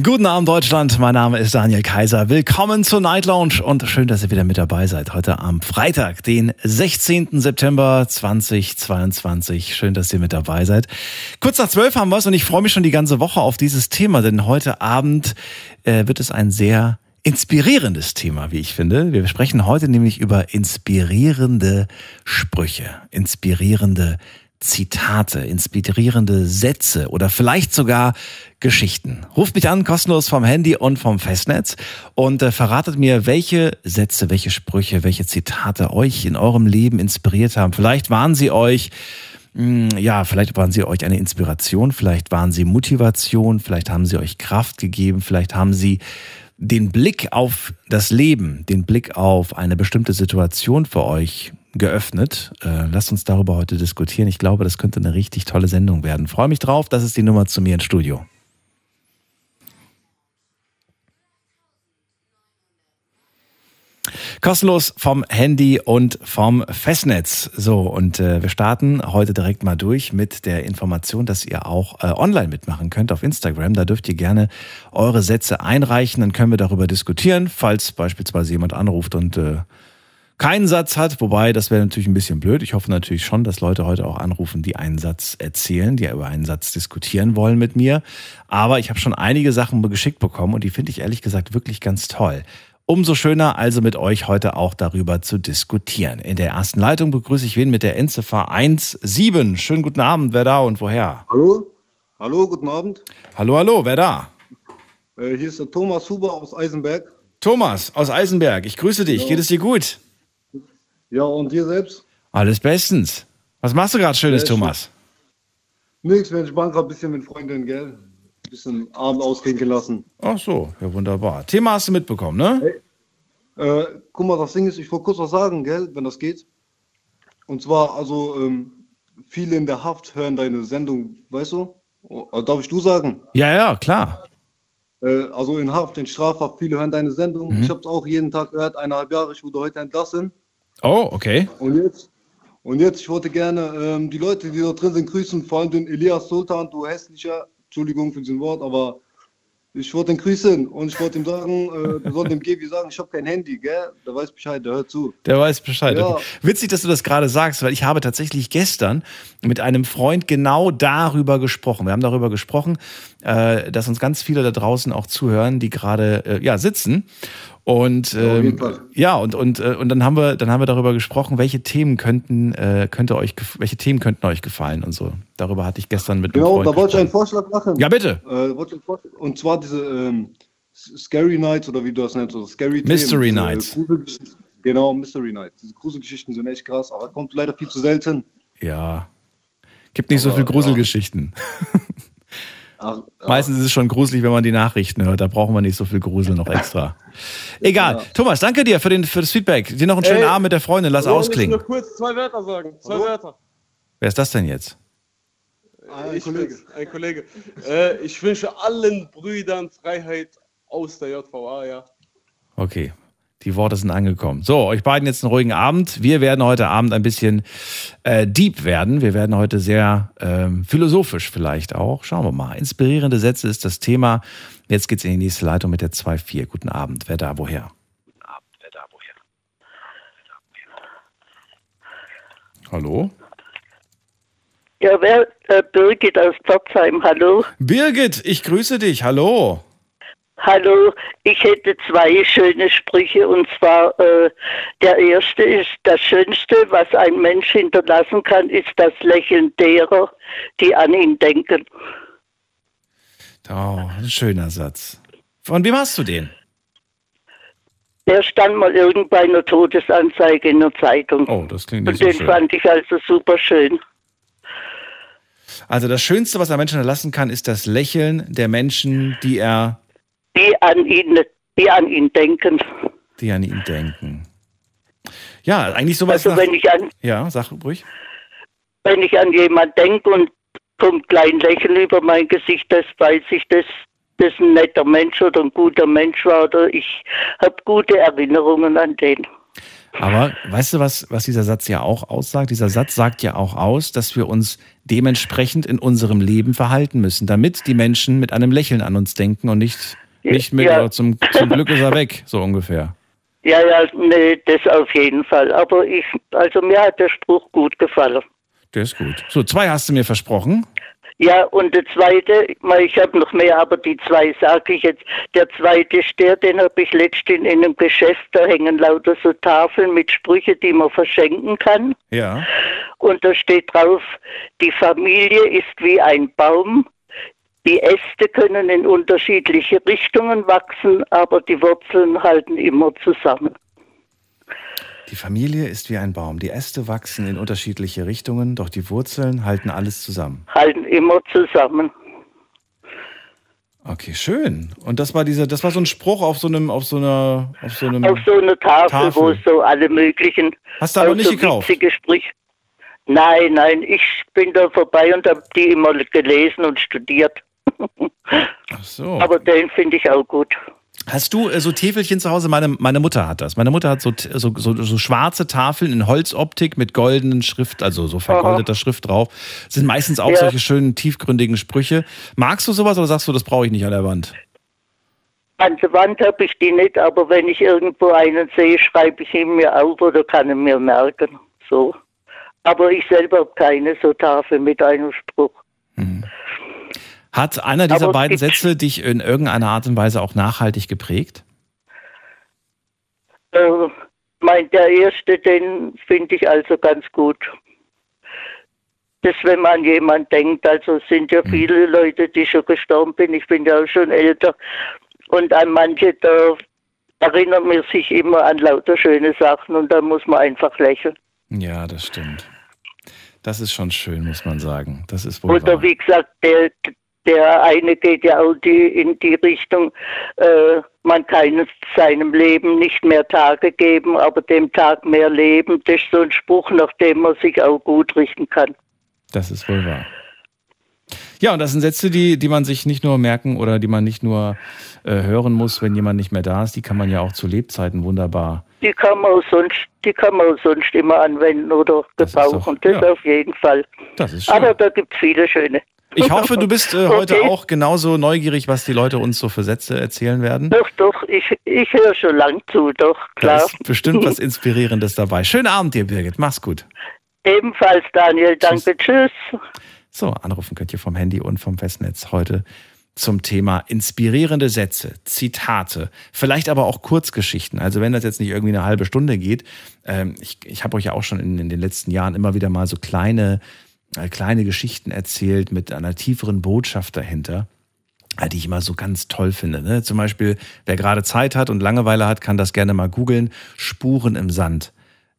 Guten Abend Deutschland, mein Name ist Daniel Kaiser. Willkommen zur Night Lounge und schön, dass ihr wieder mit dabei seid. Heute am Freitag, den 16. September 2022. Schön, dass ihr mit dabei seid. Kurz nach zwölf haben wir es und ich freue mich schon die ganze Woche auf dieses Thema, denn heute Abend äh, wird es ein sehr inspirierendes Thema, wie ich finde. Wir sprechen heute nämlich über inspirierende Sprüche, inspirierende Zitate, inspirierende Sätze oder vielleicht sogar Geschichten. Ruft mich an, kostenlos vom Handy und vom Festnetz und äh, verratet mir, welche Sätze, welche Sprüche, welche Zitate euch in eurem Leben inspiriert haben. Vielleicht waren sie euch hm, ja, vielleicht waren sie euch eine Inspiration, vielleicht waren sie Motivation, vielleicht haben sie euch Kraft gegeben, vielleicht haben sie den Blick auf das Leben, den Blick auf eine bestimmte Situation für euch geöffnet. Äh, lasst uns darüber heute diskutieren. Ich glaube, das könnte eine richtig tolle Sendung werden. Freue mich drauf. Das ist die Nummer zu mir ins Studio. Kostenlos vom Handy und vom Festnetz. So, und äh, wir starten heute direkt mal durch mit der Information, dass ihr auch äh, online mitmachen könnt auf Instagram. Da dürft ihr gerne eure Sätze einreichen, dann können wir darüber diskutieren, falls beispielsweise jemand anruft und äh, keinen Satz hat, wobei das wäre natürlich ein bisschen blöd. Ich hoffe natürlich schon, dass Leute heute auch anrufen, die einen Satz erzählen, die über einen Satz diskutieren wollen mit mir. Aber ich habe schon einige Sachen geschickt bekommen und die finde ich ehrlich gesagt wirklich ganz toll. Umso schöner also mit euch heute auch darüber zu diskutieren. In der ersten Leitung begrüße ich wen mit der Endziffer 17. Schönen guten Abend, wer da und woher? Hallo? Hallo, guten Abend. Hallo, hallo, wer da? Äh, hier ist der Thomas Huber aus Eisenberg. Thomas aus Eisenberg, ich grüße dich. Ja. Geht es dir gut? Ja, und dir selbst? Alles bestens. Was machst du gerade Schönes, schön. Thomas? Nix, wenn ich bank ein bisschen mit Freundinnen, gell? Ein bisschen Abend ausgehen lassen. Ach so, ja wunderbar. Thema hast du mitbekommen, ne? Äh, guck mal, das Ding ist, ich wollte kurz was sagen, gell, wenn das geht. Und zwar, also, ähm, viele in der Haft hören deine Sendung, weißt du? Oh, darf ich du sagen? Ja, ja, klar. Äh, also in Haft, in Strafhaft, viele hören deine Sendung. Mhm. Ich habe es auch jeden Tag gehört, eineinhalb Jahre, ich wurde heute entlassen. Oh, okay. Und jetzt, und jetzt, ich wollte gerne ähm, die Leute, die da drin sind, grüßen, vor allem den Elias Sultan, du hässlicher, Entschuldigung für diesen Wort, aber ich wollte ihn grüßen und ich wollte ihm sagen, äh, du sollst dem Gebi sagen, ich habe kein Handy, gell? Der weiß Bescheid, der hört zu. Der weiß Bescheid. Ja. Okay. Witzig, dass du das gerade sagst, weil ich habe tatsächlich gestern mit einem Freund genau darüber gesprochen. Wir haben darüber gesprochen, äh, dass uns ganz viele da draußen auch zuhören, die gerade äh, ja, sitzen. Und ähm, ja, und, und, äh, und dann haben wir, dann haben wir darüber gesprochen, welche Themen könnten, äh, könnte euch, welche Themen könnten euch gefallen und so. Darüber hatte ich gestern mit Genau, da wollte ich einen. Vorschlag machen. Ja, bitte. Äh, und zwar diese ähm, Scary Nights oder wie du das nennst, oder Scary Mystery Themen, Nights. Gruselgeschichten. Genau, Mystery Nights. Diese Gruselgeschichten sind echt krass, aber kommt leider viel zu selten. Ja. Gibt nicht so Aber, viel ja. Ach. Meistens ist es schon gruselig, wenn man die Nachrichten hört. Da brauchen wir nicht so viel Grusel noch extra. Egal. Ja. Thomas, danke dir für, den, für das Feedback. Dir noch einen schönen Ey, Abend mit der Freundin. Lass ausklingen. nur kurz zwei Wörter sagen. Zwei Hallo? Wörter. Wer ist das denn jetzt? ein ich Kollege. bin's, ein Kollege. äh, ich wünsche allen Brüdern Freiheit aus der JVA, ja. Okay. Die Worte sind angekommen. So, euch beiden jetzt einen ruhigen Abend. Wir werden heute Abend ein bisschen äh, deep werden. Wir werden heute sehr ähm, philosophisch vielleicht auch. Schauen wir mal. Inspirierende Sätze ist das Thema. Jetzt geht's in die nächste Leitung mit der 2-4. Guten Abend. Wer da, woher? Hallo? Ja, wer, äh, Birgit aus Pforzheim, hallo. Birgit, ich grüße dich. Hallo. Hallo, ich hätte zwei schöne Sprüche und zwar äh, der erste ist, das Schönste, was ein Mensch hinterlassen kann, ist das Lächeln derer, die an ihn denken. Oh, ein schöner Satz. Von wem hast du den? Der stand mal irgend bei einer Todesanzeige in der Zeitung. Oh, das klingt und nicht so den schön. fand ich also super schön. Also das Schönste, was ein Mensch hinterlassen kann, ist das Lächeln der Menschen, die er, Die an ihn, die an ihn denken. die an ihn denken. Ja, eigentlich sowas Also nach, wenn ich an, Ja, sag ruhig. wenn ich an jemand denke und kommt klein Lächeln über mein Gesicht, das weiß ich, das das ein netter Mensch oder ein guter Mensch war. Oder ich habe gute Erinnerungen an den. Aber weißt du, was, was dieser Satz ja auch aussagt? Dieser Satz sagt ja auch aus, dass wir uns dementsprechend in unserem Leben verhalten müssen, damit die Menschen mit einem Lächeln an uns denken und nicht, nicht mit Ja. zum, zum Glück ist er weg, so ungefähr. Ja, ja, nee, das auf jeden Fall. Aber ich, also mir hat der Spruch gut gefallen. Der ist gut. So, zwei hast du mir versprochen. Ja, und der zweite, ich habe noch mehr, aber die zwei sage ich jetzt. Der zweite ist der, den habe ich letztens in einem Geschäft, da hängen lauter so Tafeln mit Sprüchen, die man verschenken kann. Ja. Und da steht drauf, die Familie ist wie ein Baum. Die Äste können in unterschiedliche Richtungen wachsen, aber die Wurzeln halten immer zusammen. Die Familie ist wie ein Baum. Die Äste wachsen in unterschiedliche Richtungen, doch die Wurzeln halten alles zusammen. Halten immer zusammen. Okay, schön. Und das war dieser, das war so ein Spruch auf so einem, auf so einer, auf so einem. Auf so eine Tafel, Tafel. wo so alle möglichen. Hast du aber nicht so gekauft? Sprüche. Nein, nein, ich bin da vorbei und habe die immer gelesen und studiert. Ach so. Aber den finde ich auch gut. Hast du äh, so Täfelchen zu Hause? Meine, meine Mutter hat das. Meine Mutter hat so, so, so, so schwarze Tafeln in Holzoptik mit goldenen Schrift, also so vergoldeter Schrift drauf. Sind meistens auch Ja. solche schönen, tiefgründigen Sprüche. Magst du sowas oder sagst du, das brauche ich nicht an der Wand? An der Wand habe ich die nicht, aber wenn ich irgendwo einen sehe, schreibe ich ihn mir auf oder kann ihn mir merken. So. Aber ich selber habe keine so Tafel mit einem Spruch. Hat einer dieser beiden Sätze dich in irgendeiner Art und Weise auch nachhaltig geprägt? Äh, mein, der erste, den finde ich also ganz gut. Das, wenn man an jemanden denkt, also es sind ja viele Leute, die schon gestorben sind, ich bin ja auch schon älter. Und an manche, da erinnert man sich immer an lauter schöne Sachen und da muss man einfach lächeln. Ja, das stimmt. Das ist schon schön, muss man sagen. Das ist wohl Oder wahr. wie gesagt, der, der eine geht ja auch die, in die Richtung, äh, man kann seinem Leben nicht mehr Tage geben, aber dem Tag mehr Leben. Das ist so ein Spruch, nach dem man sich auch gut richten kann. Das ist wohl wahr. Ja, und das sind Sätze, die, die man sich nicht nur merken oder die man nicht nur äh, hören muss, wenn jemand nicht mehr da ist. Die kann man ja auch zu Lebzeiten wunderbar. Die kann man auch sonst, die kann man sonst immer anwenden oder Das ist doch- gebrauchen. Das ja. auf jeden Fall. Das ist schön. Aber da gibt es viele schöne. Ich hoffe, du bist äh, heute Okay. auch genauso neugierig, was die Leute uns so für Sätze erzählen werden. Doch, doch, ich, ich höre schon lang zu, doch, Da klar. ist bestimmt was Inspirierendes dabei. Schönen Abend dir, Birgit. Mach's gut. Ebenfalls, Daniel, danke, tschüss. So, anrufen könnt ihr vom Handy und vom Festnetz heute zum Thema inspirierende Sätze, Zitate, vielleicht aber auch Kurzgeschichten. Also wenn das jetzt nicht irgendwie eine halbe Stunde geht, ähm, ich, ich habe euch ja auch schon in, in den letzten Jahren immer wieder mal so kleine, kleine Geschichten erzählt mit einer tieferen Botschaft dahinter äh, die ich immer so ganz toll finde. Ne? Zum Beispiel, wer gerade Zeit hat und Langeweile hat, kann das gerne mal googeln. Spuren im Sand.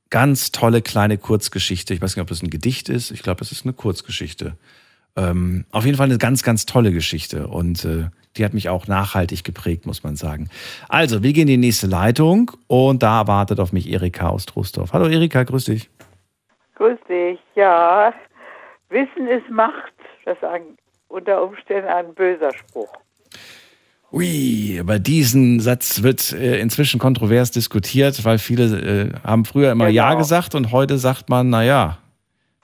Ganz tolle kleine Kurzgeschichte. Ich weiß nicht, ob das ein Gedicht ist. Ich glaube, es ist eine Kurzgeschichte. Ähm, auf jeden Fall eine ganz, ganz tolle Geschichte. Und äh, die hat mich auch nachhaltig geprägt, muss man sagen. Also, wir gehen in die nächste Leitung und da wartet auf mich Erika aus Trostorf. Hallo Erika, grüß dich. Grüß dich, ja. Wissen ist Macht. Das ist ein, unter Umständen ein böser Spruch. Ui, über diesen Satz wird äh, inzwischen kontrovers diskutiert, weil viele äh, haben früher immer Ja Genau. gesagt und heute sagt man, na ja,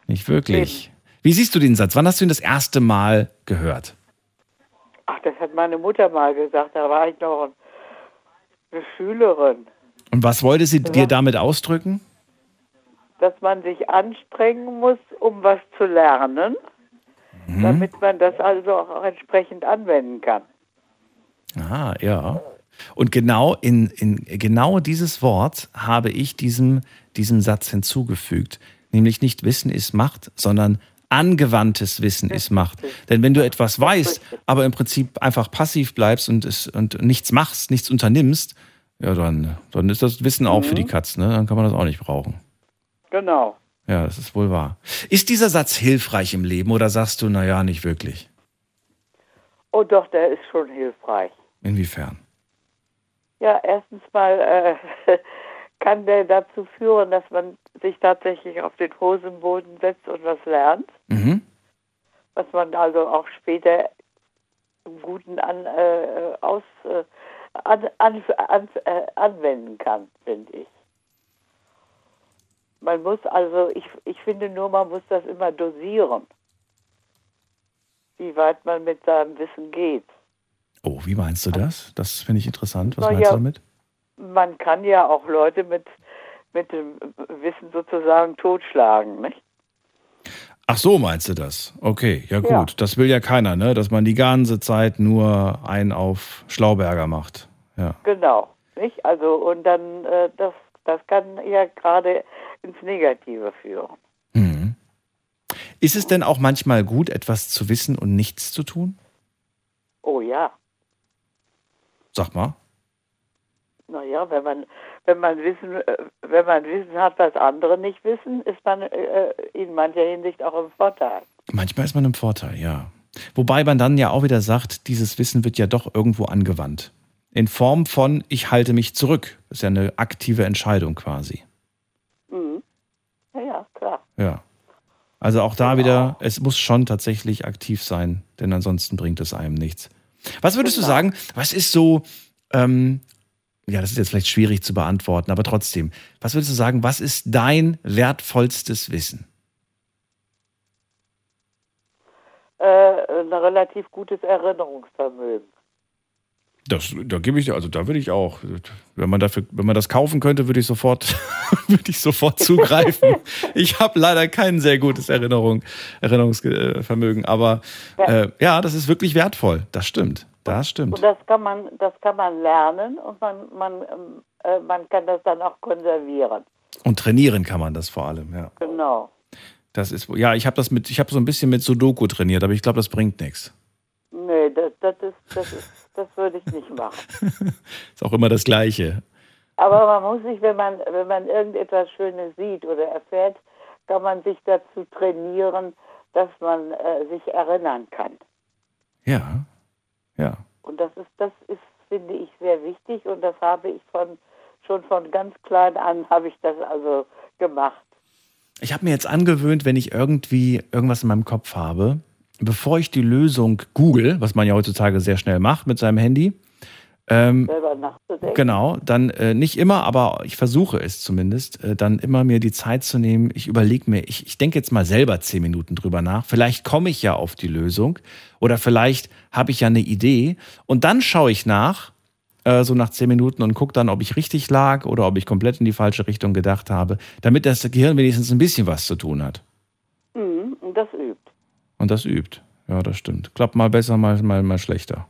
nicht wirklich. Wie siehst du den Satz? Wann hast du ihn das erste Mal gehört? Ach, das hat meine Mutter mal gesagt. Da war ich noch eine Schülerin. Und was wollte sie dir damit ausdrücken? Dass man sich anstrengen muss, um was zu lernen, Mhm. damit man das also auch entsprechend anwenden kann. Ah, ja. Und genau in, in genau dieses Wort habe ich diesem, diesem Satz hinzugefügt. Nämlich nicht Wissen ist Macht, sondern angewandtes Wissen ist Macht. Denn wenn du etwas weißt, aber im Prinzip einfach passiv bleibst und, es, und nichts machst, nichts unternimmst, ja, dann, dann ist das Wissen auch für die Katz, ne? Dann kann man das auch nicht brauchen. Genau. Ja, das ist wohl wahr. Ist dieser Satz hilfreich im Leben oder sagst du, naja, nicht wirklich? Oh doch, der ist schon hilfreich. Inwiefern? Ja, erstens mal äh, kann der dazu führen, dass man sich tatsächlich auf den Hosenboden setzt und was lernt, Mhm. was man also auch später zum Guten an, äh, aus, äh, an, an, an, äh, anwenden kann, finde ich. Man muss also, ich, ich finde nur, man muss das immer dosieren, wie weit man mit seinem Wissen geht. Oh, wie meinst du das? Das finde ich interessant. Was Na meinst ja. du damit? Man kann ja auch Leute mit, mit dem Wissen sozusagen totschlagen, nicht? Ach so, meinst du das? Okay, ja gut. Ja. Das will ja keiner, ne? Dass man die ganze Zeit nur einen auf Schlauberger macht. Ja. Genau, nicht? Also und dann äh, das das kann ja gerade ins Negative führen. Mhm. Ist es denn auch manchmal gut, etwas zu wissen und nichts zu tun? Oh ja, Sag mal. naja, wenn man wenn man Wissen äh, wenn man Wissen hat, was andere nicht wissen, ist man äh, in mancher Hinsicht auch im Vorteil. Manchmal ist man im Vorteil, ja. Wobei man dann ja auch wieder sagt, dieses Wissen wird ja doch irgendwo angewandt. In Form von, ich halte mich zurück. Das ist ja eine aktive Entscheidung quasi. Mhm. Ja, ja, klar. Ja. Also auch da wieder, es muss schon tatsächlich aktiv sein, denn ansonsten bringt es einem nichts. Was würdest du Genau. sagen, was ist so, ähm, ja, das ist jetzt vielleicht schwierig zu beantworten, aber trotzdem, was würdest du sagen, was ist dein wertvollstes Wissen? Äh, ein relativ gutes Erinnerungsvermögen. Das, da gebe ich, also da würde ich auch, wenn man dafür, wenn man das kaufen könnte, würde ich sofort, würde ich sofort zugreifen. ich habe leider kein sehr gutes Erinnerung, Erinnerungsvermögen, aber äh, ja, das ist wirklich wertvoll. Das stimmt, das stimmt. Und das kann man das kann man lernen und man man äh, man kann das dann auch konservieren. Und trainieren kann man das vor allem, ja. Genau. Das ist, ja, ich habe das mit, ich habe so ein bisschen mit Sudoku trainiert, aber ich glaube, das bringt nichts. Nee, das, das ist das ist das würde ich nicht machen. Ist auch immer das Gleiche. Aber man muss sich, wenn man, wenn man irgendetwas Schönes sieht oder erfährt, kann man sich dazu trainieren, dass man äh, sich erinnern kann. Ja, ja. Und das ist, das ist, finde ich, sehr wichtig und das habe ich von schon von ganz klein an habe ich das also gemacht. Ich habe mir jetzt angewöhnt, wenn ich irgendwie irgendwas in meinem Kopf habe, bevor ich die Lösung google, was man ja heutzutage sehr schnell macht mit seinem Handy, ähm, selber nachzudenken. Genau, dann äh, nicht immer, aber ich versuche es zumindest, äh, dann immer mir die Zeit zu nehmen. Ich überlege mir, ich, ich denke jetzt mal selber zehn Minuten drüber nach. Vielleicht komme ich ja auf die Lösung oder vielleicht habe ich ja eine Idee und dann schaue ich nach, äh, so nach zehn Minuten und gucke dann, ob ich richtig lag oder ob ich komplett in die falsche Richtung gedacht habe, damit das Gehirn wenigstens ein bisschen was zu tun hat. Mhm, und das übt. Und das übt. Ja, das stimmt. Klappt mal besser, mal, mal, mal schlechter.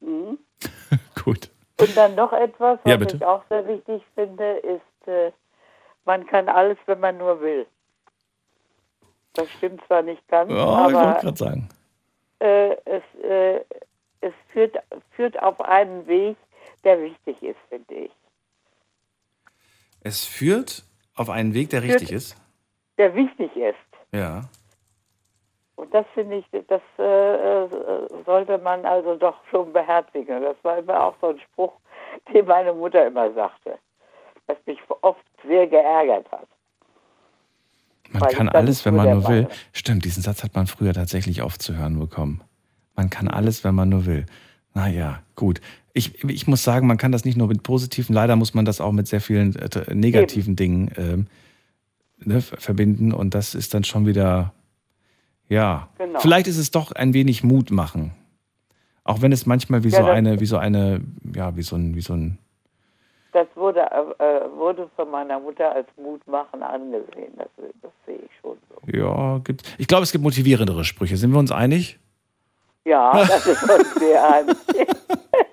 Mhm. Gut. Und dann noch etwas, was Ja, ich auch sehr wichtig finde, ist, äh, man kann alles, wenn man nur will. Das stimmt zwar nicht ganz, Ja, ich wollte aber gerade sagen. äh, es, äh, es führt, führt auf einen Weg, der wichtig ist, finde ich. Es führt auf einen Weg, der Führt- richtig ist. Der wichtig ist. Ja. Und das finde ich, das äh, äh, sollte man also doch schon beherzigen. Das war immer auch so ein Spruch, den meine Mutter immer sagte, was mich oft sehr geärgert hat. Man Weil kann alles, wenn man nur will. Meinung. Stimmt, diesen Satz hat man früher tatsächlich oft zu hören bekommen. Man kann alles, wenn man nur will. Naja, gut. Ich, ich muss sagen, man kann das nicht nur mit positiven, leider muss man das auch mit sehr vielen äh, negativen Dingen ähm, ne, ver- verbinden. Und das ist dann schon wieder, ja. Genau. Vielleicht ist es doch ein wenig Mut machen. Auch wenn es manchmal wie Ja, so eine, wie so eine, ja, wie so ein, wie so ein, Das wurde, äh, wurde von meiner Mutter als Mutmachen angesehen. Das, das sehe ich schon so. ja, gibt. Ich glaube, es gibt motivierendere Sprüche. Sind wir uns einig? Ja, das ist uns sehr einig.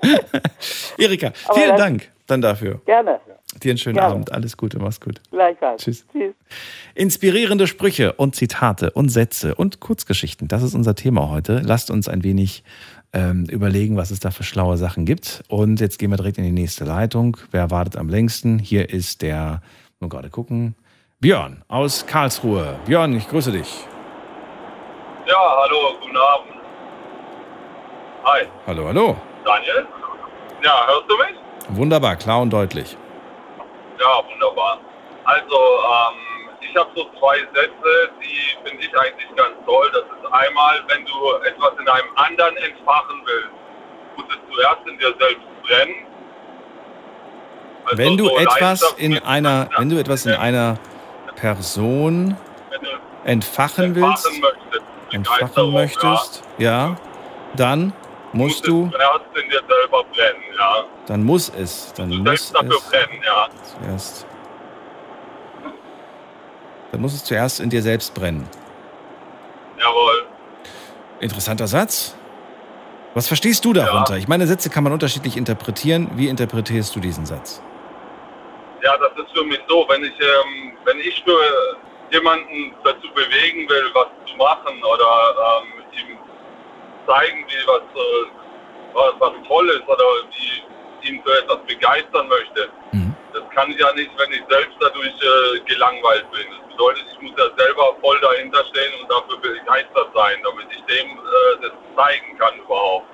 Erika, vielen das- Dank dann dafür. Gerne, Dir einen schönen Gerne. Abend. Alles Gute, mach's gut. gleichfalls. Tschüss. Tschüss. Inspirierende Sprüche und Zitate und Sätze und Kurzgeschichten. Das ist unser Thema heute. Lasst uns ein wenig ähm, überlegen, was es da für schlaue Sachen gibt. Und jetzt gehen wir direkt in die nächste Leitung. Wer wartet am längsten? Hier ist der, nur gerade gucken, Björn aus Karlsruhe. Björn, ich grüße dich. Ja, hallo, guten Abend. Hi, Hallo, hallo. Daniel? Ja, hörst du mich? Wunderbar, klar und deutlich. Ja, wunderbar. Also, ähm, ich habe so zwei Sätze, die finde ich eigentlich ganz toll. Das ist einmal, wenn du etwas in einem anderen entfachen willst, muss es zuerst in dir selbst brennen. Also Wenn du so etwas in einer, wenn du etwas in einer Person entfachen willst, entfachen möchtest, entfachen Begeisterung, möchtest, ja, dann ja, muss musst du, es zuerst in dir selber brennen, ja. dann muss es, dann Du muss dafür es brennen, ja. zuerst, dann muss es zuerst in dir selbst brennen. Jawohl. Interessanter Satz. Was verstehst du darunter? Ich meine, Sätze kann man unterschiedlich interpretieren. Wie interpretierst du diesen Satz? Ja, das ist für mich so, wenn ich, ähm, wenn ich für jemanden dazu bewegen will, was zu machen oder ähm, zeigen will, was, äh, was, was toll ist oder wie ihn für etwas begeistern möchte, Mhm. das kann ich ja nicht, wenn ich selbst dadurch äh, gelangweilt bin. Das bedeutet, ich muss ja selber voll dahinter stehen und dafür begeistert sein, damit ich dem äh, das zeigen kann überhaupt.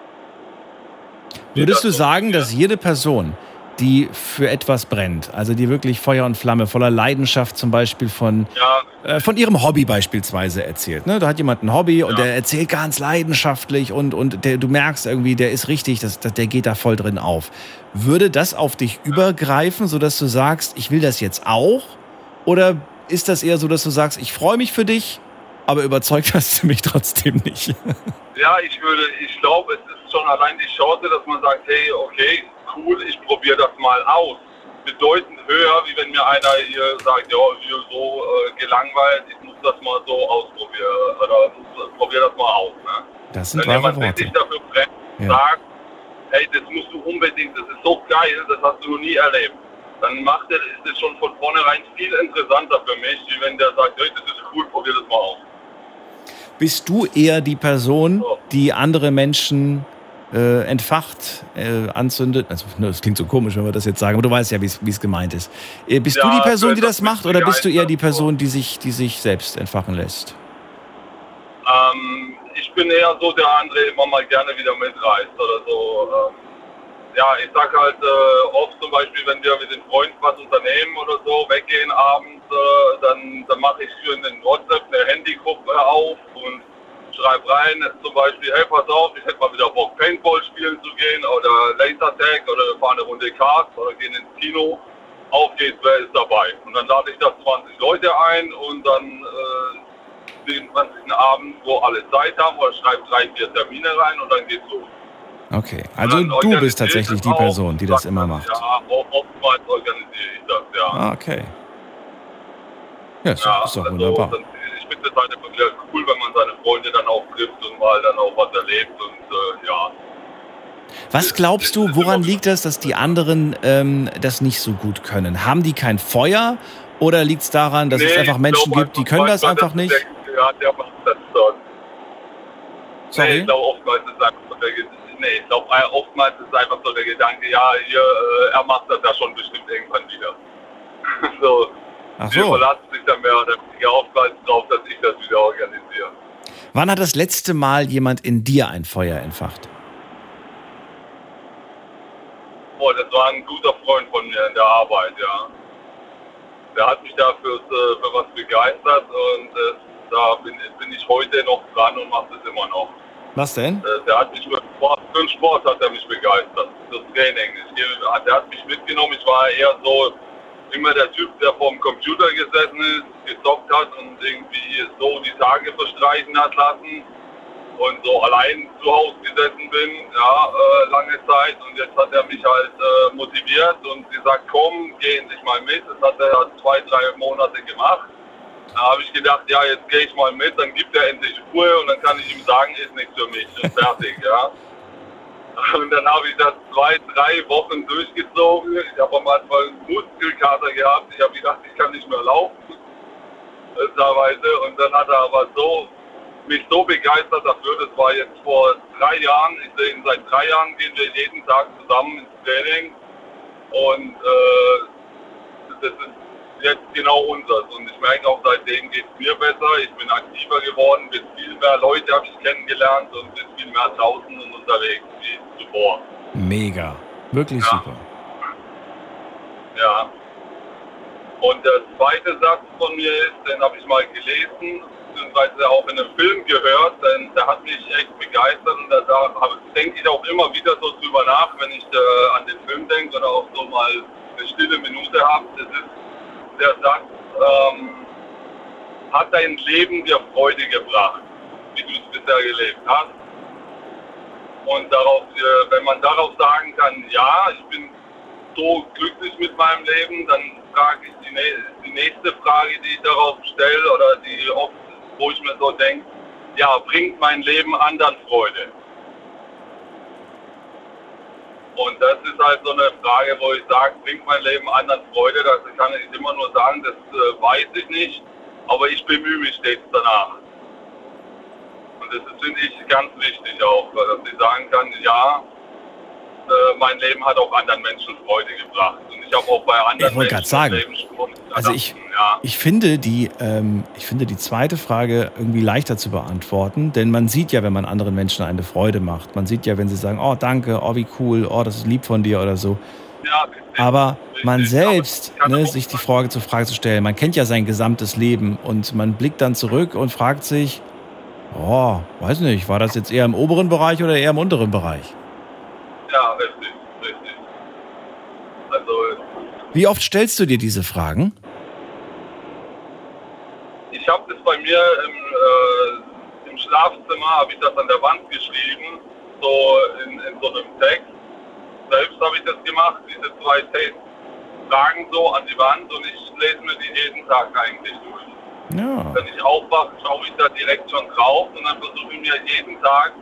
Würdest du sagen, dass jede Person, die für etwas brennt, also die wirklich Feuer und Flamme, voller Leidenschaft zum Beispiel von, Ja, äh, von ihrem Hobby beispielsweise erzählt. Ne? Da hat jemand ein Hobby und Ja. der erzählt ganz leidenschaftlich und, und der, du merkst irgendwie, der ist richtig, das, das, der geht da voll drin auf. Würde das auf dich übergreifen, sodass du sagst, ich will das jetzt auch? Oder ist das eher so, dass du sagst, ich freue mich für dich, aber überzeugt hast du mich trotzdem nicht? Ja, ich würde, ich glaube, es ist schon allein die Chance, dass man sagt, hey, okay, cool, ich probiere das mal aus. Bedeutend höher, wie wenn mir einer hier sagt, ja, hier so äh, gelangweilt, ich muss das mal so ausprobieren oder muss, probier das mal aus. Ne? Das sind Wenn wahre jemand wirklich dafür brennt, Ja. sagt, hey, das musst du unbedingt, das ist so geil, das hast du noch nie erlebt. Dann macht er, ist es schon von vornherein viel interessanter für mich, wie wenn der sagt, hey, das ist cool, probier das mal aus. Bist du eher die Person, So. die andere Menschen äh, entfacht, äh, anzündet? Also, ne, das klingt so komisch, wenn wir das jetzt sagen, aber du weißt ja, wie es gemeint ist. Äh, bist Ja, du die Person, die das macht, oder bist du eher die. Person, die sich, die sich selbst entfachen lässt? Ähm, ich bin eher so, der andere immer mal gerne wieder mitreißt oder so. Ähm, ja, ich sag halt äh, oft zum Beispiel, wenn wir mit den Freunden was unternehmen oder so, weggehen abends, äh, dann, dann mache ich für den WhatsApp eine Handygruppe auf und schreibe rein, zum Beispiel, hey, pass auf, ich hätte mal wieder Bock, Paintball spielen zu gehen oder Lasertag oder wir fahren eine Runde Kart oder gehen ins Kino. Auf geht's, wer ist dabei? Und dann lade ich da 20 Leute ein und dann äh, den 20. Abend, wo alle Zeit haben, oder schreibe drei, vier Termine rein und dann geht's los. Okay, also du bist ich tatsächlich die Person, die das immer macht. Ja, oftmals organisiere ich das, ja. Ah, okay. Ja, ist, ja, ist doch also, wunderbar. Dann, finde es halt immer wieder cool, wenn man seine Freunde dann auch trifft und mal dann auch was erlebt und äh, ja. Was glaubst du, woran liegt das, dass die anderen ähm, das nicht so gut können? Haben die kein Feuer oder liegt es daran, dass es Nee, einfach ich Menschen glaub gibt, die können das einfach nicht? Der, ja, der macht das. Nee, Sorry? ich glaube oftmals ist einfach so der Nee, ich glaube oftmals ist einfach so der Gedanke, ja, hier, äh, er macht das ja schon bestimmt irgendwann wieder. so, Ach so. verlassen sich dann mehr oder weniger oftmals drauf, dass ich das wieder organisiere. Wann hat das letzte Mal jemand in dir ein Feuer entfacht? Boah, das war ein guter Freund von mir in der Arbeit, ja. Der hat mich da fürs, äh, für was begeistert und äh, da bin, bin ich heute noch dran und mache das immer noch. Was denn? Äh, Der hat mich für Sport, für den Sport hat er mich begeistert. Das Training. Ich, der hat mich mitgenommen. Ich war eher so immer der Typ, der vorm Computer gesessen ist, gezockt hat und irgendwie so die Tage verstreichen hat lassen und so allein zu Hause gesessen bin, ja, äh, lange Zeit. Und jetzt hat er mich halt äh, motiviert und gesagt, komm, geh endlich mal mit. Das hat er zwei, drei Monate gemacht. Da habe ich gedacht, ja, jetzt gehe ich mal mit, dann gibt er endlich Ruhe und dann kann ich ihm sagen, ist nichts für mich und fertig, ja. Und dann habe ich das zwei, drei Wochen durchgezogen. Ich habe am Anfang einen Muskelkater gehabt. Ich habe gedacht, ich kann nicht mehr laufen. Und dann hat er aber so mich so begeistert dafür. Das war jetzt vor drei Jahren. Ich sehe ihn seit drei Jahren gehen wir jeden Tag zusammen ins Training. Und äh, das ist jetzt genau unseres. Und ich merke auch, seitdem geht es mir besser. Ich bin aktiver geworden, bin viel mehr Leute habe ich kennengelernt und bin viel mehr draußen unterwegs wie zuvor. Mega. Wirklich Ja. super. Ja. Und der zweite Satz von mir ist, den habe ich mal gelesen, beziehungsweise auch in einem Film gehört, denn der hat mich echt begeistert und da, denke ich auch immer wieder so drüber nach, wenn ich äh, an den Film denke oder auch so mal eine stille Minute habe. Das ist der Satz, ähm, hat dein Leben dir Freude gebracht, wie du es bisher gelebt hast? Und darauf, äh, wenn man darauf sagen kann, ja, ich bin so glücklich mit meinem Leben, dann frage ich die, die nächste Frage, die ich darauf stelle oder die oft, wo ich mir so denke, ja, bringt mein Leben anderen Freude? Und das ist halt so eine Frage, wo ich sage, bringt mein Leben anderen Freude? Das kann ich immer nur sagen, das äh, weiß ich nicht, aber ich bemühe mich stets danach. Das finde ich, ganz wichtig auch, dass ich sagen kann, ja, äh, mein Leben hat auch anderen Menschen Freude gebracht. Und ich habe auch bei anderen Ich wollte gerade Menschen sagen, Also ich, ja. ich, finde die, ähm, ich finde die zweite Frage irgendwie leichter zu beantworten, denn man sieht ja, wenn man anderen Menschen eine Freude macht. Man sieht ja, wenn sie sagen, oh danke, oh wie cool, oh das ist lieb von dir oder so. ja, richtig, Aber man richtig. selbst, Aber ne, sich die Frage zur Frage zu stellen, man kennt ja sein gesamtes Leben und man blickt dann zurück und fragt sich, oh, weiß nicht, war das jetzt eher im oberen Bereich oder eher im unteren Bereich? Ja, richtig, richtig. Also Wie oft stellst du dir diese Fragen? ich habe das bei mir im, äh, im Schlafzimmer, habe ich das an der Wand geschrieben, so in, in so einem Text. Selbst habe ich das gemacht, diese zwei Fragen so an die Wand und ich lese mir die jeden Tag eigentlich durch. Ja. Wenn ich aufwache, schaue ich da direkt schon drauf und dann versuche ich mir jeden Tag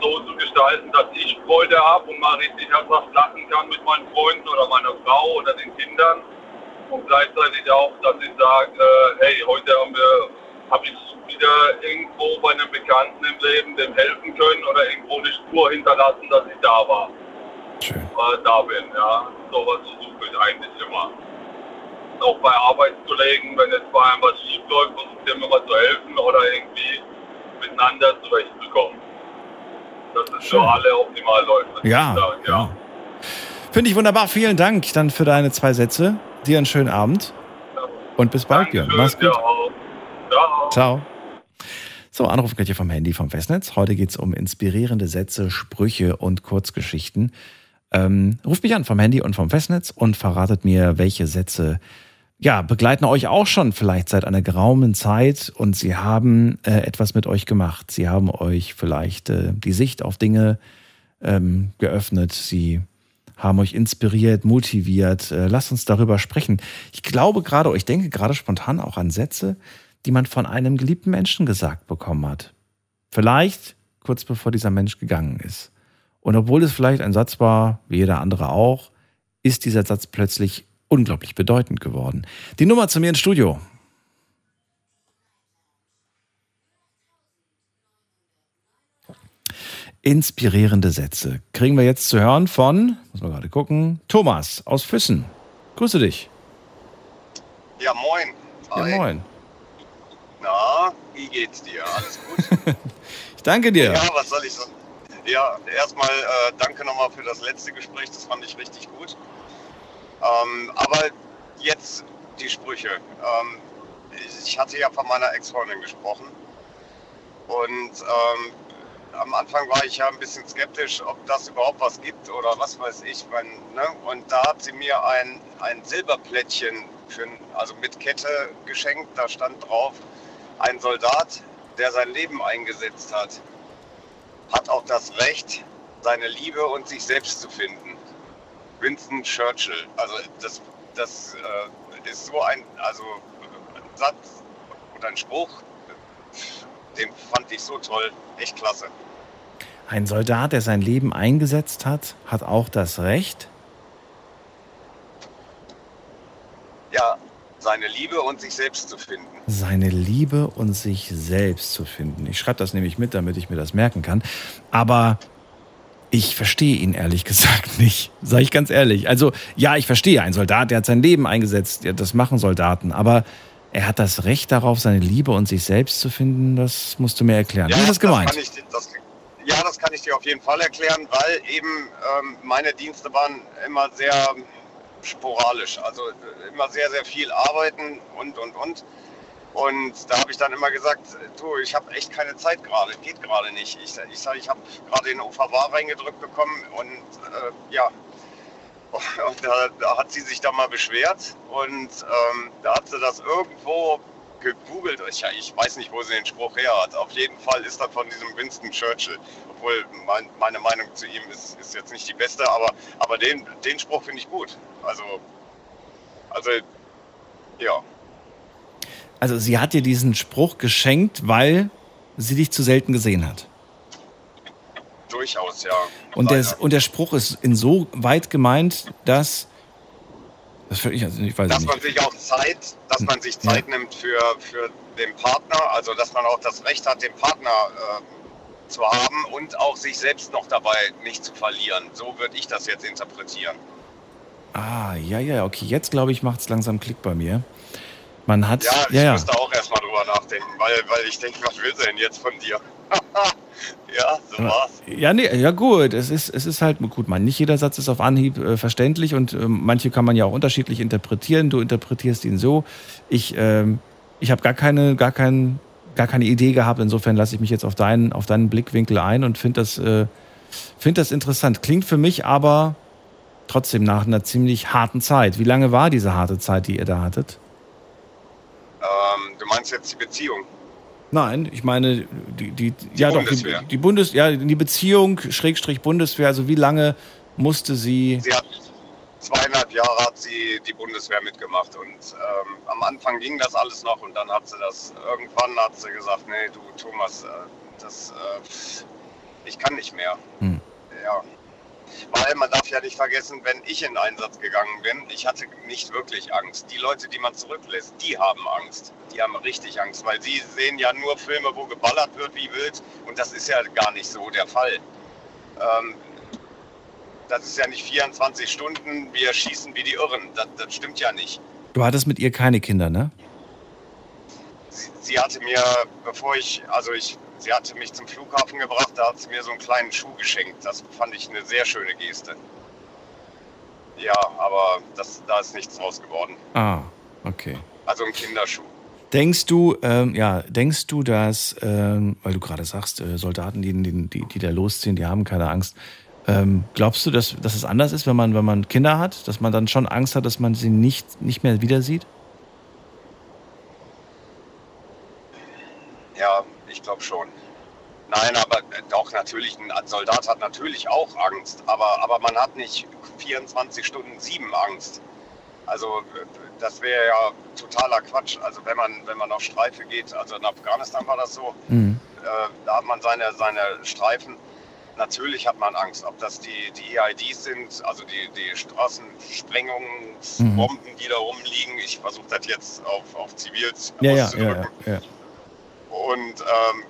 so zu gestalten, dass ich Freude habe und mal richtig herzhaft lachen kann mit meinen Freunden oder meiner Frau oder den Kindern. Und gleichzeitig auch, dass ich sage, äh, hey, heute habe ich wieder irgendwo bei einem Bekannten im Leben dem helfen können oder irgendwo eine Spur hinterlassen, dass ich da war, Schön. äh, da bin. Ja, sowas versuche ich eigentlich immer. Auch bei Arbeitskollegen, wenn jetzt bei einem was schief läuft, versuche ich dem immer zu helfen oder irgendwie miteinander zurechtzukommen. Dass es für alle optimal läuft. Ja, sagen, ja. Finde ich wunderbar. Vielen Dank dann für deine zwei Sätze. Dir einen schönen Abend und bis bald, Björn. Mach's gut. Ciao. Ciao. So, Anruf gleich hier vom Handy vom Festnetz. Heute geht es um inspirierende Sätze, Sprüche und Kurzgeschichten. Ähm, ruft mich an vom Handy und vom Festnetz und verratet mir, welche Sätze ja, begleiten euch auch schon vielleicht seit einer geraumen Zeit und sie haben äh, etwas mit euch gemacht. Sie haben euch vielleicht äh, die Sicht auf Dinge ähm, geöffnet. Sie haben euch inspiriert, motiviert. Äh, lasst uns darüber sprechen. Ich glaube gerade, ich denke gerade spontan auch an Sätze, die man von einem geliebten Menschen gesagt bekommen hat. Vielleicht kurz bevor dieser Mensch gegangen ist. Und obwohl es vielleicht ein Satz war, wie jeder andere auch, ist dieser Satz plötzlich unglaublich bedeutend geworden. Die Nummer zu mir ins Studio. Inspirierende Sätze. Kriegen wir jetzt zu hören von, muss man gerade gucken, Thomas aus Füssen. Grüße dich. Ja, moin. Ja, moin. Na, wie geht's dir? Alles gut? Ich danke dir. ja, was soll ich sagen? Ja, erstmal äh, danke nochmal für das letzte Gespräch, das fand ich richtig gut. Ähm, aber jetzt die Sprüche. Ähm, ich hatte ja von meiner Ex-Freundin gesprochen und ähm, am Anfang war ich ja ein bisschen skeptisch, ob das überhaupt was gibt oder was weiß ich. Wenn, ne? Und da hat sie mir ein, ein Silberplättchen für, also mit Kette geschenkt. Da stand drauf, ein Soldat, der sein Leben eingesetzt hat, hat auch das Recht, seine Liebe und sich selbst zu finden. Winston Churchill. Also das, das äh, ist so ein, also ein Satz und ein Spruch, den fand ich so toll. Echt klasse. Ein Soldat, der sein Leben eingesetzt hat, hat auch das Recht. Ja, seine Liebe und sich selbst zu finden. seine Liebe und sich selbst zu finden. Ich schreibe das nämlich mit, damit ich mir das merken kann. Aber ich verstehe ihn ehrlich gesagt nicht. Sage ich ganz ehrlich. Also ja, ich verstehe. Ein Soldat, der hat sein Leben eingesetzt. Ja, das machen Soldaten. Aber er hat das Recht darauf, seine Liebe und sich selbst zu finden. Das musst du mir erklären. Wie ist das gemeint? kann ich, das, ja, das kann ich dir auf jeden Fall erklären, weil eben ähm, meine Dienste waren immer sehr sporadisch. Also immer sehr, sehr viel arbeiten und, und, und. Und da habe ich dann immer gesagt, du, ich habe echt keine Zeit gerade, geht gerade nicht. Ich sage, ich, sag, ich habe gerade den OVW reingedrückt bekommen und äh, ja, und da, da, hat sie sich da mal beschwert und ähm, da hat sie das irgendwo gegoogelt. Ich, ich, weiß nicht, wo sie den Spruch her hat. Auf jeden Fall ist das von diesem Winston Churchill. Obwohl mein, meine Meinung zu ihm ist, ist, jetzt nicht die beste, aber, aber den, den Spruch finde ich gut. Also, also ja. Also sie hat dir diesen Spruch geschenkt, weil sie dich zu selten gesehen hat. Durchaus, ja. Und der, und der Spruch ist insoweit gemeint, dass das ich, also ich weiß dass nicht. man sich auch Zeit, dass man sich Zeit ja. nimmt für, für den Partner, also dass man auch das Recht hat, den Partner äh, zu haben und auch sich selbst noch dabei nicht zu verlieren. So würde ich das jetzt interpretieren. Ah, ja, ja, okay. Jetzt glaube ich, macht es langsam Klick bei mir. Man hat. Ja, ich ja, müsste auch erstmal drüber nachdenken, weil, weil ich denke, was will sie denn jetzt von dir? ja, so war's. Ja, nee, ja gut, es ist, es ist halt gut, man, nicht jeder Satz ist auf Anhieb äh, verständlich und äh, manche kann man ja auch unterschiedlich interpretieren. Du interpretierst ihn so. Ich, ähm, ich habe gar keine, gar, kein, gar keine Idee gehabt, insofern lasse ich mich jetzt auf deinen, auf deinen Blickwinkel ein und finde das, äh, find das interessant. Klingt für mich aber trotzdem nach einer ziemlich harten Zeit. Wie lange war diese harte Zeit, die ihr da hattet? Du meinst jetzt die Beziehung? Nein, ich meine die, die, die ja Bundeswehr. doch die, die Bundes ja die Beziehung Schrägstrich Bundeswehr. Also wie lange musste sie? Sie hat zweieinhalb Jahre hat sie die Bundeswehr mitgemacht und ähm, am Anfang ging das alles noch und dann hat sie das irgendwann hat sie gesagt, nee du Thomas, äh, das äh, ich kann nicht mehr. Hm. Ja. Weil man darf ja nicht vergessen, wenn ich in Einsatz gegangen bin, ich hatte nicht wirklich Angst. Die Leute, die man zurücklässt, die haben Angst. Die haben richtig Angst, weil sie sehen ja nur Filme, wo geballert wird wie wild. Und das ist ja gar nicht so der Fall. Ähm, das ist ja nicht 24 Stunden, wir schießen wie die Irren. Das, das stimmt ja nicht. Du hattest mit ihr keine Kinder, ne? Sie, sie hatte mir, bevor ich, also ich Sie hatte mich zum Flughafen gebracht, da hat sie mir so einen kleinen Schuh geschenkt. Das fand ich eine sehr schöne Geste. Ja, aber das, da ist nichts draus geworden. Ah, okay. Also ein Kinderschuh. Denkst du, ähm, ja, denkst du, dass, ähm, weil du gerade sagst, äh, Soldaten, die, die, die, die da losziehen, die haben keine Angst. Ähm, glaubst du, dass, dass es anders ist, wenn man, wenn man Kinder hat, dass man dann schon Angst hat, dass man sie nicht, nicht mehr wieder sieht? Ja, ich glaube schon. Nein, aber äh, doch, natürlich, ein Soldat hat natürlich auch Angst, aber, aber man hat nicht 24 Stunden sieben Angst. Also äh, das wäre ja totaler Quatsch. Also wenn man, wenn man auf Streife geht, also in Afghanistan war das so, mhm. äh, da hat man seine, seine Streifen. Natürlich hat man Angst, ob das die, die EIDs sind, also die, die Straßensprengungsbomben, mhm. die da rumliegen. Ich versuche das jetzt auf, auf Zivils ja, ja, ja, ja. Und ähm,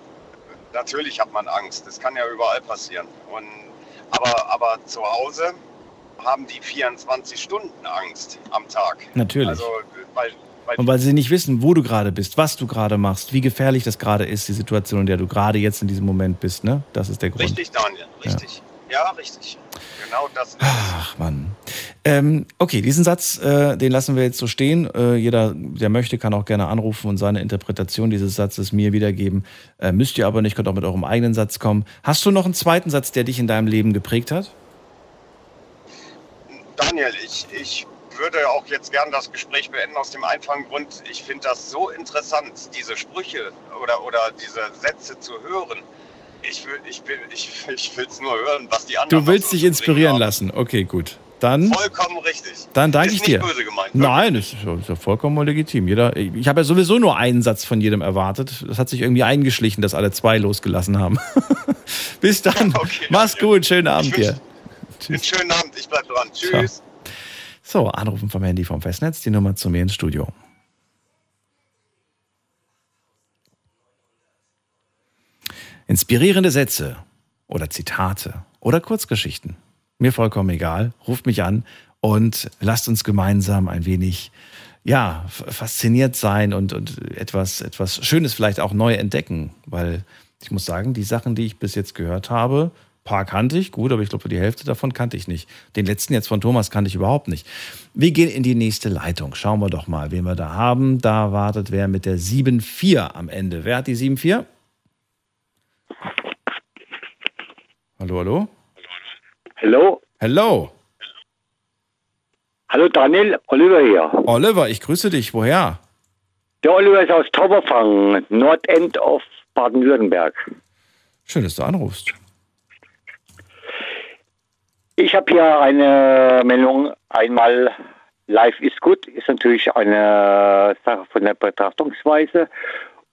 natürlich hat man Angst. Das kann ja überall passieren. Und, aber, aber zu Hause haben die 24 Stunden Angst am Tag. Natürlich. Also, weil, weil und weil sie nicht wissen, wo du gerade bist, was du gerade machst, wie gefährlich das gerade ist, die Situation, in der du gerade jetzt in diesem Moment bist. Ne? Das ist der Grund. Richtig, Daniel, richtig. Ja, ja richtig. Genau das. Ach, Mann. Ähm, okay, diesen Satz, äh, den lassen wir jetzt so stehen. Äh, jeder, der möchte, kann auch gerne anrufen und seine Interpretation dieses Satzes mir wiedergeben. Äh, müsst ihr aber nicht, könnt auch mit eurem eigenen Satz kommen. Hast du noch einen zweiten Satz, der dich in deinem Leben geprägt hat? Daniel, ich, ich würde auch jetzt gern das Gespräch beenden aus dem einfachen Grund, ich finde das so interessant, diese Sprüche oder, oder diese Sätze zu hören. Ich will es ich, ich, ich nur hören, was die anderen Du willst dich inspirieren lassen. Okay, gut. Dann, vollkommen richtig. Dann danke ich dir. Böse gemeint, Nein, das ist ja vollkommen legitim. Jeder, ich habe ja sowieso nur einen Satz von jedem erwartet. Das hat sich irgendwie eingeschlichen, dass alle zwei losgelassen haben. Bis dann. Okay, Mach's ja. gut. Schönen Abend dir. Tschüss. Schönen Abend. Ich bleib dran. Tschüss. Ciao. So, anrufen vom Handy vom Festnetz. Die Nummer zu mir ins Studio. Inspirierende Sätze oder Zitate oder Kurzgeschichten. Mir vollkommen egal. Ruft mich an und lasst uns gemeinsam ein wenig ja, fasziniert sein und, und etwas, etwas Schönes vielleicht auch neu entdecken. Weil ich muss sagen, die Sachen, die ich bis jetzt gehört habe, paar kannte ich, gut, aber ich glaube, die Hälfte davon kannte ich nicht. Den letzten jetzt von Thomas kannte ich überhaupt nicht. Wir gehen in die nächste Leitung. Schauen wir doch mal, wen wir da haben. Da wartet wer mit der 7-4 am Ende. Wer hat die 7-4? Hallo, hallo? Hallo? Hallo? Hallo Daniel, Oliver hier. Oliver, ich grüße dich. Woher? Der Oliver ist aus Tauberfang, Nordend auf Baden-Württemberg. Schön, dass du anrufst. Ich habe hier eine Meldung. Einmal, Life ist gut, ist natürlich eine Sache von der Betrachtungsweise.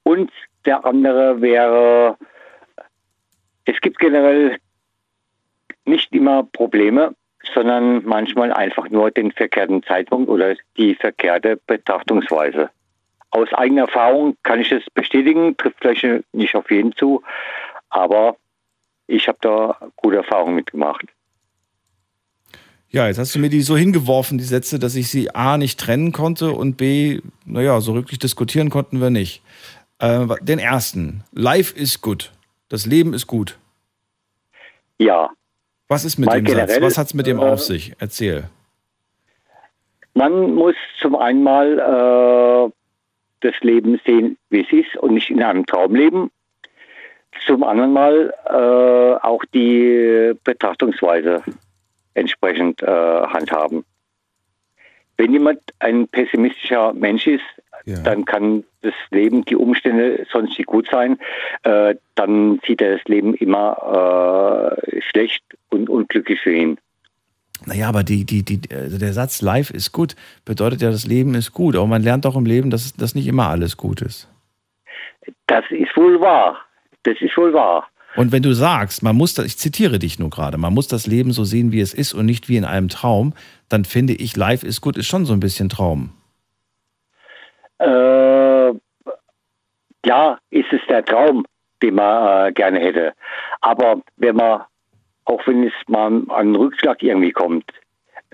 Und der andere wäre, es gibt generell nicht immer Probleme, sondern manchmal einfach nur den verkehrten Zeitpunkt oder die verkehrte Betrachtungsweise. Aus eigener Erfahrung kann ich das bestätigen, trifft vielleicht nicht auf jeden zu, aber ich habe da gute Erfahrungen mitgemacht. Ja, jetzt hast du mir die so hingeworfen, die Sätze, dass ich sie A nicht trennen konnte und B, naja, so wirklich diskutieren konnten wir nicht. Äh, den ersten. Life ist gut. Das Leben ist gut. Ja. Was ist mit Mal dem Satz? Was hat es mit dem äh, auf sich? Erzähl. Man muss zum einen mal äh, das Leben sehen, wie es ist und nicht in einem Traum leben. Zum anderen mal äh, auch die Betrachtungsweise entsprechend äh, handhaben. Wenn jemand ein pessimistischer Mensch ist, dann kann das Leben, die Umstände sonst nicht gut sein. Äh, dann sieht er das Leben immer äh, schlecht und unglücklich für ihn. Naja, aber die, die, die, also der Satz Life ist gut bedeutet ja, das Leben ist gut. Aber man lernt auch im Leben, dass, dass nicht immer alles gut ist. Das ist wohl wahr. Das ist wohl wahr. Und wenn du sagst, man muss das, ich zitiere dich nur gerade, man muss das Leben so sehen, wie es ist und nicht wie in einem Traum, dann finde ich, Life ist gut, ist schon so ein bisschen Traum. Äh, ja, ist es der Traum, den man äh, gerne hätte. Aber wenn man, auch wenn es mal an einen Rückschlag irgendwie kommt,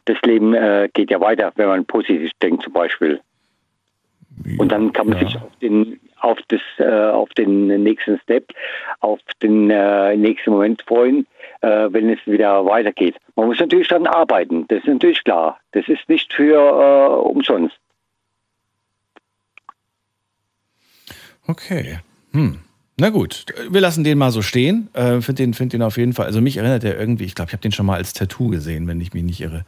das Leben äh, geht ja weiter, wenn man positiv denkt zum Beispiel. Und dann kann man sich auf den, auf, das, äh, auf den nächsten Step, auf den äh, nächsten Moment freuen, äh, wenn es wieder weitergeht. Man muss natürlich daran arbeiten, das ist natürlich klar. Das ist nicht für äh, umsonst. Okay. Hm. Na gut, wir lassen den mal so stehen. Äh, Finde den, find den auf jeden Fall. Also mich erinnert er irgendwie, ich glaube, ich habe den schon mal als Tattoo gesehen, wenn ich mich nicht irre.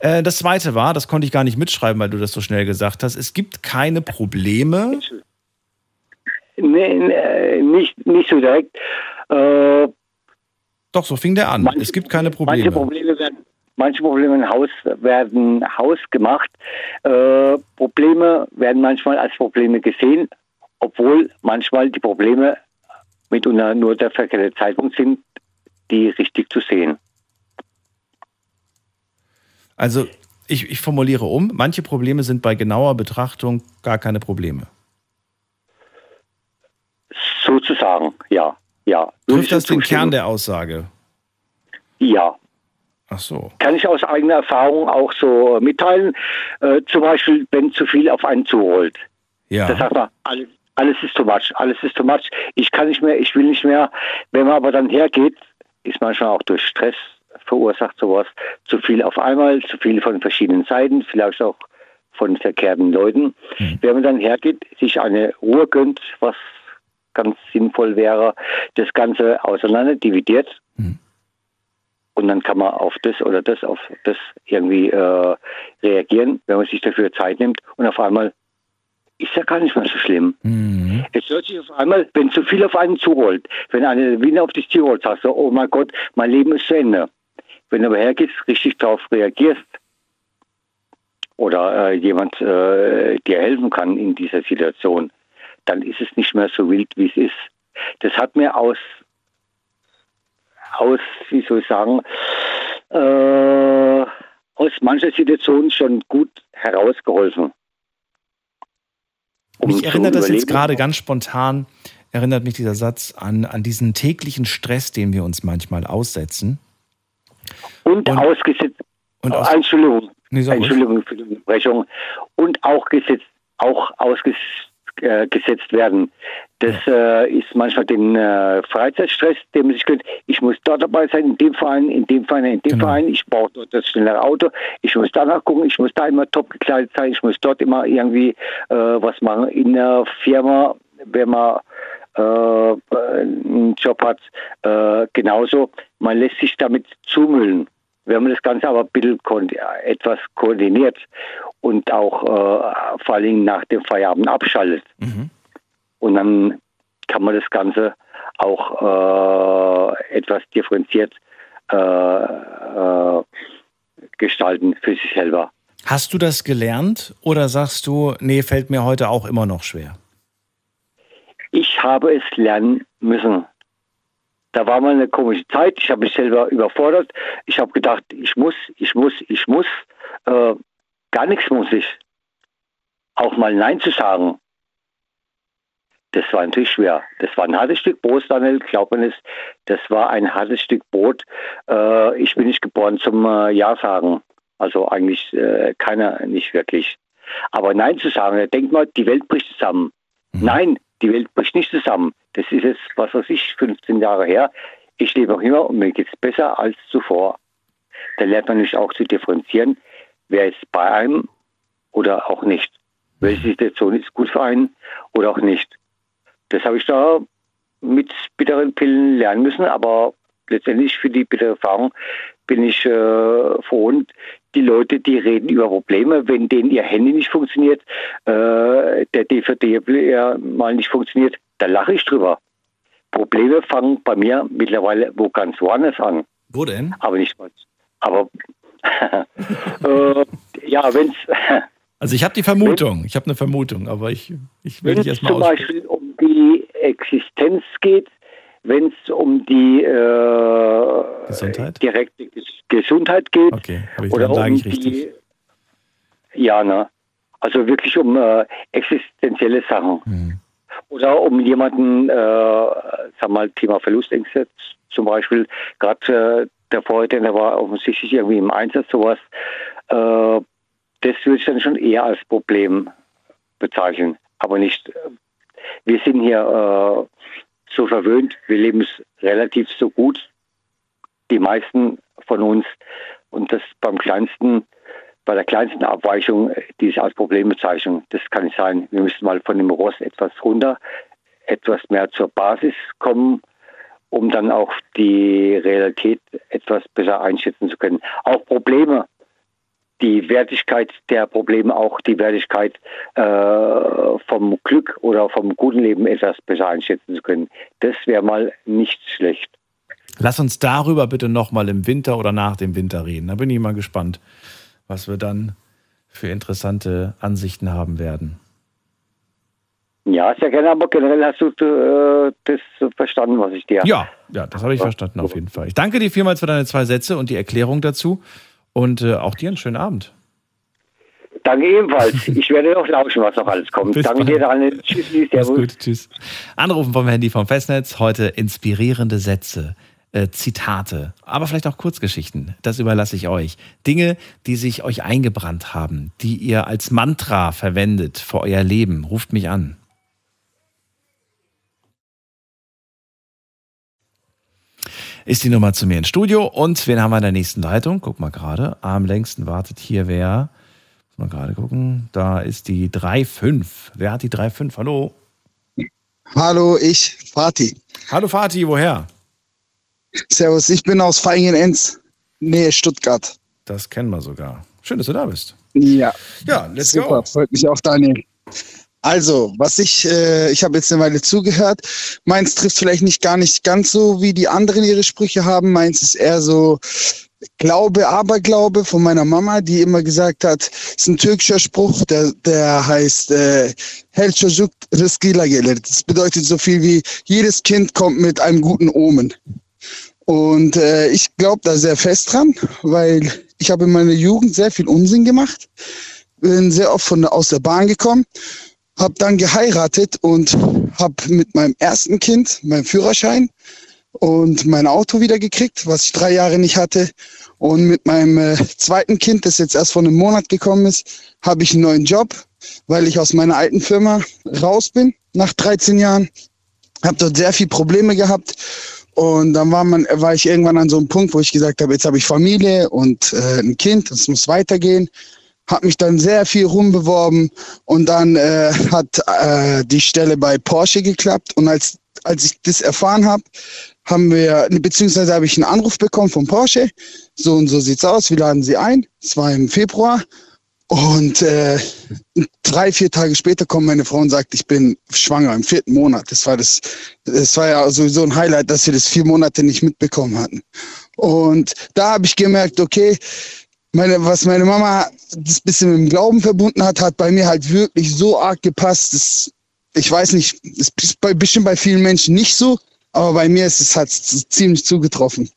Äh, das zweite war, das konnte ich gar nicht mitschreiben, weil du das so schnell gesagt hast. Es gibt keine Probleme. Nee, nee, nicht, nicht so direkt. Äh, Doch, so fing der an. es gibt keine Probleme. Manche Probleme werden, manche Probleme im Haus werden Haus gemacht. Äh, Probleme werden manchmal als Probleme gesehen, obwohl manchmal die Probleme mitunter nur der verkehrte Zeitpunkt sind, die richtig zu sehen. Also ich, ich formuliere um, manche Probleme sind bei genauer Betrachtung gar keine Probleme. Sozusagen, ja. ja. Trifft das den. Kern der Aussage? Ja. Ach so. Kann ich aus eigener Erfahrung auch so mitteilen. Äh, zum Beispiel, wenn zu viel auf einen zurollt. Ja. Da sagt man, alles, alles ist too much, alles ist too much. Ich kann nicht mehr, ich will nicht mehr. Wenn man aber dann hergeht, ist manchmal auch durch Stress verursacht sowas, zu viel auf einmal, zu viel von verschiedenen Seiten, vielleicht auch von verkehrten Leuten. Wenn man dann hergeht, sich eine Ruhe gönnt, was ganz sinnvoll wäre, das Ganze auseinander dividiert und dann kann man auf das oder das, auf das irgendwie äh, reagieren, wenn man sich dafür Zeit nimmt und auf einmal ist ja gar nicht mehr so schlimm. Es hört sich auf einmal, wenn zu viel auf einen zurollt, wenn eine Wiener auf dich zurollt, sagst du, oh mein Gott, mein Leben ist zu Ende. Wenn du aber hergehst, richtig darauf reagierst oder äh, jemand äh, dir helfen kann in dieser Situation, dann ist es nicht mehr so wild, wie es ist. Das hat mir aus, aus wie soll ich sagen, äh, aus mancher Situation schon gut herausgeholfen. Um Mich erinnert das jetzt gerade ganz spontan, erinnert mich dieser Satz an, an diesen täglichen Stress, den wir uns manchmal aussetzen. Und, ausgesetzt, und aus- Entschuldigung, Nee. Entschuldigung für die Unterbrechung, und auch gesetzt, auch ausgesetzt äh, werden. Das äh, ist manchmal den äh, Freizeitstress, den man sich gönnt. Ich muss dort dabei sein, in dem Verein, in dem Verein, in dem Genau. Verein. Ich brauche dort das schnellere Auto. Ich muss danach gucken. Ich muss da immer top gekleidet sein. Ich muss dort immer irgendwie äh, was machen. In der Firma, wenn man äh, einen Job hat, äh, genauso. Man lässt sich damit zumüllen. Wenn man das Ganze aber ein bisschen etwas koordiniert und auch äh, vor allem nach dem Feierabend abschaltet, und dann kann man das Ganze auch äh, etwas differenziert äh, äh, gestalten für sich selber. Hast du das gelernt oder sagst du, nee, fällt mir heute auch immer noch schwer? Ich habe es lernen müssen. Da war mal eine komische Zeit. Ich habe mich selber überfordert. Ich habe gedacht, ich muss, ich muss, ich muss. Äh, gar nichts muss ich. Auch mal Nein zu sagen. Das war natürlich schwer. Das war ein hartes Stück Brot, Daniel, glaubt man es. Das war ein hartes Stück Brot. Äh, ich bin nicht geboren zum äh, Ja sagen. Also eigentlich äh, keiner, nicht wirklich. Aber Nein zu sagen, da denkt man, die Welt bricht zusammen. Nein, die Welt bricht nicht zusammen. Das ist jetzt, was weiß ich, 15 Jahre her. Ich lebe noch immer und mir geht es besser als zuvor. Da lernt man natürlich auch zu differenzieren, wer ist bei einem oder auch nicht. Welche Situation ist gut für einen oder auch nicht. Das habe ich da mit bitteren Pillen lernen müssen, aber letztendlich für die bittere Erfahrung bin ich äh, froh. Und die Leute, die reden über Probleme, wenn denen ihr Handy nicht funktioniert, äh, der DVD-Player mal nicht funktioniert, da lache ich drüber. Probleme fangen bei mir mittlerweile wo ganz woanders an. Wo denn? Aber nicht mal. Aber äh, ja, wenn es Also ich habe die Vermutung, ich habe eine Vermutung, aber ich, ich will dich erstmal aussprechen. Beispiel Existenz geht, wenn es um die äh, Gesundheit? direkte Ges Gesundheit geht Okay, habe ich oder dann um ich richtig. die, ja, ne? Also wirklich um äh, existenzielle Sachen. Hm. Oder um jemanden, äh, sag mal, Thema Verlustängste zum Beispiel, gerade äh, der Vorredner der war offensichtlich irgendwie im Einsatz, sowas. Äh, das würde ich dann schon eher als Problem bezeichnen, aber nicht. Wir sind hier äh, so verwöhnt, wir leben es relativ so gut, die meisten von uns. Und das beim kleinsten, bei der kleinsten Abweichung, die ich als Problem bezeichne, das kann nicht sein. Wir müssen mal von dem Ross etwas runter, etwas mehr zur Basis kommen, um dann auch die Realität etwas besser einschätzen zu können. Auch Probleme, die Wertigkeit der Probleme, auch die Wertigkeit äh, vom Glück oder vom guten Leben etwas besser einschätzen zu können. Das wäre mal nicht schlecht. Lass uns darüber bitte nochmal im Winter oder nach dem Winter reden. Da bin ich mal gespannt, was wir dann für interessante Ansichten haben werden. Ja, sehr gerne, aber generell hast du äh, das verstanden, was ich dir. Ja, ja, das habe ich verstanden auf jeden Fall. Ich danke dir vielmals für deine zwei Sätze und die Erklärung dazu und äh, auch dir einen schönen Abend. Danke ebenfalls. Ich werde noch lauschen, was noch alles kommt. Bis Danke bald. dir, Daniel. Tschüssi, Mach's servus. gut, tschüss. Anrufen vom Handy vom Festnetz. Heute inspirierende Sätze, äh, Zitate, aber vielleicht auch Kurzgeschichten. Das überlasse ich euch. Dinge, die sich euch eingebrannt haben, die ihr als Mantra verwendet für euer Leben. Ruft mich an. Ist die Nummer zu mir ins Studio und wen haben wir in der nächsten Leitung? Guck mal gerade. Am längsten wartet hier wer. Muss mal gerade gucken. Da ist die 3.5. Wer hat die 3.5? Hallo. Hallo, ich, Fatih. Hallo Fatih, woher? Servus, ich bin aus Feingen-Enz, Nähe Stuttgart. Das kennen wir sogar. Schön, dass du da bist. Ja. Ja, let's Super, go. freut mich auch, Daniel. Also, was ich, äh, ich habe jetzt eine Weile zugehört. Meins trifft vielleicht nicht gar nicht ganz so, wie die anderen ihre Sprüche haben. Meins ist eher so Glaube, Aberglaube von meiner Mama, die immer gesagt hat, ist ein türkischer Spruch, der, der heißt äh, Her çocuk rızkıyla. Das bedeutet so viel wie, jedes Kind kommt mit einem guten Omen. Und äh, ich glaube da sehr fest dran, weil ich habe in meiner Jugend sehr viel Unsinn gemacht, bin sehr oft von, aus der Bahn gekommen, habe dann geheiratet und habe mit meinem ersten Kind meinen Führerschein und mein Auto wieder gekriegt, was ich drei Jahre nicht hatte. Und mit meinem äh, zweiten Kind, das jetzt erst vor einem Monat gekommen ist, habe ich einen neuen Job, weil ich aus meiner alten Firma raus bin nach 13 Jahren habe dort sehr viel Probleme gehabt. Und dann war, man, war ich irgendwann an so einem Punkt, wo ich gesagt habe, jetzt habe ich Familie und äh, ein Kind, es muss weitergehen. Habe mich dann sehr viel rumbeworben und dann äh, hat äh, die Stelle bei Porsche geklappt. Und als, als ich das erfahren habe, haben wir, beziehungsweise habe ich einen Anruf bekommen von Porsche. So und so sieht's aus, wir laden sie ein. Es war im Februar. Und äh, drei, vier Tage später kommt meine Frau und sagt, ich bin schwanger im vierten Monat. Das war das, das war ja sowieso ein Highlight, dass wir das vier Monate nicht mitbekommen hatten. Und da habe ich gemerkt, okay, meine, was meine Mama das bisschen mit dem Glauben verbunden hat, hat bei mir halt wirklich so arg gepasst. Das, ich weiß nicht, das ist bei, bestimmt bei vielen Menschen nicht so, aber bei mir ist es halt ziemlich zugetroffen.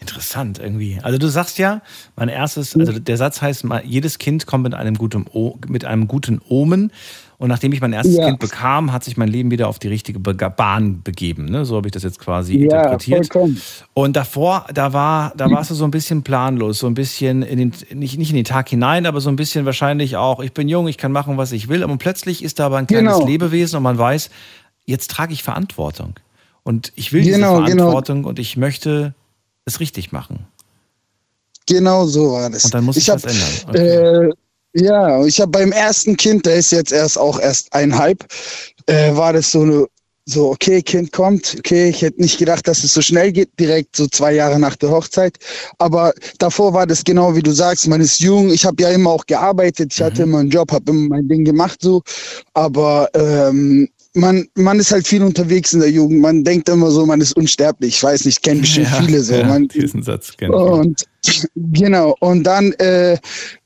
Interessant irgendwie. Also du sagst ja, mein erstes, also der Satz heißt, jedes Kind kommt mit einem guten, o mit einem guten Omen. Und nachdem ich mein erstes ja. Kind bekam, hat sich mein Leben wieder auf die richtige Bahn begeben. Ne? So habe ich das jetzt quasi ja, interpretiert. Vollkommen. Und davor, da war, da warst du so ein bisschen planlos, so ein bisschen in den, nicht, nicht in den Tag hinein, aber so ein bisschen wahrscheinlich auch, ich bin jung, ich kann machen, was ich will. Und plötzlich ist da aber ein kleines genau. Lebewesen und man weiß, jetzt trage ich Verantwortung. Und ich will genau, diese genau. Verantwortung genau. und ich möchte es richtig machen. Genau so war das. Und dann muss ich, ich hab, was ändern. Okay. Äh, ja, ich habe beim ersten Kind, der ist jetzt erst auch erst einhalb, äh, war das so eine, so, okay, Kind kommt, okay, ich hätte nicht gedacht, dass es so schnell geht, direkt so zwei Jahre nach der Hochzeit. Aber davor war das genau wie du sagst, man ist jung, ich habe ja immer auch gearbeitet, ich mhm. hatte immer einen Job, habe immer mein Ding gemacht so. Aber ähm, man, man ist halt viel unterwegs in der Jugend. Man denkt immer so, man ist unsterblich. Ich weiß nicht, kennen bestimmt ja, viele so. Ja, man, diesen Satz kennt Und genau. Und dann äh,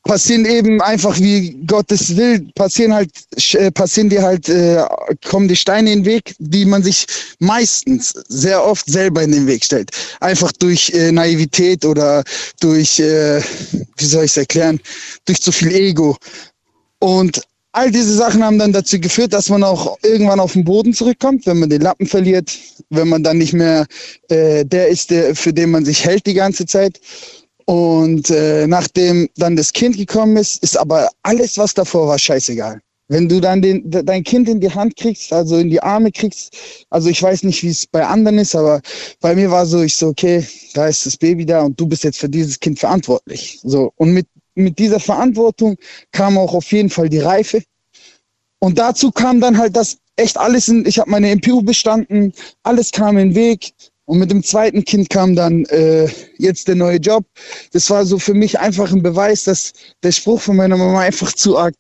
passieren eben einfach wie Gottes will, passieren halt, äh, passieren dir halt, äh, kommen die Steine in den Weg, die man sich meistens sehr oft selber in den Weg stellt. Einfach durch äh, Naivität oder durch, äh, wie soll ich es erklären, durch zu viel Ego. Und All diese Sachen haben dann dazu geführt, dass man auch irgendwann auf den Boden zurückkommt, wenn man den Lappen verliert, wenn man dann nicht mehr äh, der ist, der, für den man sich hält die ganze Zeit. Und äh, nachdem dann das Kind gekommen ist, ist aber alles, was davor war, scheißegal. Wenn du dann den, dein Kind in die Hand kriegst, also in die Arme kriegst, also ich weiß nicht, wie es bei anderen ist, aber bei mir war so, ich so, okay, da ist das Baby da und du bist jetzt für dieses Kind verantwortlich. So und mit mit dieser Verantwortung kam auch auf jeden Fall die Reife. Und dazu kam dann halt das echt alles in, ich habe meine MPU bestanden, alles kam in den Weg. Und mit dem zweiten Kind kam dann äh, jetzt der neue Job. Das war so für mich einfach ein Beweis, dass der Spruch von meiner Mama einfach zu arg,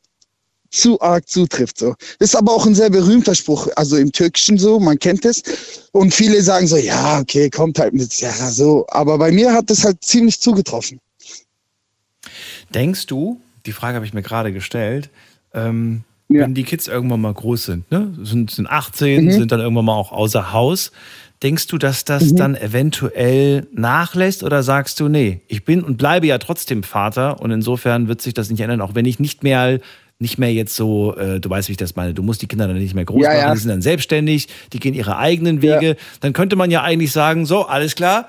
zu arg zutrifft. So. Ist aber auch ein sehr berühmter Spruch, also im Türkischen so, man kennt es. Und viele sagen so, ja, okay, kommt halt mit, ja, so. Aber bei mir hat das halt ziemlich zugetroffen. Denkst du, die Frage habe ich mir gerade gestellt, ähm, ja. wenn die Kids irgendwann mal groß sind, ne? sind, sind 18, mhm. sind dann irgendwann mal auch außer Haus, denkst du, dass das mhm. dann eventuell nachlässt oder sagst du, nee, ich bin und bleibe ja trotzdem Vater und insofern wird sich das nicht ändern, auch wenn ich nicht mehr nicht mehr jetzt so, äh, du weißt, wie ich das meine, du musst die Kinder dann nicht mehr groß ja, machen, ja. die sind dann selbstständig, die gehen ihre eigenen Wege. Dann könnte man ja eigentlich sagen, so, alles klar,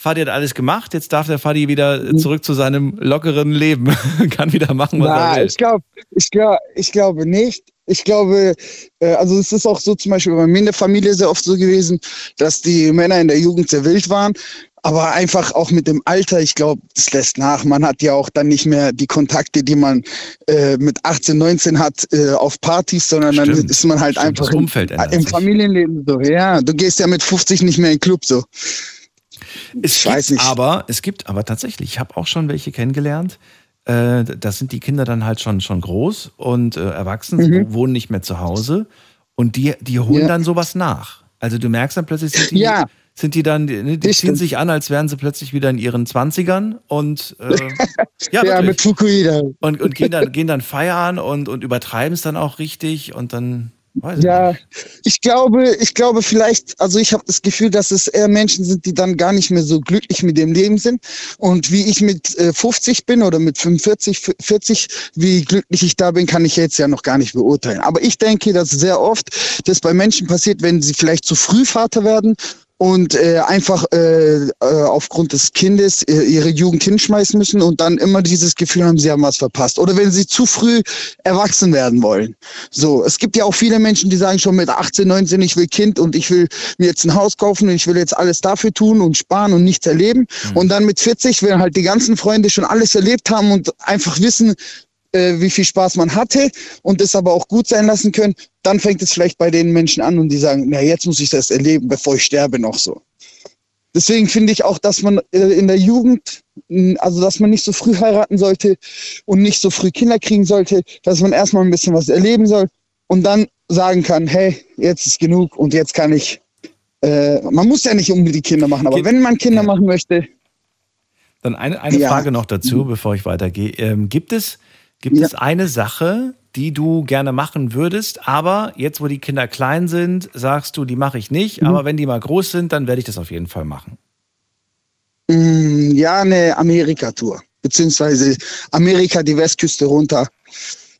Fadi hat alles gemacht, jetzt darf der Fadi wieder zurück zu seinem lockeren Leben, kann wieder machen, was Na, er will. Ich glaube ich glaub, ich glaube nicht. Ich glaube, äh, also es ist auch so zum Beispiel bei mir in der Familie sehr oft so gewesen, dass die Männer in der Jugend sehr wild waren. Aber einfach auch mit dem Alter, ich glaube, das lässt nach. Man hat ja auch dann nicht mehr die Kontakte, die man äh, mit 18, 19 hat äh, auf Partys, sondern Stimmt. dann ist man halt Stimmt, einfach im, im Familienleben so. Ja, du gehst ja mit 50 nicht mehr in den Club so. Es ich weiß nicht. Aber, es gibt aber tatsächlich, ich habe auch schon welche kennengelernt, äh, da sind die Kinder dann halt schon, schon groß und äh, erwachsen, mhm. wohnen nicht mehr zu Hause und die, die holen ja. dann sowas nach. Also du merkst dann plötzlich, sind die, ja. sind die dann, die, die ziehen sich an, als wären sie plötzlich wieder in ihren Zwanzigern und äh, ja, ja mit Fukuhida. Und, und gehen, dann, gehen dann feiern und, und übertreiben es dann auch richtig und dann Weiß ja, ich glaube, ich glaube vielleicht, also ich habe das Gefühl, dass es eher Menschen sind, die dann gar nicht mehr so glücklich mit dem Leben sind. Und wie ich mit äh, 50 bin oder mit 45, 40, wie glücklich ich da bin, kann ich jetzt ja noch gar nicht beurteilen. Aber ich denke, dass sehr oft das bei Menschen passiert, wenn sie vielleicht zu früh Vater werden und äh, einfach äh, äh, aufgrund des Kindes äh, ihre Jugend hinschmeißen müssen und dann immer dieses Gefühl haben, sie haben was verpasst. Oder wenn sie zu früh erwachsen werden wollen. So, es gibt ja auch viele Menschen, die sagen schon mit 18, 19, ich will Kind und ich will mir jetzt ein Haus kaufen und ich will jetzt alles dafür tun und sparen und nichts erleben. Und dann mit 40, wenn halt die ganzen Freunde schon alles erlebt haben und einfach wissen, äh, wie viel Spaß man hatte und es aber auch gut sein lassen können, dann fängt es vielleicht bei den Menschen an und die sagen, na jetzt muss ich das erleben, bevor ich sterbe noch so. Deswegen finde ich auch, dass man äh, in der Jugend, also dass man nicht so früh heiraten sollte und nicht so früh Kinder kriegen sollte, dass man erstmal ein bisschen was erleben soll und dann sagen kann, hey, jetzt ist genug und jetzt kann ich, äh, man muss ja nicht unbedingt Kinder machen, aber wenn man Kinder machen möchte, Dann eine, eine Ja. Frage noch dazu, bevor ich weitergehe. Ähm, gibt es, gibt es eine Sache, die du gerne machen würdest, aber jetzt, wo die Kinder klein sind, sagst du, die mache ich nicht, Mhm. aber wenn die mal groß sind, dann werde ich das auf jeden Fall machen. Mm, Ja, eine Amerika-Tour. Beziehungsweise Amerika, die Westküste runter.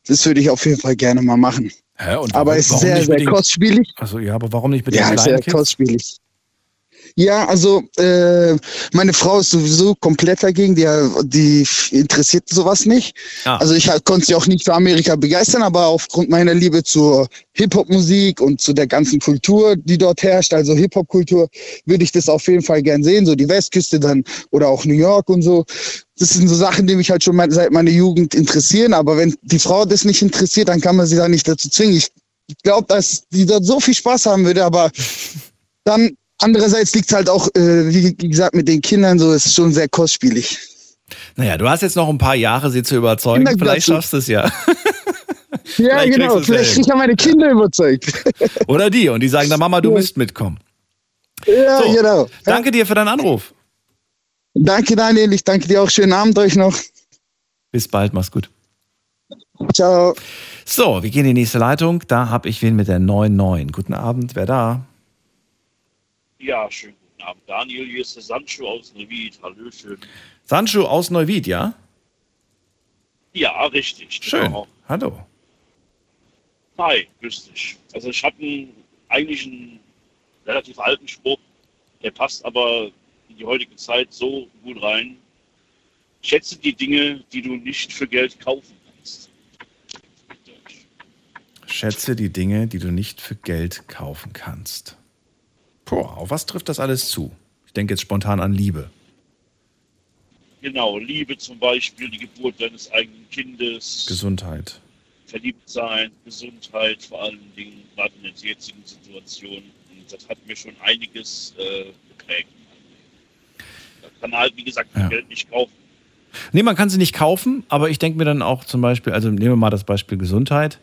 Das würde ich auf jeden Fall gerne mal machen. Hä? Aber es ist sehr, sehr kostspielig. Also ja, aber warum nicht mit Ja, den sehr kleinen Kids? kostspielig. Ja, also äh, meine Frau ist sowieso komplett dagegen, die, die interessiert sowas nicht. Ah. Also ich halt, konnte sie auch nicht für Amerika begeistern, aber aufgrund meiner Liebe zur Hip-Hop-Musik und zu der ganzen Kultur, die dort herrscht, also Hip-Hop-Kultur, würde ich das auf jeden Fall gern sehen, so die Westküste dann oder auch New York und so. Das sind so Sachen, die mich halt schon seit meiner Jugend interessieren, aber wenn die Frau das nicht interessiert, dann kann man sie da nicht dazu zwingen. Ich glaube, dass die dort so viel Spaß haben würde, aber dann andererseits liegt es halt auch, äh, wie gesagt, mit den Kindern so, ist schon sehr kostspielig. Naja, du hast jetzt noch ein paar Jahre, sie zu überzeugen. Kinder Vielleicht schaffst du es ja. Ja, Vielleicht genau. Vielleicht kriege ich ja meine Kinder überzeugt. Oder die. Und die sagen dann, Mama, du müsst mitkommen. Ja, So, genau. Danke dir für deinen Anruf. Danke, Daniel. Ich danke dir auch. Schönen Abend euch noch. Bis bald, mach's gut. Ciao. So, wir gehen in die nächste Leitung. Da habe ich wen mit der 99. Guten Abend, wer da? Ja, schönen guten Abend. Daniel, hier ist der Sancho aus Neuwied. Hallöchen. Sancho aus Neuwied, ja? Ja, richtig. Schön. Genau. Hallo. Hi, grüß dich. Also ich habe eigentlich einen relativ alten Spruch, der passt aber in die heutige Zeit so gut rein. Schätze die Dinge, die du nicht für Geld kaufen kannst. Schätze die Dinge, die du nicht für Geld kaufen kannst. Puh, auf was trifft das alles zu? Ich denke jetzt spontan an Liebe. Genau, Liebe zum Beispiel, die Geburt deines eigenen Kindes, Gesundheit. verliebt sein, Gesundheit, vor allen Dingen gerade in der jetzigen Situation. Und das hat mir schon einiges äh, geprägt. Da kann halt, wie gesagt, Ja. Geld nicht kaufen. Nee, man kann sie nicht kaufen, aber ich denke mir dann auch zum Beispiel, also nehmen wir mal das Beispiel Gesundheit.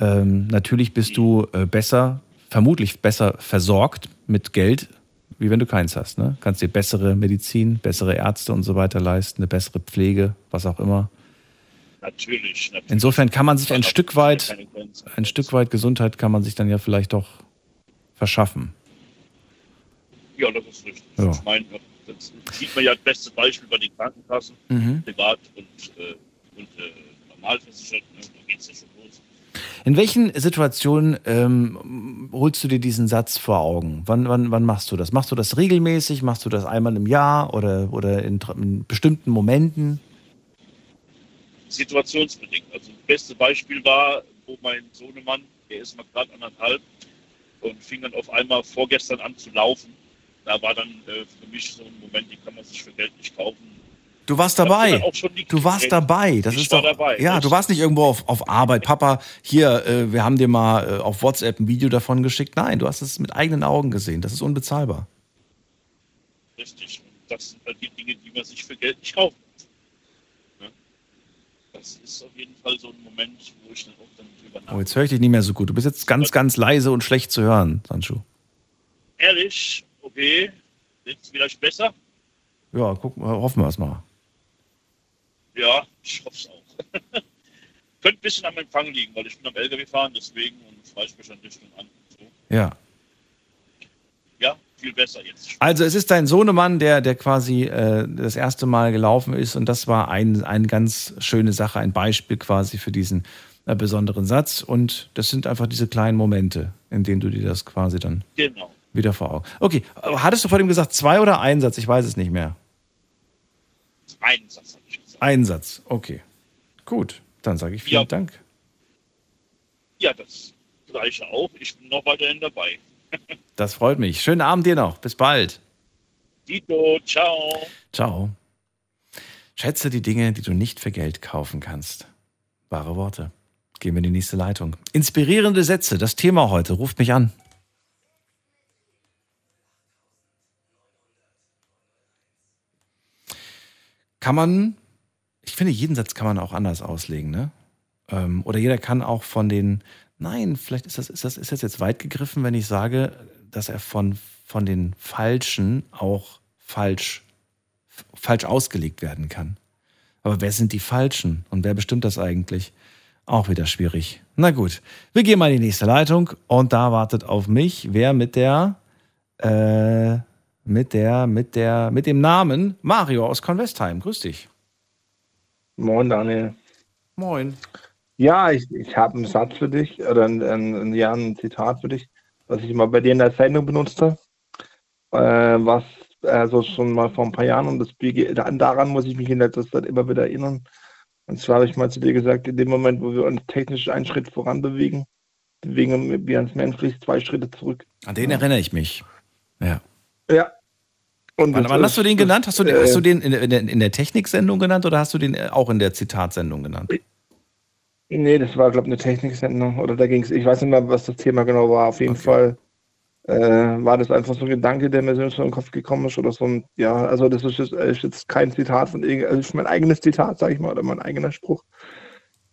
Ähm, natürlich bist du äh, besser, vermutlich besser versorgt mit Geld, wie wenn du keins hast. Ne? Kannst dir bessere Medizin, bessere Ärzte und so weiter leisten, eine bessere Pflege, was auch immer. Natürlich, natürlich. Insofern kann man sich ein Stück weit, ein Stück weit Gesundheit kann man sich dann ja vielleicht doch verschaffen. Ja, das ist richtig. Ja. Ich meine, das sieht man ja das beste Beispiel bei den Krankenkassen, Mhm. privat und, äh, und äh, normal versichert. Ne? Da geht es ja schon. In welchen Situationen ähm, holst du dir diesen Satz vor Augen? Wann, wann, wann machst du das? Machst du das regelmäßig? Machst du das einmal im Jahr oder, oder in, in bestimmten Momenten? situationsbedingt. Also das beste Beispiel war, wo mein Sohnemann, der ist mal gerade anderthalb und fing dann auf einmal vorgestern an zu laufen. Da war dann äh, für mich so ein Moment, den kann man sich für Geld nicht kaufen. Du warst dabei. Du warst dabei. Das Ich ist war doch, dabei, Ja, du warst nicht irgendwo auf, auf Arbeit. Papa, hier, äh, wir haben dir mal äh, auf WhatsApp ein Video davon geschickt. Nein, du hast es mit eigenen Augen gesehen. Das ist unbezahlbar. Richtig. Das sind halt die Dinge, die man sich für Geld nicht kaufen kann. Ne? Das ist auf jeden Fall so ein Moment, wo ich dann auch dann drüber Oh, jetzt höre ich dich nicht mehr so gut. Du bist jetzt ganz, ganz leise und schlecht zu hören, Sancho. Ehrlich, okay, jetzt vielleicht besser? Ja, guck, mal, hoffen wir es mal. Ja, ich hoffe es auch. Könnte ein bisschen am Empfang liegen, weil ich bin am LKW fahren, deswegen und Freisprecheinrichtung an. So. Ja. Ja, viel besser jetzt. Also es ist dein Sohnemann, der, der quasi äh, das erste Mal gelaufen ist und das war ein, eine ganz schöne Sache, ein Beispiel quasi für diesen äh, besonderen Satz und das sind einfach diese kleinen Momente, in denen du dir das quasi dann Genau. Wieder vor Augen. Okay, aber hattest du vor dem gesagt zwei oder einen Satz? Ich weiß es nicht mehr. Einen Satz. Ein Satz, okay. Gut, dann sage ich vielen Ja. Dank. Ja, das gleiche auch. Ich bin noch weiterhin dabei. Das freut mich. Schönen Abend dir noch. Bis bald. Dito, ciao. Ciao. Schätze die Dinge, die du nicht für Geld kaufen kannst. Wahre Worte. Gehen wir in die nächste Leitung. Inspirierende Sätze, das Thema heute. Ruft mich an. Kann man, ich finde, jeden Satz kann man auch anders auslegen, ne? Ähm, oder jeder kann auch von den, nein, vielleicht ist das, ist das, ist das jetzt weit gegriffen, wenn ich sage, dass er von, von den Falschen auch falsch, falsch ausgelegt werden kann. Aber wer sind die Falschen und wer bestimmt das eigentlich? Auch wieder schwierig. Na gut, wir gehen mal in die nächste Leitung und da wartet auf mich, wer mit der, äh, mit der, mit der, mit dem Namen Mario aus Convestheim. Grüß dich. Moin, Daniel. Moin. Ja, ich, ich habe einen Satz für dich, oder ein, ein, ein, ja, ein Zitat für dich, was ich mal bei dir in der Sendung benutzte, äh, was also schon mal vor ein paar Jahren und das daran muss ich mich in letzter Zeit immer wieder erinnern. Und zwar habe ich mal zu dir gesagt, in dem Moment, wo wir uns technisch einen Schritt voran bewegen, bewegen wir uns menschlich zwei Schritte zurück. An den erinnere ich mich. Ja. Ja. Und Wann, wann hast du den genannt? Hast du den, äh, hast du den in, der- in, in der Techniksendung genannt oder hast du den äh, auch in der Zitatsendung genannt? Nee, das war, glaube ich, eine Techniksendung. Oder da ging es, ich weiß nicht mehr, was das Thema genau war. Auf jeden Fall äh, war das einfach so ein Gedanke, der mir so in den Kopf gekommen ist. Oder so ein, ja, also das ist jetzt, ist jetzt kein Zitat von irgend, also ist mein eigenes Zitat, sage ich mal, oder mein eigener Spruch.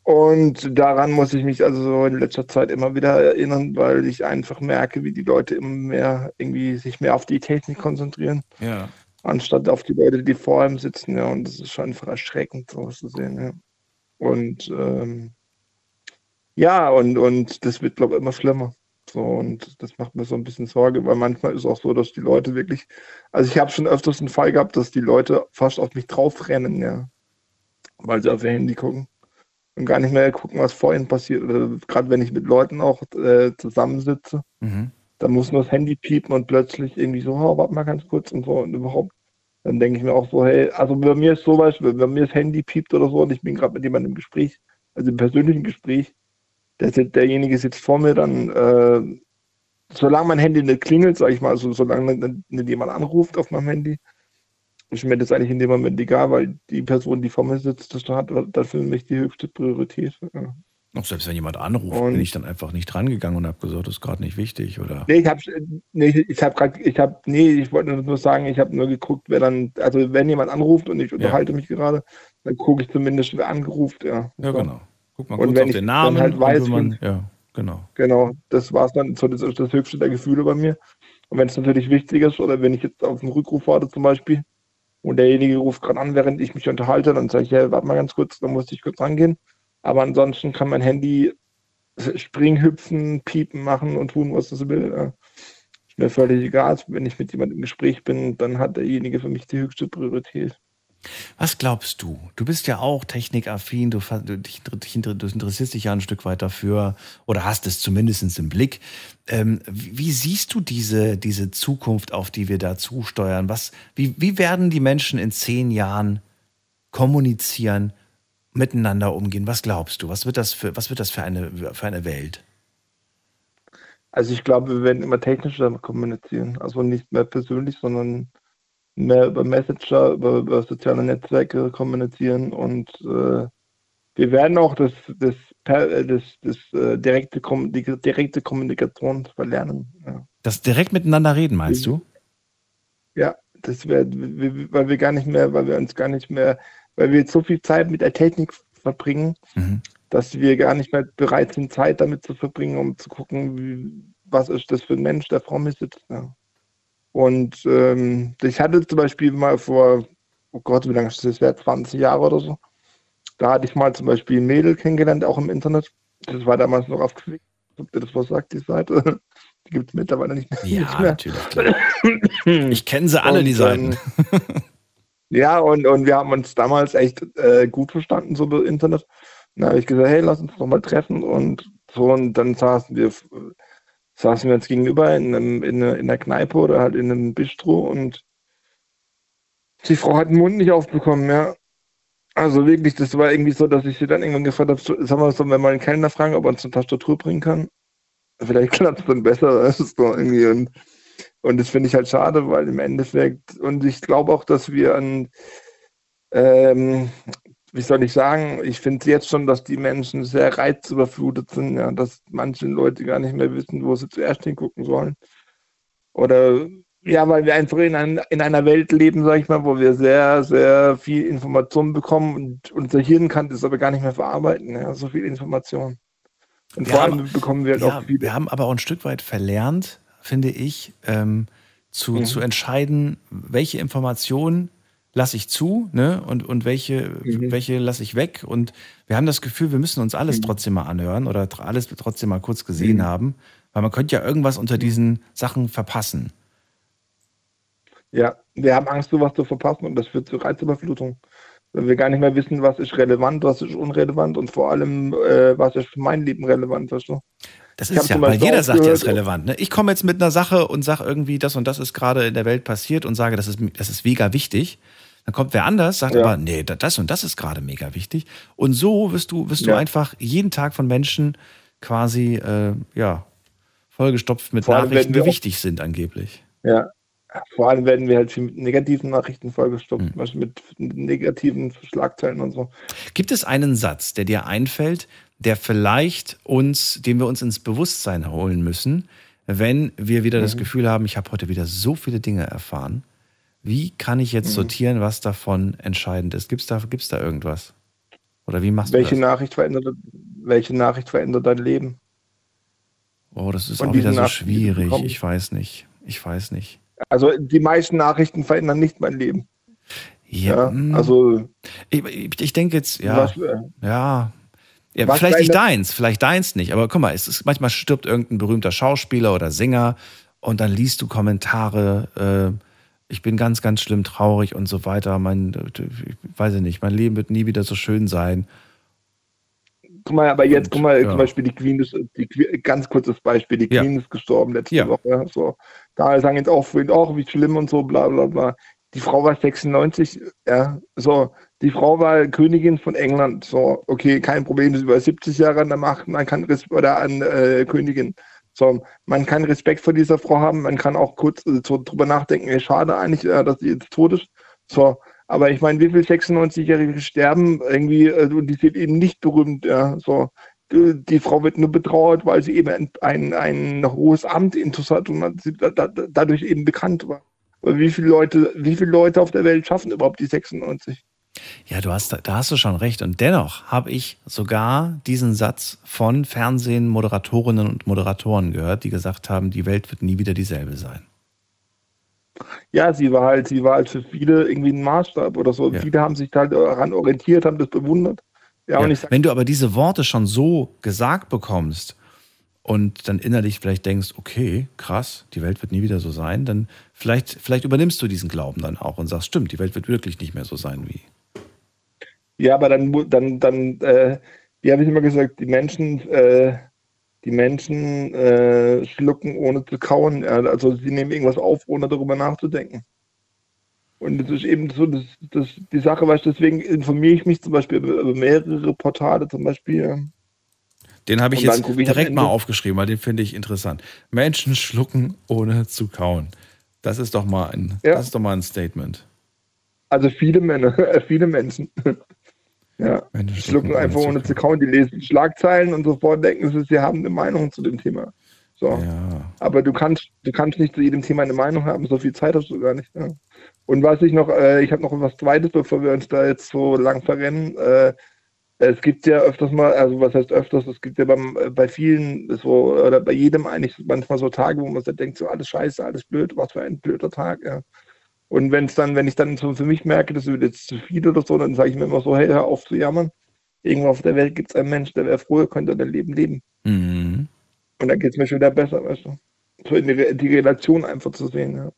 Und daran muss ich mich also so in letzter Zeit immer wieder erinnern, weil ich einfach merke, wie die Leute immer mehr irgendwie sich mehr auf die Technik konzentrieren, Ja. anstatt auf die Leute, die vor ihm sitzen. Ja, und das ist schon einfach erschreckend, sowas zu sehen. Ja. Und ähm, ja, und, und das wird, glaube ich, immer schlimmer. So, und das macht mir so ein bisschen Sorge, weil manchmal ist auch so, dass die Leute wirklich, also ich habe schon öfters einen Fall gehabt, dass die Leute fast auf mich draufrennen, ja, weil sie auf ihr Handy gucken und gar nicht mehr gucken, was vor ihnen passiert. Oder gerade wenn ich mit Leuten auch äh, zusammensitze, Mhm. da muss nur das Handy piepen und plötzlich irgendwie so, oh, warte mal ganz kurz und so und überhaupt. Dann denke ich mir auch so, hey, also bei mir ist sowas, wenn bei mir das Handy piept oder so und ich bin gerade mit jemandem im Gespräch, also im persönlichen Gespräch, der, derjenige sitzt vor mir, dann, äh, solange mein Handy nicht klingelt, sage ich mal, also solange nicht jemand anruft auf meinem Handy, ist mir das eigentlich in dem Moment egal, weil die Person, die vor mir sitzt, das hat, das für mich die höchste Priorität. Ja. Auch selbst wenn jemand anruft, Und- bin ich dann einfach nicht drangegangen und habe gesagt, das ist gerade nicht wichtig oder. Nee, ich habe nee, ich habe gerade ich habe nee, ich wollte nur sagen, ich habe nur geguckt, wer dann also wenn jemand anruft und ich unterhalte mich gerade, dann gucke ich zumindest wer angeruft, ja. Ja, So. genau. Guck mal Und kurz auf den dann Namen. halt weiß, und wenn man, ja, genau. Genau, das war es dann, so das ist das höchste der Gefühle bei mir. Und wenn es natürlich wichtig ist, oder wenn ich jetzt auf einen Rückruf warte zum Beispiel, und derjenige ruft gerade an, während ich mich unterhalte, dann sage ich, ja, warte mal ganz kurz, dann muss ich kurz rangehen. Aber ansonsten kann mein Handy springen, hüpfen, piepen, machen und tun, was es will. Ist mir völlig egal. Wenn ich mit jemandem im Gespräch bin, dann hat derjenige für mich die höchste Priorität. Was glaubst du? Du bist ja auch technikaffin, du, du, dich, du interessierst dich ja ein Stück weit dafür oder hast es zumindest im Blick. Ähm, wie, wie siehst du diese, diese Zukunft, auf die wir da zusteuern? Was, wie, wie werden die Menschen in zehn Jahren kommunizieren, miteinander umgehen? Was glaubst du? Was wird das für, was wird das für eine, für eine Welt? Also ich glaube, wir werden immer technischer kommunizieren. Also nicht mehr persönlich, sondern mehr über Messenger, über, über soziale Netzwerke kommunizieren und äh, wir werden auch das, das, äh, das, das äh, direkte, die direkte Kommunikation verlernen. Ja. Das direkt miteinander reden, meinst du? Ja, das wäre, weil wir gar nicht mehr, weil wir uns gar nicht mehr, weil wir jetzt so viel Zeit mit der Technik verbringen, Mhm. dass wir gar nicht mehr bereit sind, Zeit damit zu verbringen, um zu gucken, wie, was ist das für ein Mensch, der vor mir sitzt. Ja. Und ähm, ich hatte zum Beispiel mal vor, oh Gott, wie lange ist das? Wäre 20 Jahre oder so. Da hatte ich mal zum Beispiel ein Mädel kennengelernt, auch im Internet. Das war damals noch auf Quick. Ob dir das was sagt, die Seite? Die gibt es mittlerweile nicht mehr. Ja, nicht mehr. natürlich. Klar. Ich kenne sie alle, Und, die Seiten. ähm, ja, und, und wir haben uns damals echt äh, gut verstanden, so über Internet. Dann habe ich gesagt, hey, lass uns doch mal treffen und so. Und dann saßen wir f- saßen wir uns gegenüber in, einem, in, einer, in einer Kneipe oder halt in einem Bistro und die Frau hat den Mund nicht aufbekommen, ja. Also wirklich, das war irgendwie so, dass ich sie dann irgendwann gefragt habe, so, sagen wir so, wenn wir einen Kellner fragen, ob er uns eine Tastatur bringen kann. Vielleicht klappt es dann besser, das ist so irgendwie. Und, und das finde ich halt schade, weil im Endeffekt, und ich glaube auch, dass wir an, ähm, wie soll ich sagen, ich finde jetzt schon, dass die Menschen sehr reizüberflutet sind, ja, dass manche Leute gar nicht mehr wissen, wo sie zuerst hingucken sollen. Oder ja, weil wir einfach in, ein, in einer Welt leben, sag ich mal, wo wir sehr, sehr viel Information bekommen und unser Hirn kann das aber gar nicht mehr verarbeiten, ja, so viel Information. Und Wir vor haben- allem bekommen wir halt Ja, auch viel. wir haben aber auch ein Stück weit verlernt, finde ich, ähm, zu, Mhm. zu entscheiden, welche Informationen lasse ich zu ne? und, und welche, Mhm. welche lasse ich weg. Und wir haben das Gefühl, wir müssen uns alles trotzdem mal anhören oder alles trotzdem mal kurz gesehen Mhm. haben, weil man könnte ja irgendwas unter diesen Sachen verpassen. Ja, wir haben Angst, sowas zu verpassen und das führt zu Reizüberflutung. Weil wir gar nicht mehr wissen, was ist relevant, was ist unrelevant und vor allem, äh, was ist für mein Leben relevant, weißt du? Das Ich ist ja, weil jeder sagt ja, ist gehört- relevant. Ne? Ich komme jetzt mit einer Sache und sage irgendwie, das und das ist gerade in der Welt passiert und sage, das ist, das ist mega wichtig. Dann kommt wer anders, sagt Ja. aber, nee, da- das und das ist gerade mega wichtig. Und so wirst du, wirst du Ja. einfach jeden Tag von Menschen quasi, äh, ja, vollgestopft mit allem Nachrichten, die wichtig sind angeblich. Ja. Vor allem werden wir halt viel mit negativen Nachrichten vollgestopft, Hm. zum Beispiel mit negativen Schlagzeilen und so. Gibt es einen Satz, der dir einfällt, der vielleicht uns, den wir uns ins Bewusstsein holen müssen, wenn wir wieder das Mhm. Gefühl haben, ich habe heute wieder so viele Dinge erfahren. Wie kann ich jetzt Mhm. sortieren, was davon entscheidend ist? Gibt es da, gibt's da irgendwas? Oder wie machst Welche du das? Nachricht verändert, welche Nachricht verändert dein Leben? Oh, das ist Und auch wieder so schwierig. Ich weiß nicht. Ich weiß nicht. Also die meisten Nachrichten verändern nicht mein Leben. Ja, Ja, mm. also Ich, ich, denke jetzt, ja. Was, äh, ja. Ja, was vielleicht nicht deins, vielleicht deins nicht. Aber guck mal, es ist, manchmal stirbt irgendein berühmter Schauspieler oder Sänger und dann liest du Kommentare, äh, ich bin ganz, ganz schlimm traurig und so weiter. Mein, ich weiß ich nicht, mein Leben wird nie wieder so schön sein. Guck mal, aber jetzt, guck mal, ja. zum Beispiel die Queen ist, die, ganz kurzes Beispiel, die Ja. Queen ist gestorben letzte Ja. Woche. So. Da sagen jetzt auch auch wie schlimm und so, bla bla bla. Die Frau war 96, ja, so. Die Frau war Königin von England, so. Okay, kein Problem, ist über 70 Jahre an der Macht, man kann Res oder an äh, Königin. So, man kann Respekt vor dieser Frau haben, man kann auch kurz äh, so drüber nachdenken, ey, schade eigentlich, äh, dass sie jetzt tot ist. So, aber ich meine, wie viele 96-Jährige sterben irgendwie äh, und die sind eben nicht berühmt, ja, so. Die, die Frau wird nur betrauert, weil sie eben ein, ein, ein hohes Amt hat und sie da, da, dadurch eben bekannt war. Aber wie viele Leute, wie viele Leute auf der Welt schaffen überhaupt die 96? Ja, du hast, da hast du schon recht. Und dennoch habe ich sogar diesen Satz von Fernsehen, Moderatorinnen und Moderatoren gehört, die gesagt haben, die Welt wird nie wieder dieselbe sein. Ja, sie war halt, sie war halt für viele irgendwie ein Maßstab oder so. Ja. Viele haben sich halt daran orientiert, haben das bewundert. Ja, und Ja, wenn du aber diese Worte schon so gesagt bekommst und dann innerlich vielleicht denkst, okay, krass, die Welt wird nie wieder so sein, dann vielleicht, vielleicht übernimmst du diesen Glauben dann auch und sagst, stimmt, die Welt wird wirklich nicht mehr so sein wie. Ja, aber dann, dann, dann, äh, wie habe ich immer gesagt, die Menschen, äh, die Menschen äh, schlucken ohne zu kauen. Also sie nehmen irgendwas auf, ohne darüber nachzudenken. Und das ist eben so das, das, die Sache, weißt du, deswegen informiere ich mich zum Beispiel über, mehrere Portale, zum Beispiel. Den habe ich jetzt ich direkt mal aufgeschrieben, weil den finde ich interessant. Menschen schlucken ohne zu kauen. Das ist doch mal ein, Ja. das ist doch mal ein Statement. Also viele Männer, äh, viele Menschen. Ja, Menschen schlucken einfach ohne zu kauen. Die lesen Schlagzeilen und sofort denken sie, sie haben eine Meinung zu dem Thema. So. Ja. Aber du kannst, du kannst nicht zu jedem Thema eine Meinung haben, so viel Zeit hast du gar nicht. Ja. Und was ich noch, äh, ich habe noch was Zweites, bevor wir uns da jetzt so lang verrennen. Äh, es gibt ja öfters mal, also was heißt öfters, es gibt ja beim, äh, bei vielen so, oder bei jedem eigentlich manchmal so Tage, wo man sich denkt, so alles scheiße, alles blöd, was für ein blöder Tag, ja. Und wenn es dann, wenn ich dann so für mich merke, das wird jetzt zu viel oder so, dann sage ich mir immer so, hey, hör auf zu jammern. Irgendwo auf der Welt gibt es einen Mensch, der wäre froh, könnte dein Leben leben. Mhm. Und dann geht es mir schon wieder besser, weißt du. So in die, die Relation einfach zu sehen, ja.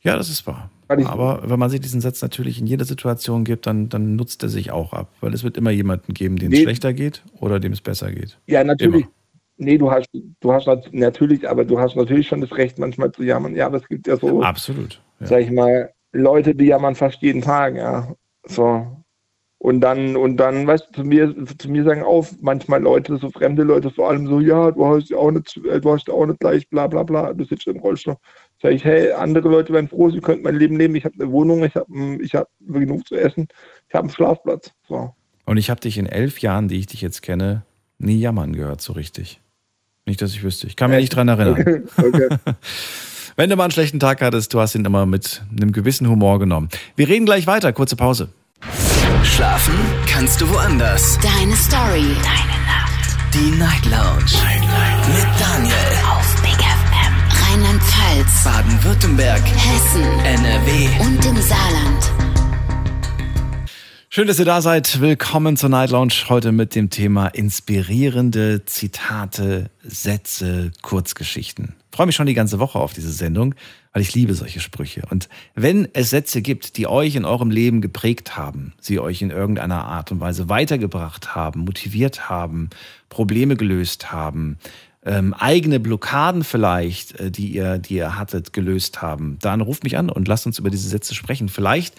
Ja, das ist wahr. Aber wenn man sich diesen Satz natürlich in jeder Situation gibt, dann, dann nutzt er sich auch ab. Weil es wird immer jemanden geben, dem es schlechter geht oder dem es besser geht. Ja, natürlich. Immer. Nee, du hast, du hast nat- natürlich, aber du hast natürlich schon das Recht, manchmal zu jammern. Ja, aber es gibt ja so, Absolut. Ja. sag ich mal, Leute, die jammern fast jeden Tag, ja. So. Und dann, und dann, weißt du, zu mir, zu mir sagen auch manchmal Leute, so fremde Leute, vor allem so, ja, du hast ja auch nicht, äh, du hast auch nicht gleich, bla bla bla, du sitzt im Rollstuhl. Sag ich, hey, andere Leute wären froh, sie könnten mein Leben leben. Ich habe eine Wohnung, ich habe ich hab genug zu essen, ich habe einen Schlafplatz. So. Und ich habe dich in elf Jahren, die ich dich jetzt kenne, nie jammern gehört, so richtig. Nicht, dass ich wüsste. Ich kann mich nicht dran erinnern. okay. Wenn du mal einen schlechten Tag hattest, du hast ihn immer mit einem gewissen Humor genommen. Wir reden gleich weiter. Kurze Pause. Schlafen kannst du woanders. Deine Story. Deine Nacht. Die Night Lounge. Mit Daniel. Auf Big FM. Rheinland-Pfalz. Baden-Württemberg. Hessen. NRW. Und im Saarland. Schön, dass ihr da seid. Willkommen zur Night Lounge. Heute mit dem Thema inspirierende Zitate, Sätze, Kurzgeschichten. Ich freue mich schon die ganze Woche auf diese Sendung, weil ich liebe solche Sprüche. Und wenn es Sätze gibt, die euch in eurem Leben geprägt haben, sie euch in irgendeiner Art und Weise weitergebracht haben, motiviert haben, Probleme gelöst haben, ähm, eigene Blockaden vielleicht, äh, die ihr, die ihr hattet, gelöst haben, dann ruft mich an und lasst uns über diese Sätze sprechen. Vielleicht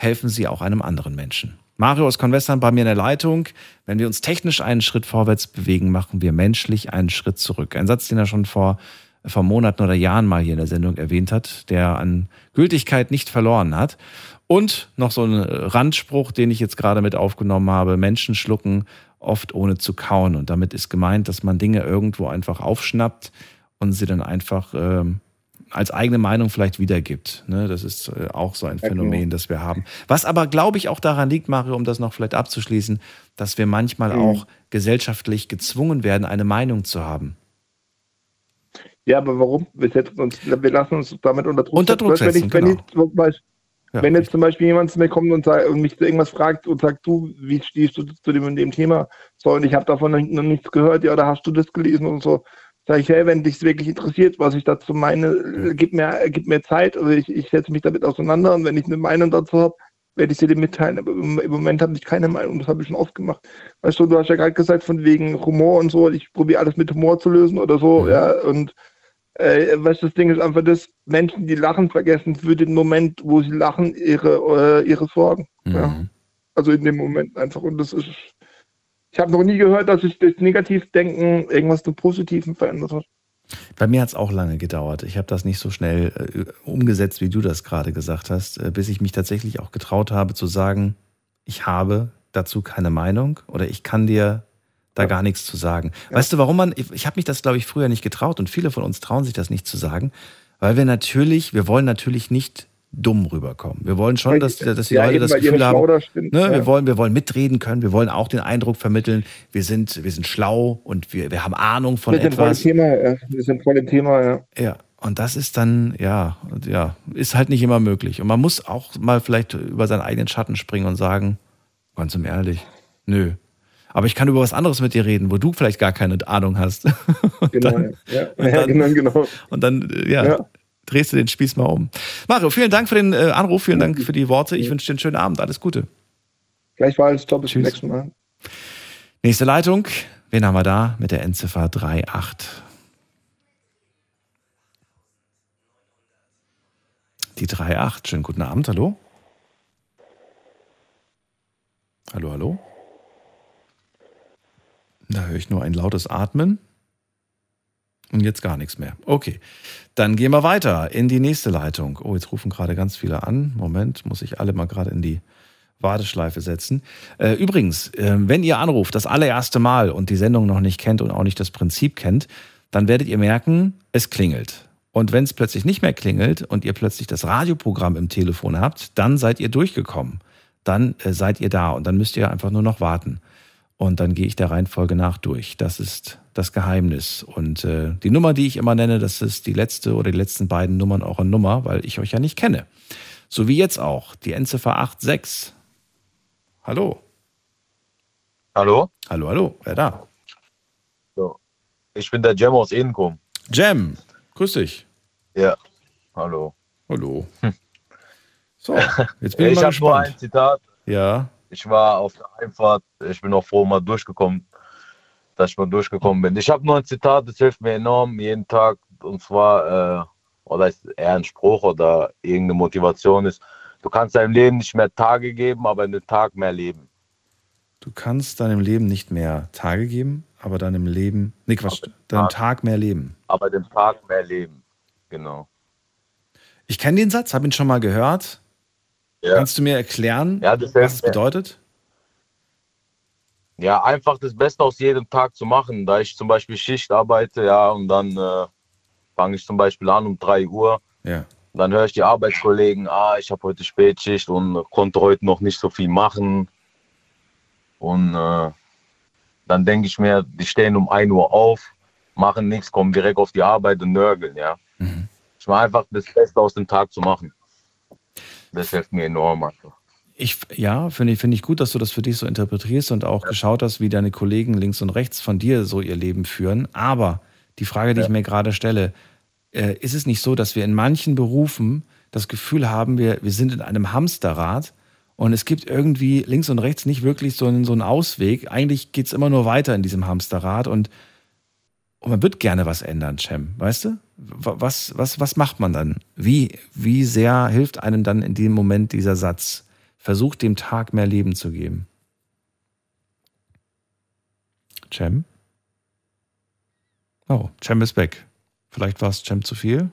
helfen sie auch einem anderen Menschen. Mario aus Convestern bei mir in der Leitung. Wenn wir uns technisch einen Schritt vorwärts bewegen, machen wir menschlich einen Schritt zurück. Ein Satz, den er schon vor, vor Monaten oder Jahren mal hier in der Sendung erwähnt hat, der an Gültigkeit nicht verloren hat. Und noch so ein Randspruch, den ich jetzt gerade mit aufgenommen habe. Menschen schlucken oft ohne zu kauen. Und damit ist gemeint, dass man Dinge irgendwo einfach aufschnappt und sie dann einfach ähm, als eigene Meinung vielleicht wiedergibt. Ne? Das ist äh, auch so ein Ja, Phänomen, genau. das wir haben. Was aber, glaube ich, auch daran liegt, Mario, um das noch vielleicht abzuschließen, dass wir manchmal Mhm. auch gesellschaftlich gezwungen werden, eine Meinung zu haben. Ja, aber warum? Wir, uns, wir lassen uns damit unter Druck Unter Druck setzen. wenn ich, wenn genau. ich, Beispiel- Ja, wenn jetzt zum Beispiel jemand zu mir kommt und, sagt, und mich zu irgendwas fragt und sagt, du, wie stehst du zu dem und dem Thema? So, und ich habe davon noch, noch nichts gehört, ja, oder hast du das gelesen und so. Sag ich, hey, wenn dich wirklich interessiert, was ich dazu meine, gib mir, gib mir Zeit, oder ich, ich setze mich damit auseinander und wenn ich eine Meinung dazu habe, werde ich sie dir mitteilen. Aber im, im Moment habe ich keine Meinung, das habe ich schon oft gemacht. Weißt du, du hast ja gerade gesagt, von wegen Humor und so, ich probiere alles mit Humor zu lösen oder so, ja, und äh, weißt du, das Ding ist einfach das, Menschen, die lachen, vergessen für den Moment, wo sie lachen, ihre, äh, ihre Sorgen. Ja. Also in dem Moment einfach. Und das ist, ich habe noch nie gehört, dass sich das Negativdenken irgendwas zum Positiven verändert hat. Bei mir hat es auch lange gedauert. Ich habe das nicht so schnell äh, umgesetzt, wie du das gerade gesagt hast, äh, bis ich mich tatsächlich auch getraut habe zu sagen, ich habe dazu keine Meinung oder ich kann dir da gar nichts zu sagen. Weißt du, warum man, ich, ich habe mich das, glaube ich, früher nicht getraut und viele von uns trauen sich das nicht zu sagen, weil wir natürlich, wir wollen natürlich nicht dumm rüberkommen. Wir wollen schon, dass, dass die Ja, Leute das Gefühl haben, ne, Ja. wir, wollen, wir wollen mitreden können, wir wollen auch den Eindruck vermitteln, wir sind, wir sind schlau und wir, wir haben Ahnung von wir sind voll im etwas. Thema, ja. Wir sind voll im Thema, ja. Ja, und das ist dann, ja, ja, ist halt nicht immer möglich. Und man muss auch mal vielleicht über seinen eigenen Schatten springen und sagen, ganz im ehrlich, nö. Aber ich kann über was anderes mit dir reden, wo du vielleicht gar keine Ahnung hast. Genau, dann, ja. und Ja, dann, genau, genau. Und dann, ja, Ja. Drehst du den Spieß mal um. Mario, vielen Dank für den äh, Anruf, vielen Dank für die Worte. Ich wünsche dir einen schönen Abend, alles Gute. Gleichfalls, top, bis zum nächsten Mal. Nächste Leitung, wen haben wir da mit der Endziffer 38? Die 38, schönen guten Abend, hallo? Hallo, hallo? Da höre ich nur ein lautes Atmen. Und jetzt gar nichts mehr. Okay, dann gehen wir weiter in die nächste Leitung. Oh, jetzt rufen gerade ganz viele an. Moment, muss ich alle mal gerade in die Warteschleife setzen. Äh, übrigens, äh, wenn ihr anruft, das allererste Mal und die Sendung noch nicht kennt und auch nicht das Prinzip kennt, dann werdet ihr merken, es klingelt. Und wenn es plötzlich nicht mehr klingelt und ihr plötzlich das Radioprogramm im Telefon habt, dann seid ihr durchgekommen. Dann äh, seid ihr da und dann müsst ihr einfach nur noch warten. Und dann gehe ich der Reihenfolge nach durch. Das ist das Geheimnis. Und äh, die Nummer, die ich immer nenne, das ist die letzte oder die letzten beiden Nummern eurer Nummer, weil ich euch ja nicht kenne. So wie jetzt auch. Die Endziffer 86. Hallo. Hallo? Hallo, hallo. Wer da? So. Ich bin der Jam aus Edenkum. Jam. Grüß dich. Ja. Hallo. Hallo. So, jetzt bin ich, ich mal habe nur gespannt. ein Zitat. Ja. Ich war auf der Einfahrt, ich bin auch froh mal durchgekommen. dass ich mal durchgekommen bin. Ich habe nur ein Zitat, das hilft mir enorm jeden Tag. Und zwar, äh, oder ist eher ein Spruch oder irgendeine Motivation ist, du kannst deinem Leben nicht mehr Tage geben, aber einen Tag mehr leben. Du kannst deinem Leben nicht mehr Tage geben, aber deinem Leben, nee Quatsch, deinem Tag mehr leben. Aber den Tag mehr leben, genau. Ich kenne den Satz, habe ihn schon mal gehört. Ja. Kannst du mir erklären, Ja, das was es bedeutet? Ja, einfach das Beste aus jedem Tag zu machen. Da ich zum Beispiel Schicht arbeite, ja, und dann äh, fange ich zum Beispiel an um 3 Uhr. Ja. Dann höre ich die Arbeitskollegen, ah, ich habe heute Spätschicht und konnte heute noch nicht so viel machen. Und äh, dann denke ich mir, die stehen um 1 Uhr auf, machen nichts, kommen direkt auf die Arbeit und nörgeln, ja. Ich mache einfach das Beste aus dem Tag zu machen. Das hilft mir enorm einfach. Ich, ja, finde ich, finde ich gut, dass du das für dich so interpretierst und auch geschaut hast, wie deine Kollegen links und rechts von dir so ihr Leben führen. Aber die Frage, die ich mir gerade stelle, äh, ist es nicht so, dass wir in manchen Berufen das Gefühl haben, wir, wir sind in einem Hamsterrad und es gibt irgendwie links und rechts nicht wirklich so einen, so einen Ausweg. Eigentlich geht es immer nur weiter in diesem Hamsterrad und, und man wird gerne was ändern, Cem, weißt du? Wa- Was, was, was macht man dann? Wie, wie sehr hilft einem dann in dem Moment dieser Satz? Versucht dem Tag mehr Leben zu geben. Cem? Oh, Cem ist weg. Vielleicht war es Cem zu viel?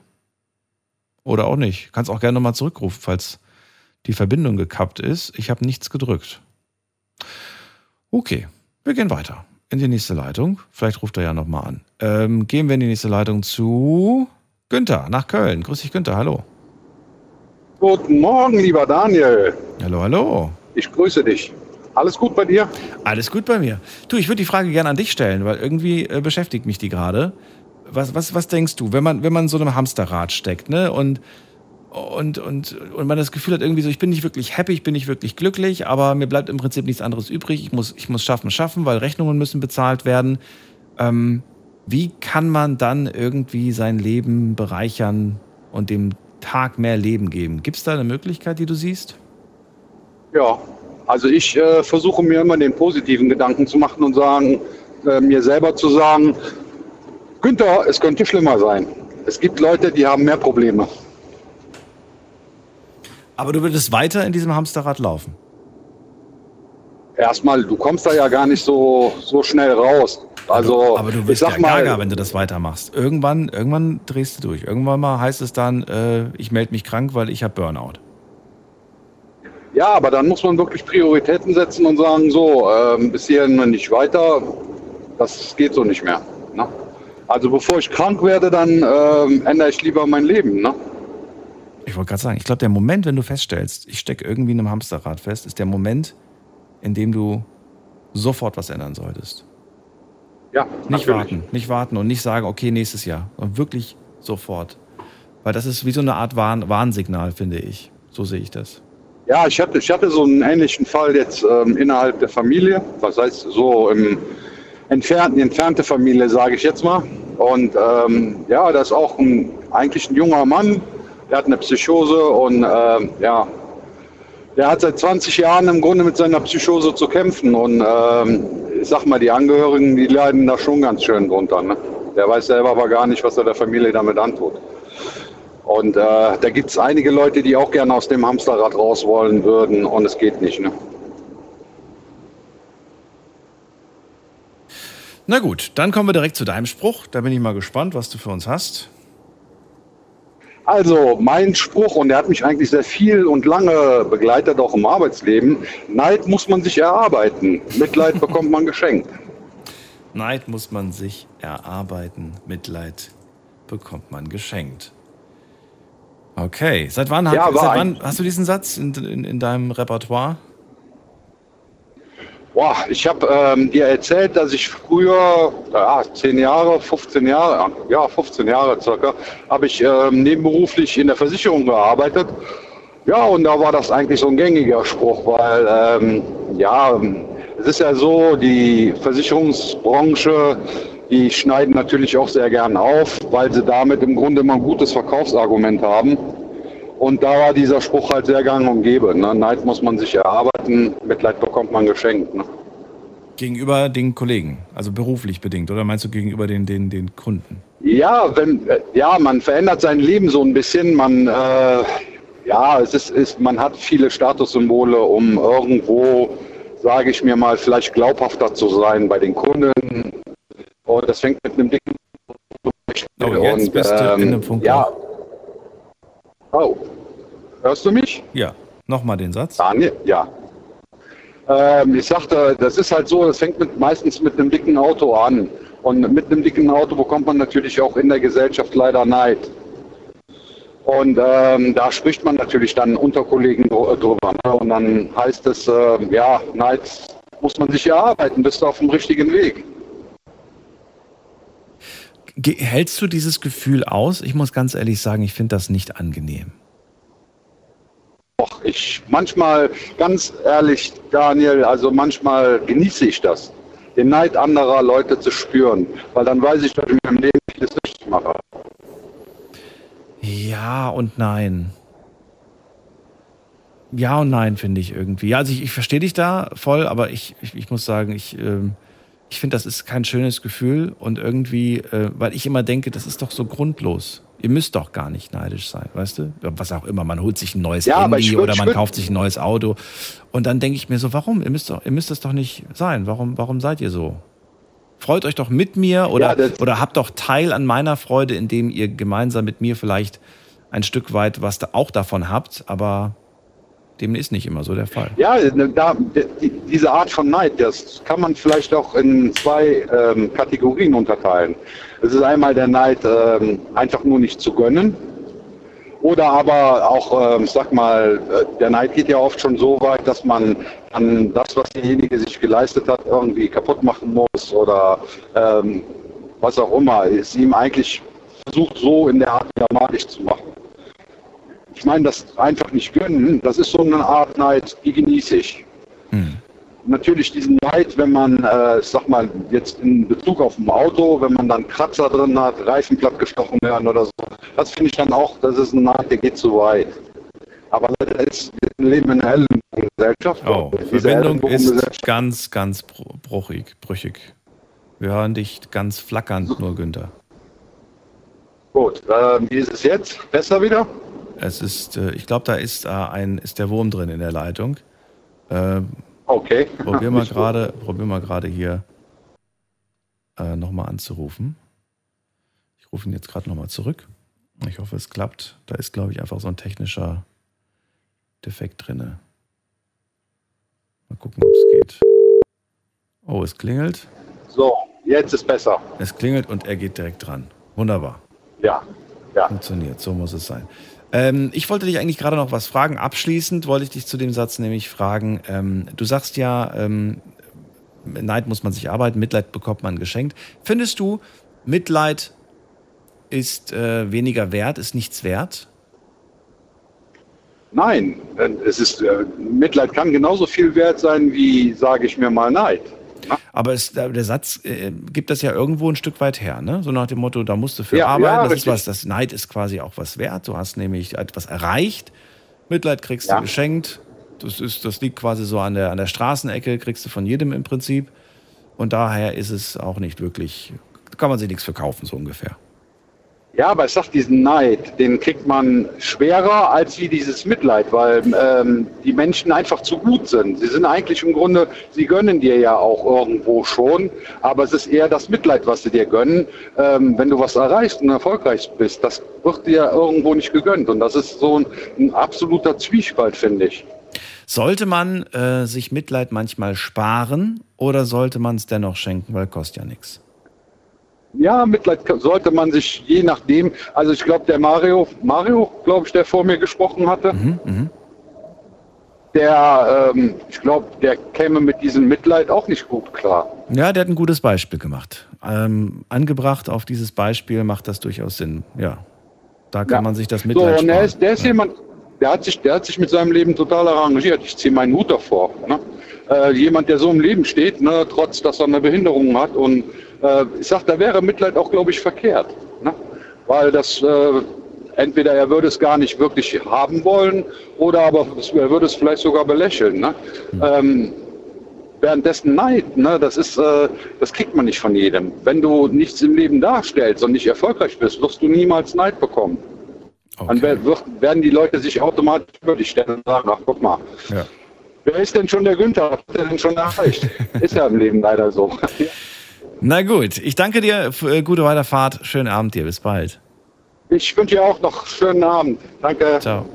Oder auch nicht. Kannst auch gerne nochmal zurückrufen, falls die Verbindung gekappt ist. Ich habe nichts gedrückt. Okay, wir gehen weiter in die nächste Leitung. Vielleicht ruft er ja nochmal an. Ähm, gehen wir in die nächste Leitung zu Günther nach Köln. Grüß dich, Günther. Hallo. Guten Morgen, lieber Daniel. Hallo, hallo. Ich grüße dich. Alles gut bei dir? Alles gut bei mir. Du, ich würde die Frage gerne an dich stellen, weil irgendwie äh, beschäftigt mich die gerade. Was, was, was denkst du, wenn man, wenn man so einem Hamsterrad steckt, ne? Und, und, und, und man das Gefühl hat, irgendwie so, ich bin nicht wirklich happy, ich bin nicht wirklich glücklich, aber mir bleibt im Prinzip nichts anderes übrig. Ich muss, ich muss schaffen, schaffen, weil Rechnungen müssen bezahlt werden. Ähm, wie kann man dann irgendwie sein Leben bereichern und dem Tag mehr Leben geben? Gibt es da eine Möglichkeit, die du siehst? Ja, also ich äh, versuche mir immer den positiven Gedanken zu machen und sagen, äh, mir selber zu sagen, Günther, es könnte schlimmer sein. Es gibt Leute, die haben mehr Probleme. Aber du würdest weiter in diesem Hamsterrad laufen. Erstmal, du kommst da ja gar nicht so, so schnell raus. Also, Aber du wirst ja mal, gaga, wenn du das weitermachst. Irgendwann, irgendwann drehst du durch. Irgendwann mal heißt es dann, äh, ich melde mich krank, weil ich habe Burnout. Ja, aber dann muss man wirklich Prioritäten setzen und sagen, so, ähm, bis hierhin nicht weiter, das geht so nicht mehr. Ne? Also bevor ich krank werde, dann ähm, ändere ich lieber mein Leben. Ne? Ich wollte gerade sagen, ich glaube, der Moment, wenn du feststellst, ich stecke irgendwie in einem Hamsterrad fest, ist der Moment, in dem du sofort was ändern solltest. Ja, Nicht natürlich. warten, nicht warten und nicht sagen, okay, nächstes Jahr, sondern wirklich sofort. Weil das ist wie so eine Art Warn Warnsignal, finde ich. So sehe ich das. Ja, ich hatte, ich hatte so einen ähnlichen Fall jetzt ähm, innerhalb der Familie. Was heißt so im entfernten, entfernte Familie, sage ich jetzt mal. Und ähm, ja, das ist auch ein, eigentlich ein junger Mann. Der hat eine Psychose und ähm, ja, der hat seit 20 Jahren im Grunde mit seiner Psychose zu kämpfen. Und ähm, ich sag mal, die Angehörigen, die leiden da schon ganz schön drunter. Ne? Der weiß selber aber gar nicht, was er der Familie damit antut. Und äh, da gibt es einige Leute, die auch gerne aus dem Hamsterrad raus wollen würden und es geht nicht. Ne? Na gut, dann kommen wir direkt zu deinem Spruch. Da bin ich mal gespannt, was du für uns hast. Also mein Spruch, und der hat mich eigentlich sehr viel und lange begleitet, auch im Arbeitsleben, Neid muss man sich erarbeiten, Mitleid bekommt man geschenkt. Neid muss man sich erarbeiten, Mitleid bekommt man geschenkt. Okay, seit wann, Ja, hat, seit wann hast du diesen Satz in, in, in deinem Repertoire? Boah, ich habe ähm, dir erzählt, dass ich früher, ja, 10 Jahre, 15 Jahre, ja, 15 Jahre circa, habe ich ähm, nebenberuflich in der Versicherung gearbeitet. Ja, und da war das eigentlich so ein gängiger Spruch, weil, ähm, ja, es ist ja so, die Versicherungsbranche, die schneiden natürlich auch sehr gern auf, weil sie damit im Grunde immer ein gutes Verkaufsargument haben. Und da war dieser Spruch halt sehr gang und gäbe. Ne? Neid muss man sich erarbeiten, Mitleid bekommt man geschenkt. Ne? Gegenüber den Kollegen, also beruflich bedingt, oder meinst du gegenüber den, den, den Kunden? Ja, wenn, äh, ja, man verändert sein Leben so ein bisschen. Man, äh, ja, es ist, ist, man hat viele Statussymbole, um irgendwo, sage ich mir mal, vielleicht glaubhafter zu sein bei den Kunden. Und das fängt mit einem dicken Oh, jetzt und, bist du ähm, in einem Punkt. Ja. Oh, hörst du mich? Ja, nochmal den Satz. Daniel, ja. Ähm, ich sagte, das ist halt so, das fängt mit, meistens mit einem dicken Auto an. Und mit einem dicken Auto bekommt man natürlich auch in der Gesellschaft leider Neid. Und ähm, da spricht man natürlich dann unter Kollegen dr- drüber. Ne? Und dann heißt es, äh, ja, Neid muss man sich erarbeiten, bist du auf dem richtigen Weg. Hältst du dieses Gefühl aus? Ich muss ganz ehrlich sagen, ich finde das nicht angenehm. Doch, ich manchmal, ganz ehrlich, Daniel, also manchmal genieße ich das, den Neid anderer Leute zu spüren, weil dann weiß ich, dass ich mir im Leben vieles richtig mache. Ja und nein. Ja und nein, finde ich irgendwie. Ja, also ich, ich verstehe dich da voll, aber ich, ich, ich muss sagen, ich, ähm, ich finde, das ist kein schönes Gefühl und irgendwie, äh, weil ich immer denke, das ist doch so grundlos. Ihr müsst doch gar nicht neidisch sein, weißt du? Was auch immer, man holt sich ein neues Ja, Handy würd- oder man kauft sich ein neues Auto. Und dann denke ich mir so, warum? Ihr müsst, doch, ihr müsst das doch nicht sein. Warum, warum seid ihr so? Freut euch doch mit mir oder, Ja, oder habt doch Teil an meiner Freude, indem ihr gemeinsam mit mir vielleicht ein Stück weit was da auch davon habt, aber dem ist nicht immer so der Fall. Ja, ne, da, die, diese Art von Neid, das kann man vielleicht auch in zwei ähm, Kategorien unterteilen. Es ist einmal der Neid, ähm, einfach nur nicht zu gönnen. Oder aber auch, ähm, sag mal, äh, der Neid geht ja oft schon so weit, dass man an das, was derjenige sich geleistet hat, irgendwie kaputt machen muss oder ähm, was auch immer. Es ihm eigentlich versucht, so in der Art malig zu machen. Ich meine, das einfach nicht gönnen, das ist so eine Art Neid, die genieße ich. Natürlich diesen Neid, wenn man, äh, ich sag mal, jetzt in Bezug auf ein Auto, wenn man dann Kratzer drin hat, Reifen plattgestochen werden oder so, das finde ich dann auch, das ist ein Neid, der geht zu weit. Aber ist, wir leben in einer Ellenbogengesellschaft. Oh, Verbindung ist ganz, ganz br- bruchig, brüchig. Wir hören dich ganz flackernd nur, Günther. Gut, ähm, wie ist es jetzt? Besser wieder? Es ist, äh, ich glaube, da ist äh, ein, ist der Wurm drin in der Leitung. Äh, okay. Probier mal gerade, probier mal gerade hier äh, nochmal anzurufen. Ich rufe ihn jetzt gerade nochmal zurück. Ich hoffe, es klappt. Da ist, glaube ich, einfach so ein technischer Defekt drinne. Mal gucken, ob es geht. Oh, es klingelt. So, jetzt ist besser. Es klingelt und er geht direkt dran. Wunderbar. Ja, ja. Funktioniert, so muss es sein. Ähm, ich wollte dich eigentlich gerade noch was fragen. Abschließend wollte ich dich zu dem Satz nämlich fragen. Ähm, du sagst ja, ähm, Neid muss man sich arbeiten, Mitleid bekommt man geschenkt. Findest du, Mitleid ist äh, weniger wert, ist nichts wert? Nein, es ist, äh, Mitleid kann genauso viel wert sein wie, sage ich mir mal, Neid. Aber es, der Satz äh, gibt das ja irgendwo ein Stück weit her, ne? So nach dem Motto, da musst du für Ja, arbeiten. ja, das ist richtig. was, das Neid ist quasi auch was wert. Du hast nämlich etwas erreicht. Mitleid kriegst Ja. du geschenkt. Das ist, das liegt quasi so an der, an der Straßenecke, kriegst du von jedem im Prinzip. Und daher ist es auch nicht wirklich, kann man sich nichts verkaufen, so ungefähr. Ja, aber ich sag, diesen Neid, den kriegt man schwerer als wie dieses Mitleid, weil ähm, die Menschen einfach zu gut sind. Sie sind eigentlich im Grunde, sie gönnen dir ja auch irgendwo schon, aber es ist eher das Mitleid, was sie dir gönnen. Ähm, wenn du was erreichst und erfolgreich bist, das wird dir irgendwo nicht gegönnt. Und das ist so ein, ein absoluter Zwiespalt, finde ich. Sollte man äh, sich Mitleid manchmal sparen oder sollte man es dennoch schenken, weil kostet ja nichts? Ja, Mitleid sollte man sich je nachdem, also ich glaube, der Mario, Mario, glaube ich, der vor mir gesprochen hatte, der, ähm, ich glaube, der käme mit diesem Mitleid auch nicht gut klar. Ja, der hat ein gutes Beispiel gemacht. Ähm, angebracht auf dieses Beispiel macht das durchaus Sinn. Ja, da kann Ja. man sich das So, Mitleid und er sparen. ist, der ist jemand, der hat, sich, der hat sich mit seinem Leben total arrangiert. Ich ziehe meinen Hut davor. Ne? Äh, jemand, der so im Leben steht, ne, trotz dass er eine Behinderung hat. Und äh, ich sag, da wäre Mitleid auch, glaube ich, verkehrt. Ne? Weil das, äh, entweder er würde es gar nicht wirklich haben wollen oder aber er würde es vielleicht sogar belächeln. Ne? Ähm, währenddessen Neid, ne, das ist, äh, das kriegt man nicht von jedem. Wenn du nichts im Leben darstellst und nicht erfolgreich bist, wirst du niemals Neid bekommen. Dann wer- wird, werden die Leute sich automatisch über dich stellen und sagen, ach guck mal, Ja. wer ist denn schon der Günther? Was hat er denn schon erreicht? ist ja im Leben leider so. Na gut, ich danke dir, für, äh, gute Weiterfahrt, schönen Abend dir, bis bald. Ich wünsche dir auch noch schönen Abend. Danke. Ciao.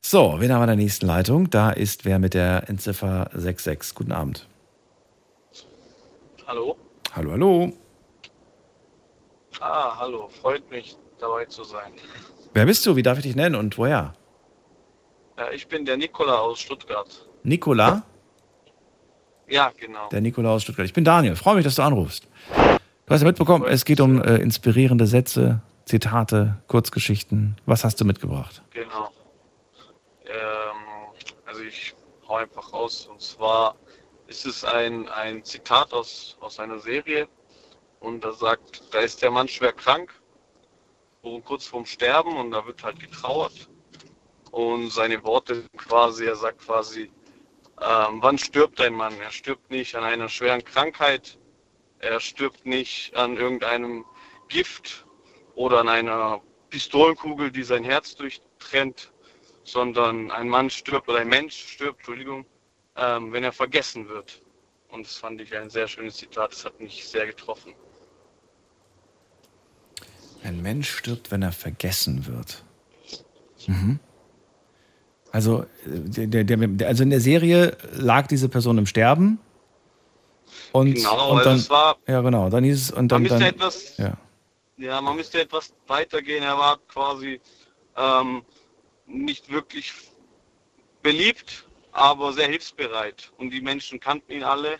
So, wen haben wir in der nächsten Leitung? Da ist wer mit der Endziffer 66. Guten Abend. Hallo? Hallo, hallo. Ah, hallo. Freut mich, dabei zu sein. Wer bist du? Wie darf ich dich nennen und woher? Äh, ich bin der Nikola aus Stuttgart. Nikola? Ja, genau. Der Nikola aus Stuttgart. Ich bin Daniel. Freue mich, dass du anrufst. Du hast ja mitbekommen, es geht um äh, inspirierende Sätze, Zitate, Kurzgeschichten. Was hast du mitgebracht? Genau. Ähm, also ich hau einfach raus. Und zwar ist es ein, ein Zitat aus, aus einer Serie. Und da sagt, da ist der Mann schwer krank, kurz vorm Sterben und da wird halt getrauert. Und seine Worte quasi, er sagt quasi, ähm, wann stirbt ein Mann? Er stirbt nicht an einer schweren Krankheit, er stirbt nicht an irgendeinem Gift oder an einer Pistolenkugel, die sein Herz durchtrennt, sondern ein Mann stirbt oder ein Mensch stirbt, Entschuldigung, ähm, wenn er vergessen wird. Und das fand ich ein sehr schönes Zitat, das hat mich sehr getroffen. Ein Mensch stirbt, wenn er vergessen wird. Mhm. Also, der, der, der, also in der Serie lag diese Person im Sterben. Und, Genau, und also dann, es war- ja genau, dann hieß es und dann, Man müsste dann etwas- ja. Ja, man müsste etwas weitergehen. Er war quasi ähm, nicht wirklich beliebt, aber sehr hilfsbereit. Und die Menschen kannten ihn alle.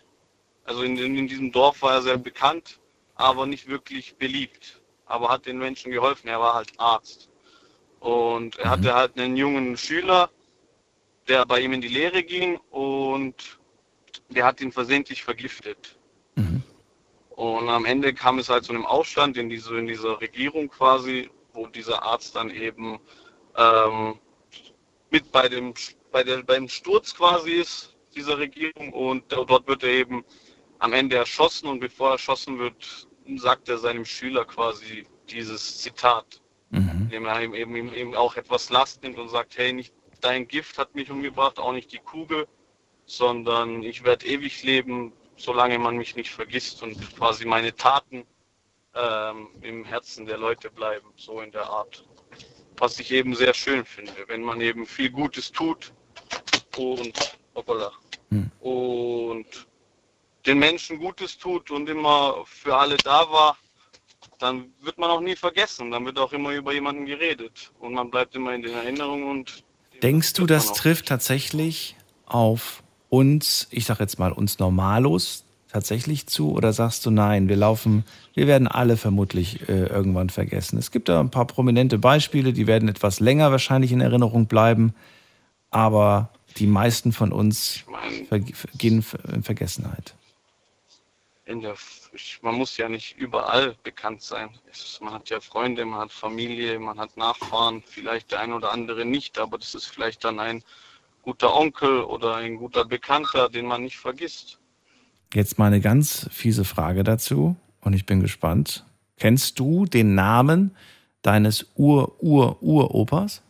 Also in, in, in diesem Dorf war er sehr bekannt, aber nicht wirklich beliebt. Aber hat den Menschen geholfen. Er war halt Arzt. Und er hatte halt einen jungen Schüler, der bei ihm in die Lehre ging und der hat ihn versehentlich vergiftet. Und am Ende kam es halt zu einem Aufstand in, diese, in dieser Regierung quasi, wo dieser Arzt dann eben ähm, mit bei dem, bei der, beim Sturz quasi ist, dieser Regierung. Und do- dort wird er eben am Ende erschossen und bevor er erschossen wird, sagt er seinem Schüler quasi dieses Zitat, indem er ihm eben, ihm eben auch etwas Last nimmt und sagt, hey, nicht dein Gift hat mich umgebracht, auch nicht die Kugel, sondern ich werde ewig leben, solange man mich nicht vergisst und quasi meine Taten ähm, im Herzen der Leute bleiben, so in der Art. Was ich eben sehr schön finde, wenn man eben viel Gutes tut und, hoppala, und den Menschen Gutes tut und immer für alle da war, dann wird man auch nie vergessen. Dann wird auch immer über jemanden geredet und man bleibt immer in den Erinnerungen und Denkst du, das trifft tatsächlich auf uns, ich sag jetzt mal uns Normalos tatsächlich zu oder sagst du nein, wir laufen, wir werden alle vermutlich äh, irgendwann vergessen. Es gibt da ein paar prominente Beispiele, die werden etwas länger wahrscheinlich in Erinnerung bleiben, aber die meisten von uns verg gehen in Vergessenheit. Der, ich, man muss ja nicht überall bekannt sein. Es, man hat ja Freunde, man hat Familie, man hat Nachfahren, vielleicht der ein oder andere nicht, aber das ist vielleicht dann ein guter Onkel oder ein guter Bekannter, den man nicht vergisst. Jetzt mal eine ganz fiese Frage dazu und ich bin gespannt. Kennst du den Namen deines Ur-Ur-Uropas?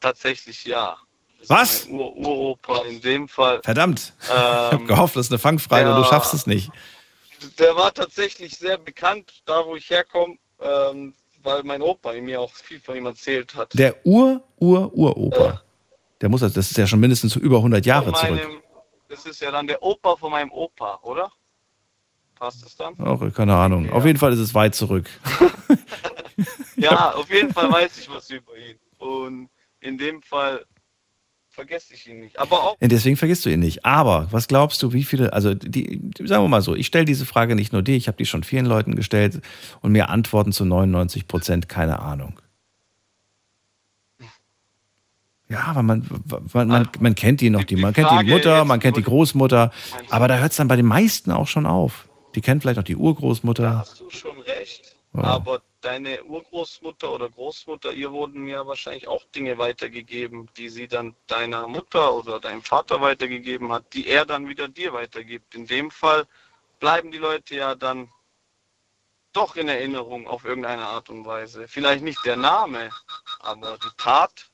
Tatsächlich ja. Das Was? Uropa in dem Fall. Verdammt. ich habe Ähm, gehofft, das ist eine Fangfrage und du ja. schaffst es nicht. Der war tatsächlich sehr bekannt, da wo ich herkomme, ähm, weil mein Opa mir auch viel von ihm erzählt hat. Der Ur-Ur-Uropa. Der muss, das ist ja schon mindestens so über 100 Jahre Von zurück. meinem, das ist ja dann der Opa von meinem Opa, oder? Passt das dann? Auch keine Ahnung. Auf jeden Fall ist es weit zurück. Ja, auf jeden Fall weiß ich was über ihn. Und in dem Fall vergesse ich ihn nicht. Aber auch Deswegen vergisst du ihn nicht. Aber was glaubst du, wie viele, also die, sagen wir mal so, ich stelle diese Frage nicht nur dir, ich habe die schon vielen Leuten gestellt und mir antworten zu 99 Prozent keine Ahnung. Ja, aber man, man, man, man kennt die noch, die, man kennt die Mutter, man kennt die Großmutter, aber da hört es dann bei den meisten auch schon auf. Die kennen vielleicht noch die Urgroßmutter. hast du schon recht. Aber deine Urgroßmutter oder Großmutter, ihr wurden ja wahrscheinlich auch Dinge weitergegeben, die sie dann deiner Mutter oder deinem Vater weitergegeben hat, die er dann wieder dir weitergibt. In dem Fall bleiben die Leute ja dann doch in Erinnerung auf irgendeine Art und Weise. Vielleicht nicht der Name, aber die Tat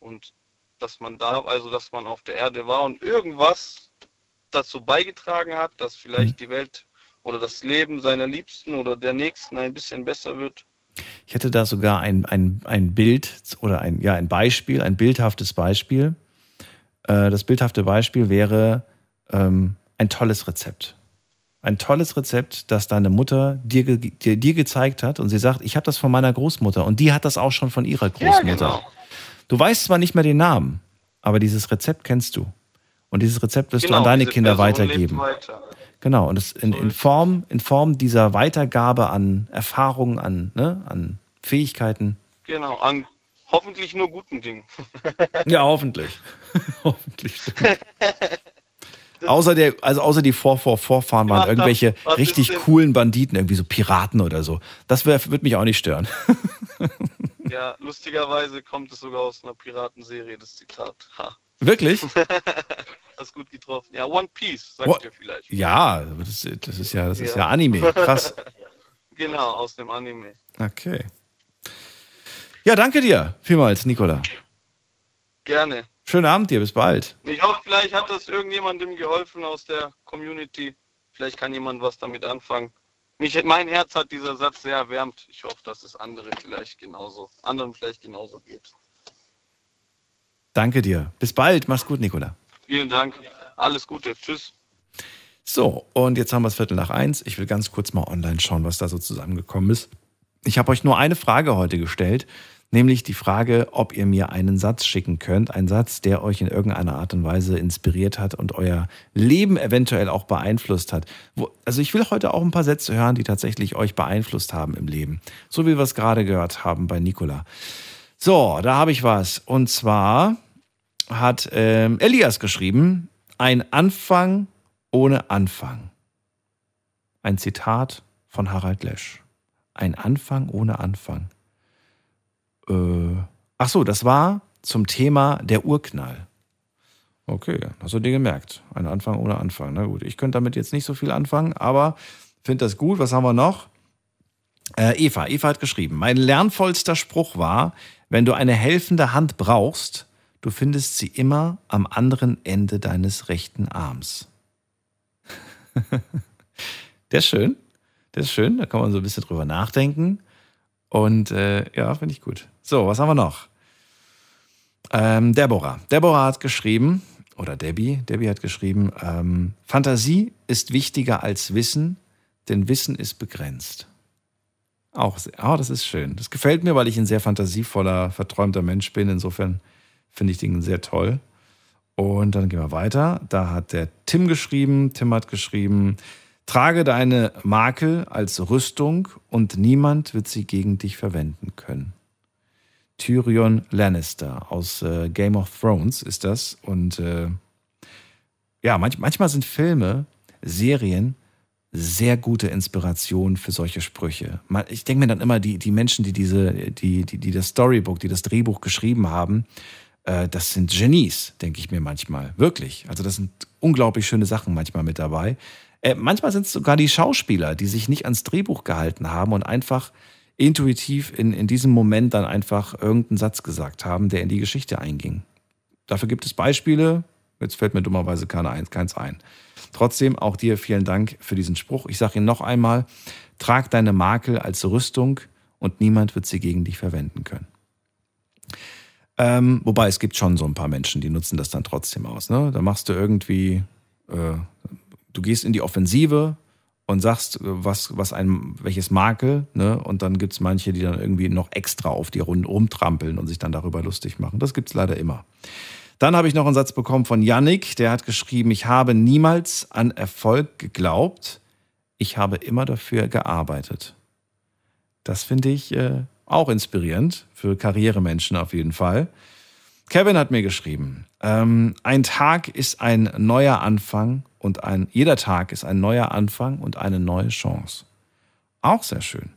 und dass man da, also dass man auf der Erde war und irgendwas dazu beigetragen hat, dass vielleicht die Welt oder das Leben seiner Liebsten oder der Nächsten ein bisschen besser wird. Ich hätte da sogar ein, ein, ein Bild oder ein, ja, ein Beispiel, ein bildhaftes Beispiel. Äh, das bildhafte Beispiel wäre ähm, ein tolles Rezept. Ein tolles Rezept, das deine Mutter dir, dir, dir gezeigt hat und sie sagt, ich habe das von meiner Großmutter und die hat das auch schon von ihrer Großmutter. genau. Du weißt zwar nicht mehr den Namen, aber dieses Rezept kennst du. Und dieses Rezept wirst du an Genau, deine Kinder Person weitergeben. Weiter. Genau, und es in, in, Form, in Form dieser Weitergabe an Erfahrungen, an, ne, an Fähigkeiten. Genau, an hoffentlich nur guten Dingen. Ja, hoffentlich. hoffentlich. außer der, also außer die Vor -Vor Vorfahren waren irgendwelche richtig coolen Banditen, irgendwie so Piraten oder so. Das würde mich auch nicht stören. Ja, lustigerweise kommt es sogar aus einer Piratenserie, das Zitat. Ha. Wirklich? Hast gut getroffen. Ja, One Piece, sagt What? ihr vielleicht. Ja, das, das ist ja, das ist Ja. ja Anime. Krass. Genau, aus dem Anime. Okay. Ja, danke dir vielmals, Nicola. Gerne. Schönen Abend dir, bis bald. Ich hoffe, vielleicht hat das irgendjemandem geholfen aus der Community. Vielleicht kann jemand was damit anfangen. Mich, mein Herz hat dieser Satz sehr erwärmt. Ich hoffe, dass es andere vielleicht genauso, anderen vielleicht genauso geht. Danke dir. Bis bald. Mach's gut, Nicola. Vielen Dank. Alles Gute. Tschüss. So, und jetzt haben wir es Viertel nach eins. Ich will ganz kurz mal online schauen, was da so zusammengekommen ist. Ich habe euch nur eine Frage heute gestellt, nämlich die Frage, ob ihr mir einen Satz schicken könnt. Ein Satz, der euch in irgendeiner Art und Weise inspiriert hat und euer Leben eventuell auch beeinflusst hat. Also ich will heute auch ein paar Sätze hören, die tatsächlich euch beeinflusst haben im Leben. So wie wir es gerade gehört haben bei Nicola. So, da habe ich was. Und zwar hat ähm, Elias geschrieben, ein Anfang ohne Anfang. Ein Zitat von Harald Lesch. Ein Anfang ohne Anfang. Äh, ach so, das war zum Thema der Urknall. Okay, hast du dir gemerkt. Ein Anfang ohne Anfang. Na gut, ich könnte damit jetzt nicht so viel anfangen, aber finde das gut. Was haben wir noch? Äh, Eva, Eva hat geschrieben, mein lernvollster Spruch war, wenn du eine helfende Hand brauchst, du findest sie immer am anderen Ende deines rechten Arms. Der ist schön. Der ist schön. Da kann man so ein bisschen drüber nachdenken. Und äh, ja, finde ich gut. So, was haben wir noch? Ähm, Deborah. Deborah hat geschrieben, oder Debbie, Debbie hat geschrieben, ähm, Fantasie ist wichtiger als Wissen, denn Wissen ist begrenzt. Auch oh, das ist schön. Das gefällt mir, weil ich ein sehr fantasievoller, verträumter Mensch bin. Insofern finde ich den sehr toll. Und dann gehen wir weiter. Da hat der Tim geschrieben. Tim hat geschrieben, trage deine Makel als Rüstung und niemand wird sie gegen dich verwenden können. Tyrion Lannister aus äh, Game of Thrones ist das. Und äh, ja, manch, manchmal sind Filme, Serien sehr gute Inspiration für solche Sprüche. Ich denke mir dann immer, die, die Menschen, die diese, die, die, die das Storybook, die das Drehbuch geschrieben haben, das sind Genies, denke ich mir manchmal. Wirklich. Also das sind unglaublich schöne Sachen manchmal mit dabei. Äh, manchmal sind es sogar die Schauspieler, die sich nicht ans Drehbuch gehalten haben und einfach intuitiv in, in diesem Moment dann einfach irgendeinen Satz gesagt haben, der in die Geschichte einging. Dafür gibt es Beispiele. Jetzt fällt mir dummerweise keine ein, keins ein. Trotzdem auch dir vielen Dank für diesen Spruch. Ich sage ihn noch einmal. Trag deine Makel als Rüstung und niemand wird sie gegen dich verwenden können. Ähm, wobei es gibt schon so ein paar Menschen, die nutzen das dann trotzdem aus. Ne? Da machst du irgendwie, äh, du gehst in die Offensive und sagst, äh, was, was ein, welches Makel, ne? Und dann gibt's manche, die dann irgendwie noch extra auf die Runde rumtrampeln und sich dann darüber lustig machen. Das gibt's leider immer. Dann habe ich noch einen Satz bekommen von Yannick, der hat geschrieben, ich habe niemals an Erfolg geglaubt, ich habe immer dafür gearbeitet. Das finde ich äh, auch inspirierend für Karrieremenschen auf jeden Fall. Kevin hat mir geschrieben, ähm, ein Tag ist ein neuer Anfang und ein, jeder Tag ist ein neuer Anfang und eine neue Chance. Auch sehr schön.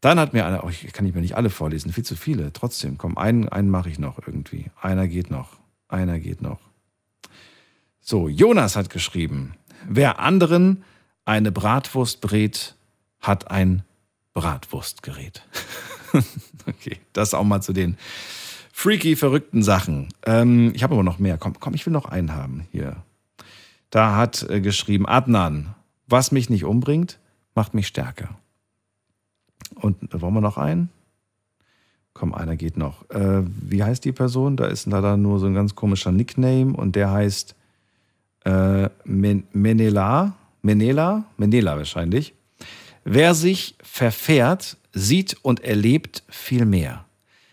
Dann hat mir einer, oh, ich kann ich mir nicht alle vorlesen, viel zu viele. Trotzdem, komm, einen, einen mache ich noch irgendwie. Einer geht noch. Einer geht noch. So, Jonas hat geschrieben, wer anderen eine Bratwurst brät, hat ein Bratwurstgerät. okay, das auch mal zu den freaky, verrückten Sachen. Ähm, ich habe aber noch mehr. Komm, komm, ich will noch einen haben hier. Da hat äh, geschrieben Adnan, was mich nicht umbringt, macht mich stärker. Und da wollen wir noch einen? Komm, einer geht noch. Äh, wie heißt die Person? Da ist leider nur so ein ganz komischer Nickname und der heißt äh, Men Menela. Menela? Menela wahrscheinlich. Wer sich verfährt, sieht und erlebt viel mehr.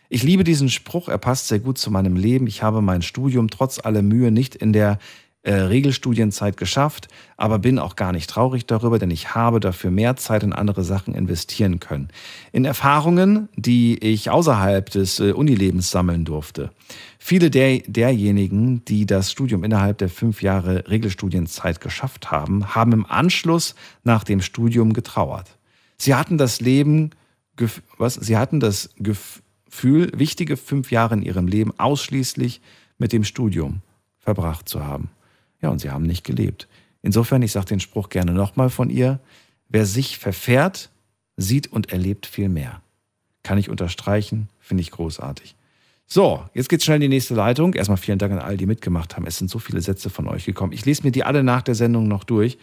Ich liebe diesen Spruch, er passt sehr gut zu meinem Leben. Ich habe mein Studium trotz aller Mühe nicht in der äh, Regelstudienzeit geschafft, aber bin auch gar nicht traurig darüber, denn ich habe dafür mehr Zeit in andere Sachen investieren können. In Erfahrungen, die ich außerhalb des äh, Unilebens sammeln durfte. Viele der, derjenigen, die das Studium innerhalb der fünf Jahre Regelstudienzeit geschafft haben, haben im Anschluss nach dem Studium getrauert. Sie hatten das Leben, was? Sie hatten das Gefühl, wichtige fünf Jahre in ihrem Leben ausschließlich mit dem Studium verbracht zu haben. Ja, und sie haben nicht gelebt. Insofern, ich sage den Spruch gerne nochmal von ihr, wer sich verfährt, sieht und erlebt viel mehr. Kann ich unterstreichen, finde ich großartig. So, jetzt geht's schnell in die nächste Leitung. Erstmal vielen Dank an all die mitgemacht haben. Es sind so viele Sätze von euch gekommen. Ich lese mir die alle nach der Sendung noch durch.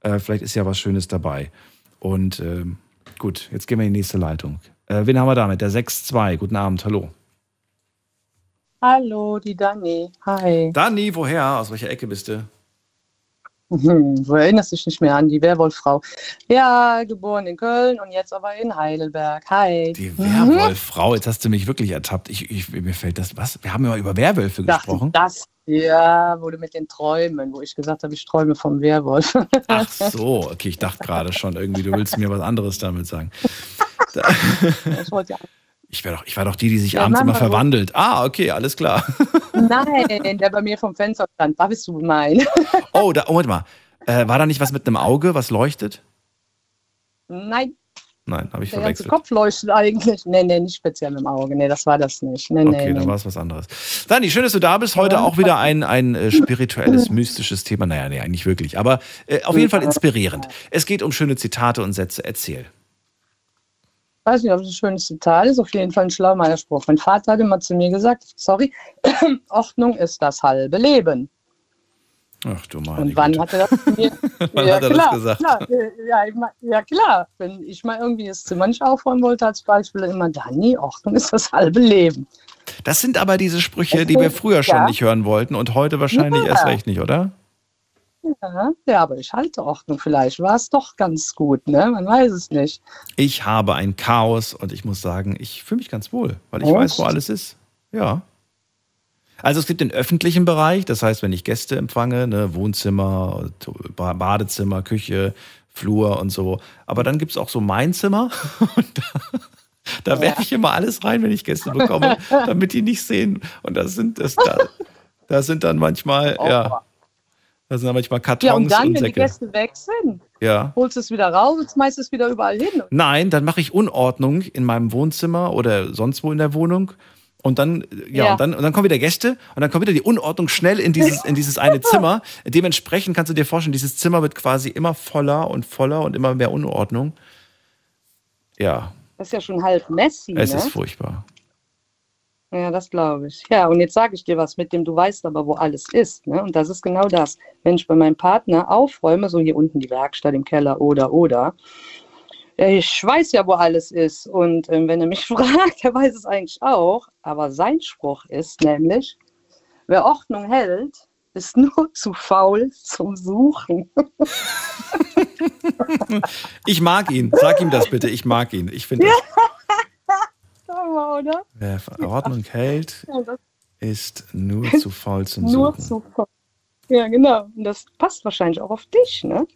Äh, vielleicht ist ja was Schönes dabei. Und äh, gut, jetzt gehen wir in die nächste Leitung. Äh, wen haben wir damit? Der 6-2. Guten Abend, hallo. Hallo, die Dani. Hi. Dani, woher? Aus welcher Ecke bist du? Hm, du erinnerst dich nicht mehr an die Werwolffrau. Ja, geboren in Köln und jetzt aber in Heidelberg. Hi. Die Werwolffrau, jetzt hast du mich wirklich ertappt. Ich, ich, mir fällt das, was? Wir haben ja über Werwölfe gesprochen. Das, ja, wurde mit den Träumen, wo ich gesagt habe, ich träume vom Werwolf. Ach so, okay, ich dachte gerade schon irgendwie, du willst mir was anderes damit sagen. Ich wollte ja ich, war doch, ich war doch die, die sich Ja, abends immer verwandelt. Ah, okay, alles klar. Nein, der bei mir vom Fenster stand. Da bist du gemein. Oh, da, oh, warte mal. Äh, war da nicht was mit einem Auge, was leuchtet? Nein, Nein, habe ich der verwechselt. Kopf leuchtet eigentlich. Nee, nee, nicht speziell im Auge. Nee, das war das nicht. Nee, Okay, nee, dann nee. war es was anderes. Dani, schön, dass du da bist. Heute auch wieder ein, ein äh, spirituelles, mystisches Thema. Naja, nee, eigentlich wirklich. Aber äh, auf jeden Fall inspirierend. Es geht um schöne Zitate und Sätze. Erzähl. weiß nicht, ob es ein schönes Zitat ist, auf jeden Fall ein schlauer Spruch. Mein Vater hat immer zu mir gesagt, sorry, Ordnung ist das halbe Leben. Ach du meine Und wann hat er das mir? Wann hat er das gesagt? Klar, ja, ich mein, ja, klar. Wenn ich mal irgendwie das Zimmer nicht aufräumen wollte, als Beispiel immer, Dani, Ordnung ist das halbe Leben. Das sind aber diese Sprüche, die wir früher schon Ja. nicht hören wollten und heute wahrscheinlich Ja. erst recht nicht, oder? Ja, ja, aber ich halte Ordnung. Vielleicht war es doch ganz gut, ne? Man weiß es nicht. Ich habe ein Chaos und ich muss sagen, ich fühle mich ganz wohl, weil ich Echt? weiß, wo alles ist. Ja. Also es gibt den öffentlichen Bereich, das heißt, wenn ich Gäste empfange, ne, Wohnzimmer, Ba- Badezimmer, Küche, Flur und so. Aber dann gibt es auch so mein Zimmer und da, da Ja. werfe ich immer alles rein, wenn ich Gäste bekomme, damit die nicht sehen. Und das sind das da, da sind dann manchmal, ja, da sind dann manchmal Kartons Ja, und dann, wenn die Säcke. Gäste weg sind, Ja. holst du es wieder raus und schmeißt es wieder überall hin. Nein, dann mache ich Unordnung in meinem Wohnzimmer oder sonst wo in der Wohnung. Und dann, ja, Ja. Und, dann, und dann kommen wieder Gäste und dann kommt wieder die Unordnung schnell in dieses, in dieses eine Zimmer. Dementsprechend kannst du dir vorstellen, dieses Zimmer wird quasi immer voller und voller und immer mehr Unordnung. Ja, Das ist ja schon halb messy, es ne? ist furchtbar. Ja, das glaube ich. Ja, und jetzt sage ich dir was, mit dem du weißt aber, wo alles ist. Ne? Und das ist genau das. Wenn ich bei meinem Partner aufräume, so hier unten die Werkstatt im Keller oder, oder, äh, ich weiß ja, wo alles ist. Und ähm, wenn er mich fragt, er weiß es eigentlich auch. Aber sein Spruch ist nämlich, wer Ordnung hält, ist nur zu faul zum Suchen. Ich mag ihn. Sag ihm das bitte. Ich mag ihn. Ich finde, Hammer, oder? wer Ordnung hält, Ja, das ist nur zu faul zum nur Suchen. zu faul. Ja, genau. Und das passt wahrscheinlich auch auf dich, ne?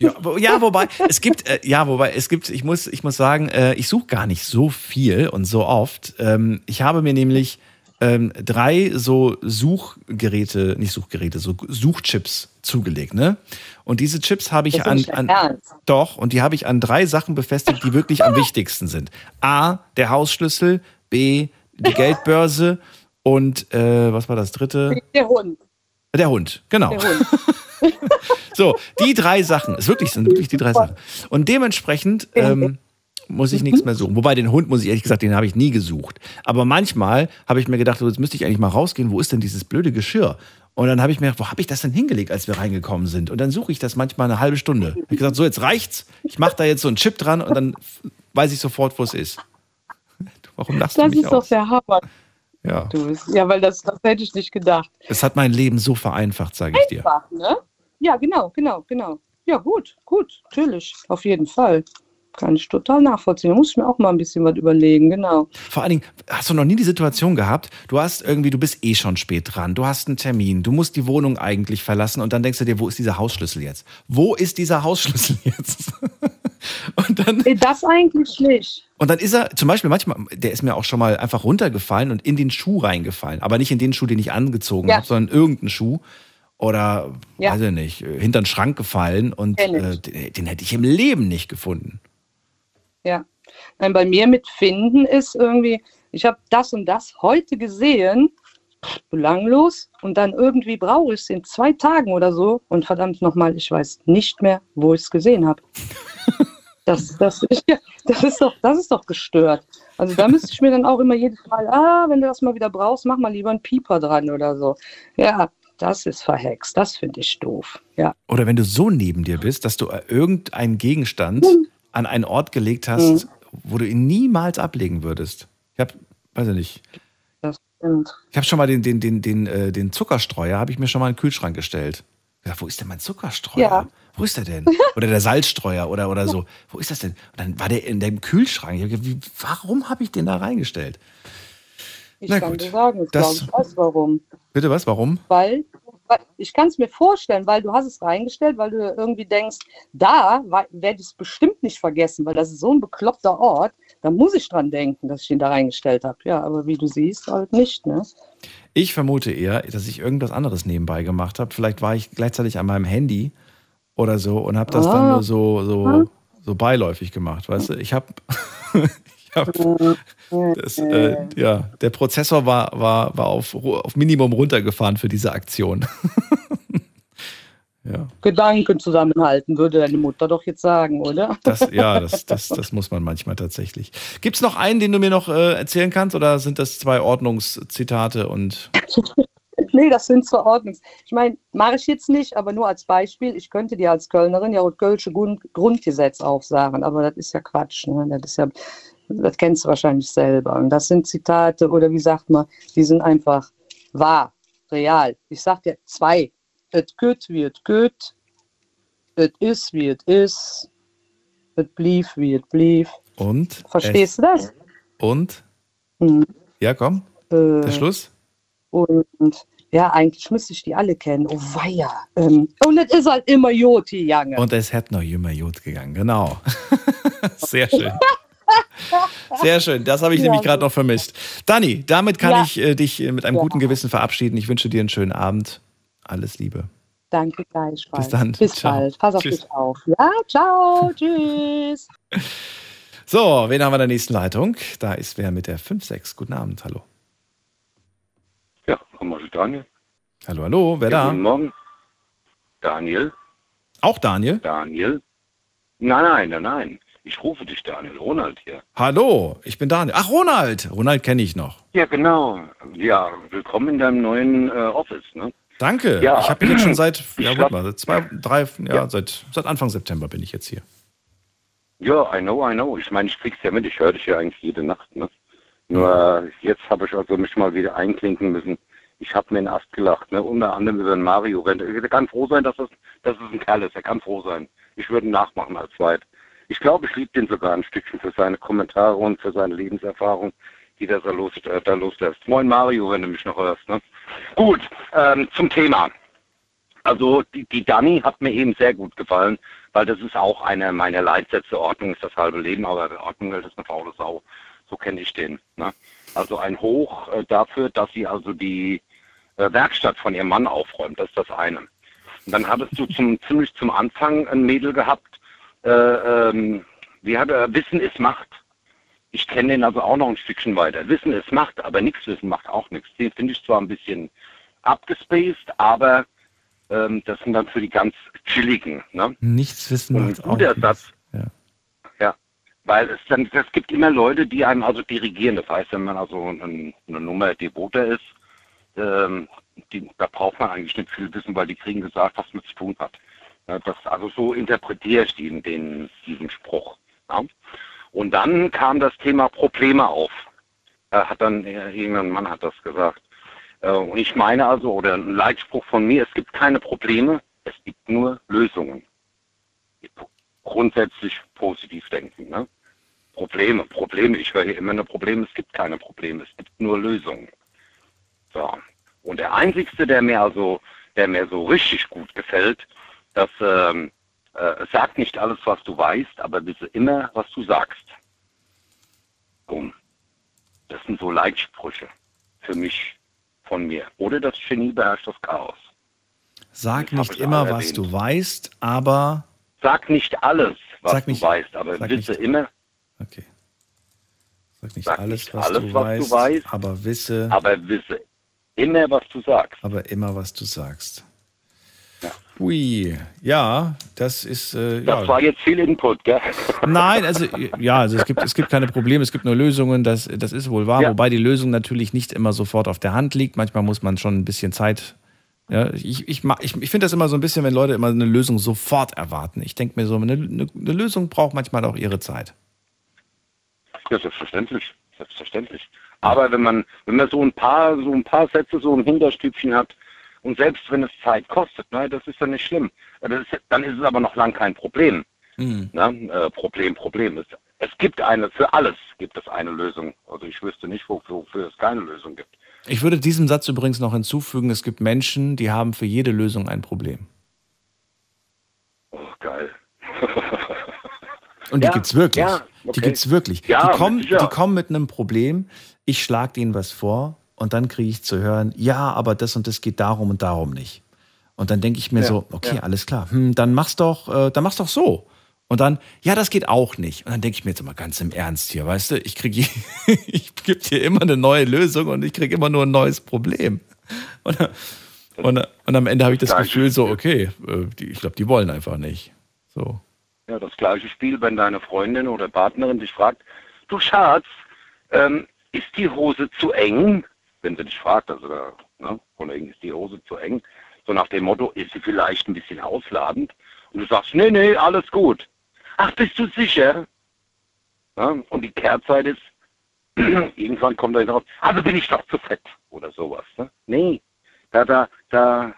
Ja, wo, ja, wobei es gibt, äh, ja, wobei es gibt, ich muss, ich muss sagen, äh, ich suche gar nicht so viel und so oft. Ähm, ich habe mir nämlich ähm, drei so Suchgeräte, nicht Suchgeräte, so Suchchips zugelegt, ne? Und diese Chips habe ich an, an doch und die habe ich an drei Sachen befestigt, die wirklich am wichtigsten sind. A, der Hausschlüssel, B, die Geldbörse und äh, was war das dritte? Der Hund. Der Hund, genau. Der Hund. So, die drei Sachen, ist wirklich, sind wirklich die drei Sachen. Und dementsprechend ähm, muss ich nichts mehr suchen. Wobei den Hund, muss ich ehrlich gesagt, den habe ich nie gesucht. Aber manchmal habe ich mir gedacht, so, jetzt müsste ich eigentlich mal rausgehen, wo ist denn dieses blöde Geschirr? Und dann habe ich mir gedacht, wo habe ich das denn hingelegt, als wir reingekommen sind? Und dann suche ich das manchmal eine halbe Stunde. Ich habe gesagt, so, jetzt reicht's. Ich mache da jetzt so einen Chip dran und dann weiß ich sofort, wo es ist. Warum lachst du Das mich ist doch aus? der Hammer. Ja. Du ja, weil das, das hätte ich nicht gedacht. Es hat mein Leben so vereinfacht, sage ich dir. Einfach, ne? Ja, genau, genau, genau. Ja, gut, gut, natürlich, auf jeden Fall. Kann ich total nachvollziehen. Da muss ich mir auch mal ein bisschen was überlegen, genau. Vor allen Dingen, hast du noch nie die Situation gehabt, du hast irgendwie, du bist eh schon spät dran, du hast einen Termin, du musst die Wohnung eigentlich verlassen und dann denkst du dir, wo ist dieser Hausschlüssel jetzt? Wo ist dieser Hausschlüssel jetzt? und dann, das eigentlich nicht. Und dann ist er, zum Beispiel manchmal, der ist mir auch schon mal einfach runtergefallen und in den Schuh reingefallen. Aber nicht in den Schuh, den ich angezogen Ja. habe, sondern irgendeinen Schuh. Oder, Ja. weiß ich nicht, hinter den Schrank gefallen und äh, den, den hätte ich im Leben nicht gefunden. Ja. Nein, bei mir mit Finden ist irgendwie, ich habe das und das heute gesehen, belanglos, und dann irgendwie brauche ich es in zwei Tagen oder so. Und verdammt nochmal, ich weiß nicht mehr, wo ich es gesehen habe. Das, das, ja, das, ist doch, das ist doch gestört. Also da müsste ich mir dann auch immer jedes Mal, ah, wenn du das mal wieder brauchst, mach mal lieber einen Pieper dran oder so. Ja, das ist verhext. Das finde ich doof. Ja. Oder wenn du so neben dir bist, dass du äh, irgendeinen Gegenstand an einen Ort gelegt hast, wo du ihn niemals ablegen würdest. Ich habe, weiß ich nicht, Das stimmt. ich habe schon mal den, den, den, den, äh, den Zuckerstreuer, habe ich mir schon mal in den Kühlschrank gestellt. Ich dachte, wo ist denn mein Zuckerstreuer? Ja. Wo ist der denn? Oder der Salzstreuer oder, oder so. Wo ist das denn? Und dann war der in dem Kühlschrank. Ich hab gedacht, wie, warum habe ich den da reingestellt? Ich Na kann gut. dir sagen, ich Das- glaube, ich weiß warum. Bitte was? Warum? Weil, weil ich kann es mir vorstellen, weil du hast es reingestellt, weil du irgendwie denkst, da werde ich es bestimmt nicht vergessen, weil das ist so ein bekloppter Ort. Da muss ich dran denken, dass ich ihn da reingestellt habe. Ja, aber wie du siehst, halt nicht. Ne? Ich vermute eher, dass ich irgendwas anderes nebenbei gemacht habe. Vielleicht war ich gleichzeitig an meinem Handy oder so und habe das dann Ah. nur so, so, so beiläufig gemacht. Weißt du, ich habe. ich hab, das, äh, ja, der Prozessor war, war, war auf, auf Minimum runtergefahren für diese Aktion. ja, Gedanken zusammenhalten, würde deine Mutter doch jetzt sagen, oder? das, ja das, das, das muss man manchmal tatsächlich. Gibt es noch einen, den du mir noch äh, erzählen kannst oder sind das zwei Ordnungszitate und. nee, das sind zwar Ordnungs. Ich meine, mache ich jetzt nicht, aber nur als Beispiel. Ich könnte dir als Kölnerin ja das Kölsche Grund Grundgesetz aufsagen, aber das ist ja Quatsch. Ne? Das ist ja, das kennst du wahrscheinlich selber. Und das sind Zitate oder wie sagt man, die sind einfach wahr, real. Ich sag dir zwei. Et gut wie et gut, et is wie et is, et blieb wie et blieb. Und? Verstehst du das? Und? Mhm. Ja, komm. Äh, Der Schluss? Und ja, eigentlich müsste ich die alle kennen. Oh weia. Ähm, und es ist halt immer Joti, Jange. Und es hätte noch jünger Jod gegangen, genau. Sehr schön. Sehr schön, das habe ich Ja, nämlich gerade noch vermisst. Dani, damit kann Ja. ich äh, dich äh, mit einem Ja. guten Gewissen verabschieden. Ich wünsche dir einen schönen Abend. Alles Liebe. Danke gleichfalls. Bis dann. Bis Ciao. bald. Pass auf Tschüss. dich auf. Ja, ciao. Tschüss. So, wen haben wir in der nächsten Leitung? Da ist wer mit der 5-6. Guten Abend, hallo. Ja, Thomas Daniel. Hallo, hallo, wer ja, da? Guten Morgen. Daniel. Auch Daniel? Daniel. Nein, nein, nein, nein. Ich rufe dich Daniel. Ronald hier. Hallo, ich bin Daniel. Ach, Ronald. Ronald kenne ich noch. Ja, genau. Ja, willkommen in deinem neuen äh, Office. Ne? Danke. Ja. Ich habe jetzt schon seit, ja, hab- mal, seit zwei, drei, ja, Seit, seit Anfang September bin ich jetzt hier. Ja, I know, I know. Ich meine, ich krieg's ja mit. Ich höre dich ja eigentlich jede Nacht. Ne? Nur äh, jetzt habe ich also mich mal wieder einklinken müssen. Ich habe mir einen Ast gelacht, ne? unter anderem über den Mario. Rennt. Er kann froh sein, dass es, dass es ein Kerl ist. Er kann froh sein. Ich würde ihn nachmachen als zweit. Ich glaube, ich liebe den sogar ein Stückchen für seine Kommentare und für seine Lebenserfahrung, die das da, los, äh, da loslässt. Moin Mario, wenn du mich noch hörst. Ne? Gut, ähm, zum Thema. Also die, die Dani hat mir eben sehr gut gefallen, weil das ist auch einer meiner Leitsätze. Ordnung ist das halbe Leben, aber Ordnung ist eine faule Sau. So kenne ich den. Ne? Also ein Hoch äh, dafür, dass sie also die äh, Werkstatt von ihrem Mann aufräumt. Das ist das eine. Und dann hattest du zum, ziemlich zum Anfang ein Mädel gehabt, äh, ähm, wie hat er, Wissen ist Macht. Ich kenne den also auch noch ein Stückchen weiter. Wissen ist Macht, aber nichts Wissen macht auch nichts. Den finde ich zwar ein bisschen abgespaced, aber ähm, das sind dann für die ganz chilligen. Ne? Nichts wissen Und ein macht auch guter nichts. Satz. Ja. Weil es dann, es gibt immer Leute, die einem also dirigieren. Das heißt, wenn man also ein, eine Nummer devoter ist, ähm, die, da braucht man eigentlich nicht viel wissen, weil die kriegen gesagt, was man zu tun hat. Das, also so interpretiere ich den, den, diesen Spruch. Ja. Und dann kam das Thema Probleme auf. Hat dann äh, irgendein Mann hat das gesagt. Äh, und ich meine also, oder ein Leitspruch von mir, es gibt keine Probleme, es gibt nur Lösungen. Grundsätzlich positiv denken. Ne? Probleme, Probleme, ich höre hier immer nur Probleme, es gibt keine Probleme, es gibt nur Lösungen. So. Und der einzigste, der mir also, der mir so richtig gut gefällt, dass ähm, äh, sag nicht alles, was du weißt, aber wisse immer, was du sagst. Boom. Das sind so Leitsprüche für mich von mir. Oder das Genie beherrscht das Chaos. Sag nicht ich immer, was erwähnt. du weißt, aber Sag nicht alles, was Sag nicht- du weißt, aber wisse nicht- immer, sag nicht Sag alles, nicht was, alles, du, was weißt, du weißt, aber wisse, aber wisse immer, was du sagst. aber immer, was du sagst. Ui, ja, das ist. Äh, Das ja. war jetzt viel Input, gell? Nein, also ja, also es gibt, es gibt keine Probleme, es gibt nur Lösungen, das, das ist wohl wahr, Ja. wobei die Lösung natürlich nicht immer sofort auf der Hand liegt. Manchmal muss man schon ein bisschen Zeit. Ja, ich ich, ich, ich finde das immer so ein bisschen, wenn Leute immer eine Lösung sofort erwarten. Ich denke mir so, eine, eine, eine Lösung braucht manchmal auch ihre Zeit. Ja, selbstverständlich, selbstverständlich. Aber wenn man, wenn man so ein paar, so ein paar Sätze, so ein Hinterstübchen hat, und selbst wenn es Zeit kostet, ne, das ist ja nicht schlimm. Ist, dann ist es aber noch lang kein Problem. Mhm. Ne? Äh, Problem, Problem ist. Es gibt eine, für alles gibt es eine Lösung. Also ich wüsste nicht, wofür, wofür es keine Lösung gibt. Ich würde diesem Satz übrigens noch hinzufügen, es gibt Menschen, die haben für jede Lösung ein Problem. Oh, geil. Und die Ja, gibt's wirklich. ja, Die okay. gibt's wirklich. Ja, die, kommen, die kommen mit einem Problem, ich schlag denen was vor und dann kriege ich zu hören, ja, aber das und das geht darum und darum nicht. Und dann denke ich mir Ja, so, okay, ja. alles klar, hm, dann mach's doch, äh, dann mach's doch so. Und dann, ja, das geht auch nicht. Und dann denke ich mir jetzt mal ganz im Ernst hier, weißt du, ich kriege, ich gebe dir immer eine neue Lösung und ich kriege immer nur ein neues Problem. Und, und, und am Ende habe ich das Gleiche Gefühl so, okay, äh, ich glaube, die wollen einfach nicht. So. Ja, das gleiche Spiel, wenn deine Freundin oder Partnerin dich fragt, du Schatz, ähm, ist die Hose zu eng? Wenn sie dich fragt, also, ne, von wegen ist die Hose zu eng? So nach dem Motto, ist sie vielleicht ein bisschen ausladend? Und du sagst, nee, nee, alles gut. Ach, bist du sicher? Ja, und die Kehrtzeit ist, irgendwann kommt er drauf, also bin ich doch zu fett oder sowas. Ne? Nee, da, da, da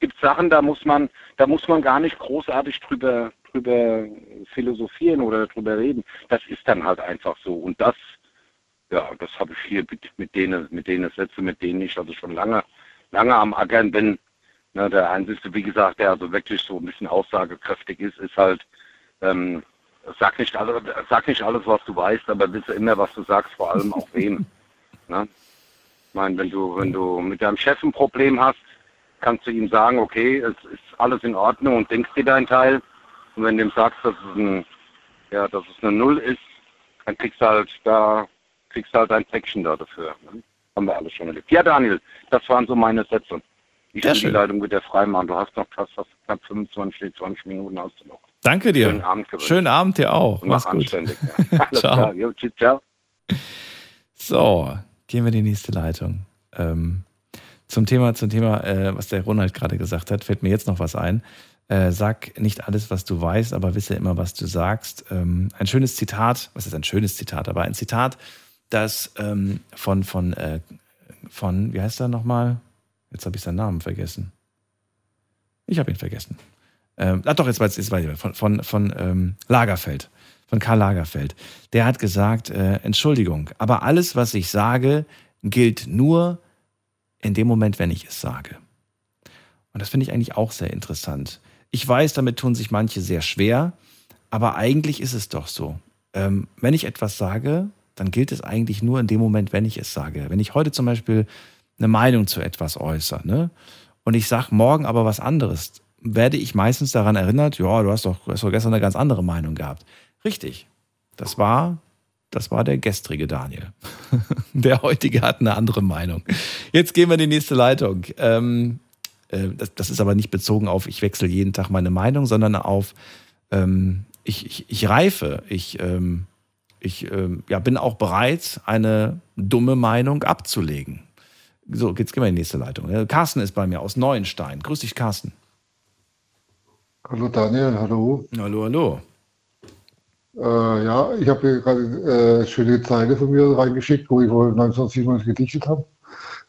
gibt Sachen, da muss man, da muss man gar nicht großartig drüber, drüber philosophieren oder drüber reden. Das ist dann halt einfach so. Und das, ja, das habe ich hier mit, mit denen, mit denen Sätze, mit denen ich also schon lange, lange am Ackern bin. Ne, der einzige, wie gesagt, der also wirklich so ein bisschen aussagekräftig ist, ist halt, ähm, sag nicht alles, sag nicht alles, was du weißt, aber wisse immer, was du sagst, vor allem auch wem. Ne? Ich meine, wenn du, wenn du mit deinem Chef ein Problem hast, kannst du ihm sagen, okay, es ist alles in Ordnung und denkst dir dein Teil. Und wenn du ihm sagst, dass es ein, ja, dass es eine Null ist, dann kriegst du halt da, kriegst du halt ein Päckchen da dafür. Ne? Haben wir alles schon erlebt. Ja, Daniel, das waren so meine Sätze. Ich will die. Leitung wieder frei machen. Du hast noch fast, fast knapp 25, 20 Minuten hast du noch. Danke dir. Schönen Abend gewünscht. Schönen Abend dir auch. Und Mach's mach gut. Ja. Ciao. Jo, tschüss, ciao. So, gehen wir in die nächste Leitung. Ähm, zum Thema, zum Thema, äh, was der Ronald gerade gesagt hat, fällt mir jetzt noch was ein. Äh, sag nicht alles, was du weißt, aber wisse immer, was du sagst. Ähm, ein schönes Zitat, was ist ein schönes Zitat, aber ein Zitat, das ähm, von, von, äh, von, wie heißt er nochmal? Jetzt habe ich seinen Namen vergessen. Ich habe ihn vergessen. Ähm, ah, doch, jetzt weiß jetzt weiß ich, von, von, von ähm, Lagerfeld, von Karl Lagerfeld. Der hat gesagt, äh, Entschuldigung, aber alles, was ich sage, gilt nur in dem Moment, wenn ich es sage. Und das finde ich eigentlich auch sehr interessant. Ich weiß, damit tun sich manche sehr schwer, aber eigentlich ist es doch so. Ähm, wenn ich etwas sage, dann gilt es eigentlich nur in dem Moment, wenn ich es sage. Wenn ich heute zum Beispiel eine Meinung zu etwas äußere, ne? Und ich sage morgen aber was anderes, werde ich meistens daran erinnert, ja, du hast doch, hast doch gestern eine ganz andere Meinung gehabt. Richtig. Das war, das war der gestrige Daniel. der heutige hat eine andere Meinung. Jetzt gehen wir in die nächste Leitung. Ähm, äh, das, das, ist aber nicht bezogen auf, ich wechsle jeden Tag meine Meinung, sondern auf, ähm, ich, ich, ich, reife, ich, ähm, ich ähm, ja, bin auch bereit, eine dumme Meinung abzulegen. So, jetzt gehen wir in die nächste Leitung. Carsten ist bei mir aus Neuenstein. Grüß dich, Carsten. Hallo Daniel, hallo. Hallo, hallo. Äh, ja, ich habe hier gerade äh, schöne Zeile von mir reingeschickt, wo ich wohl 1997 gedichtet habe.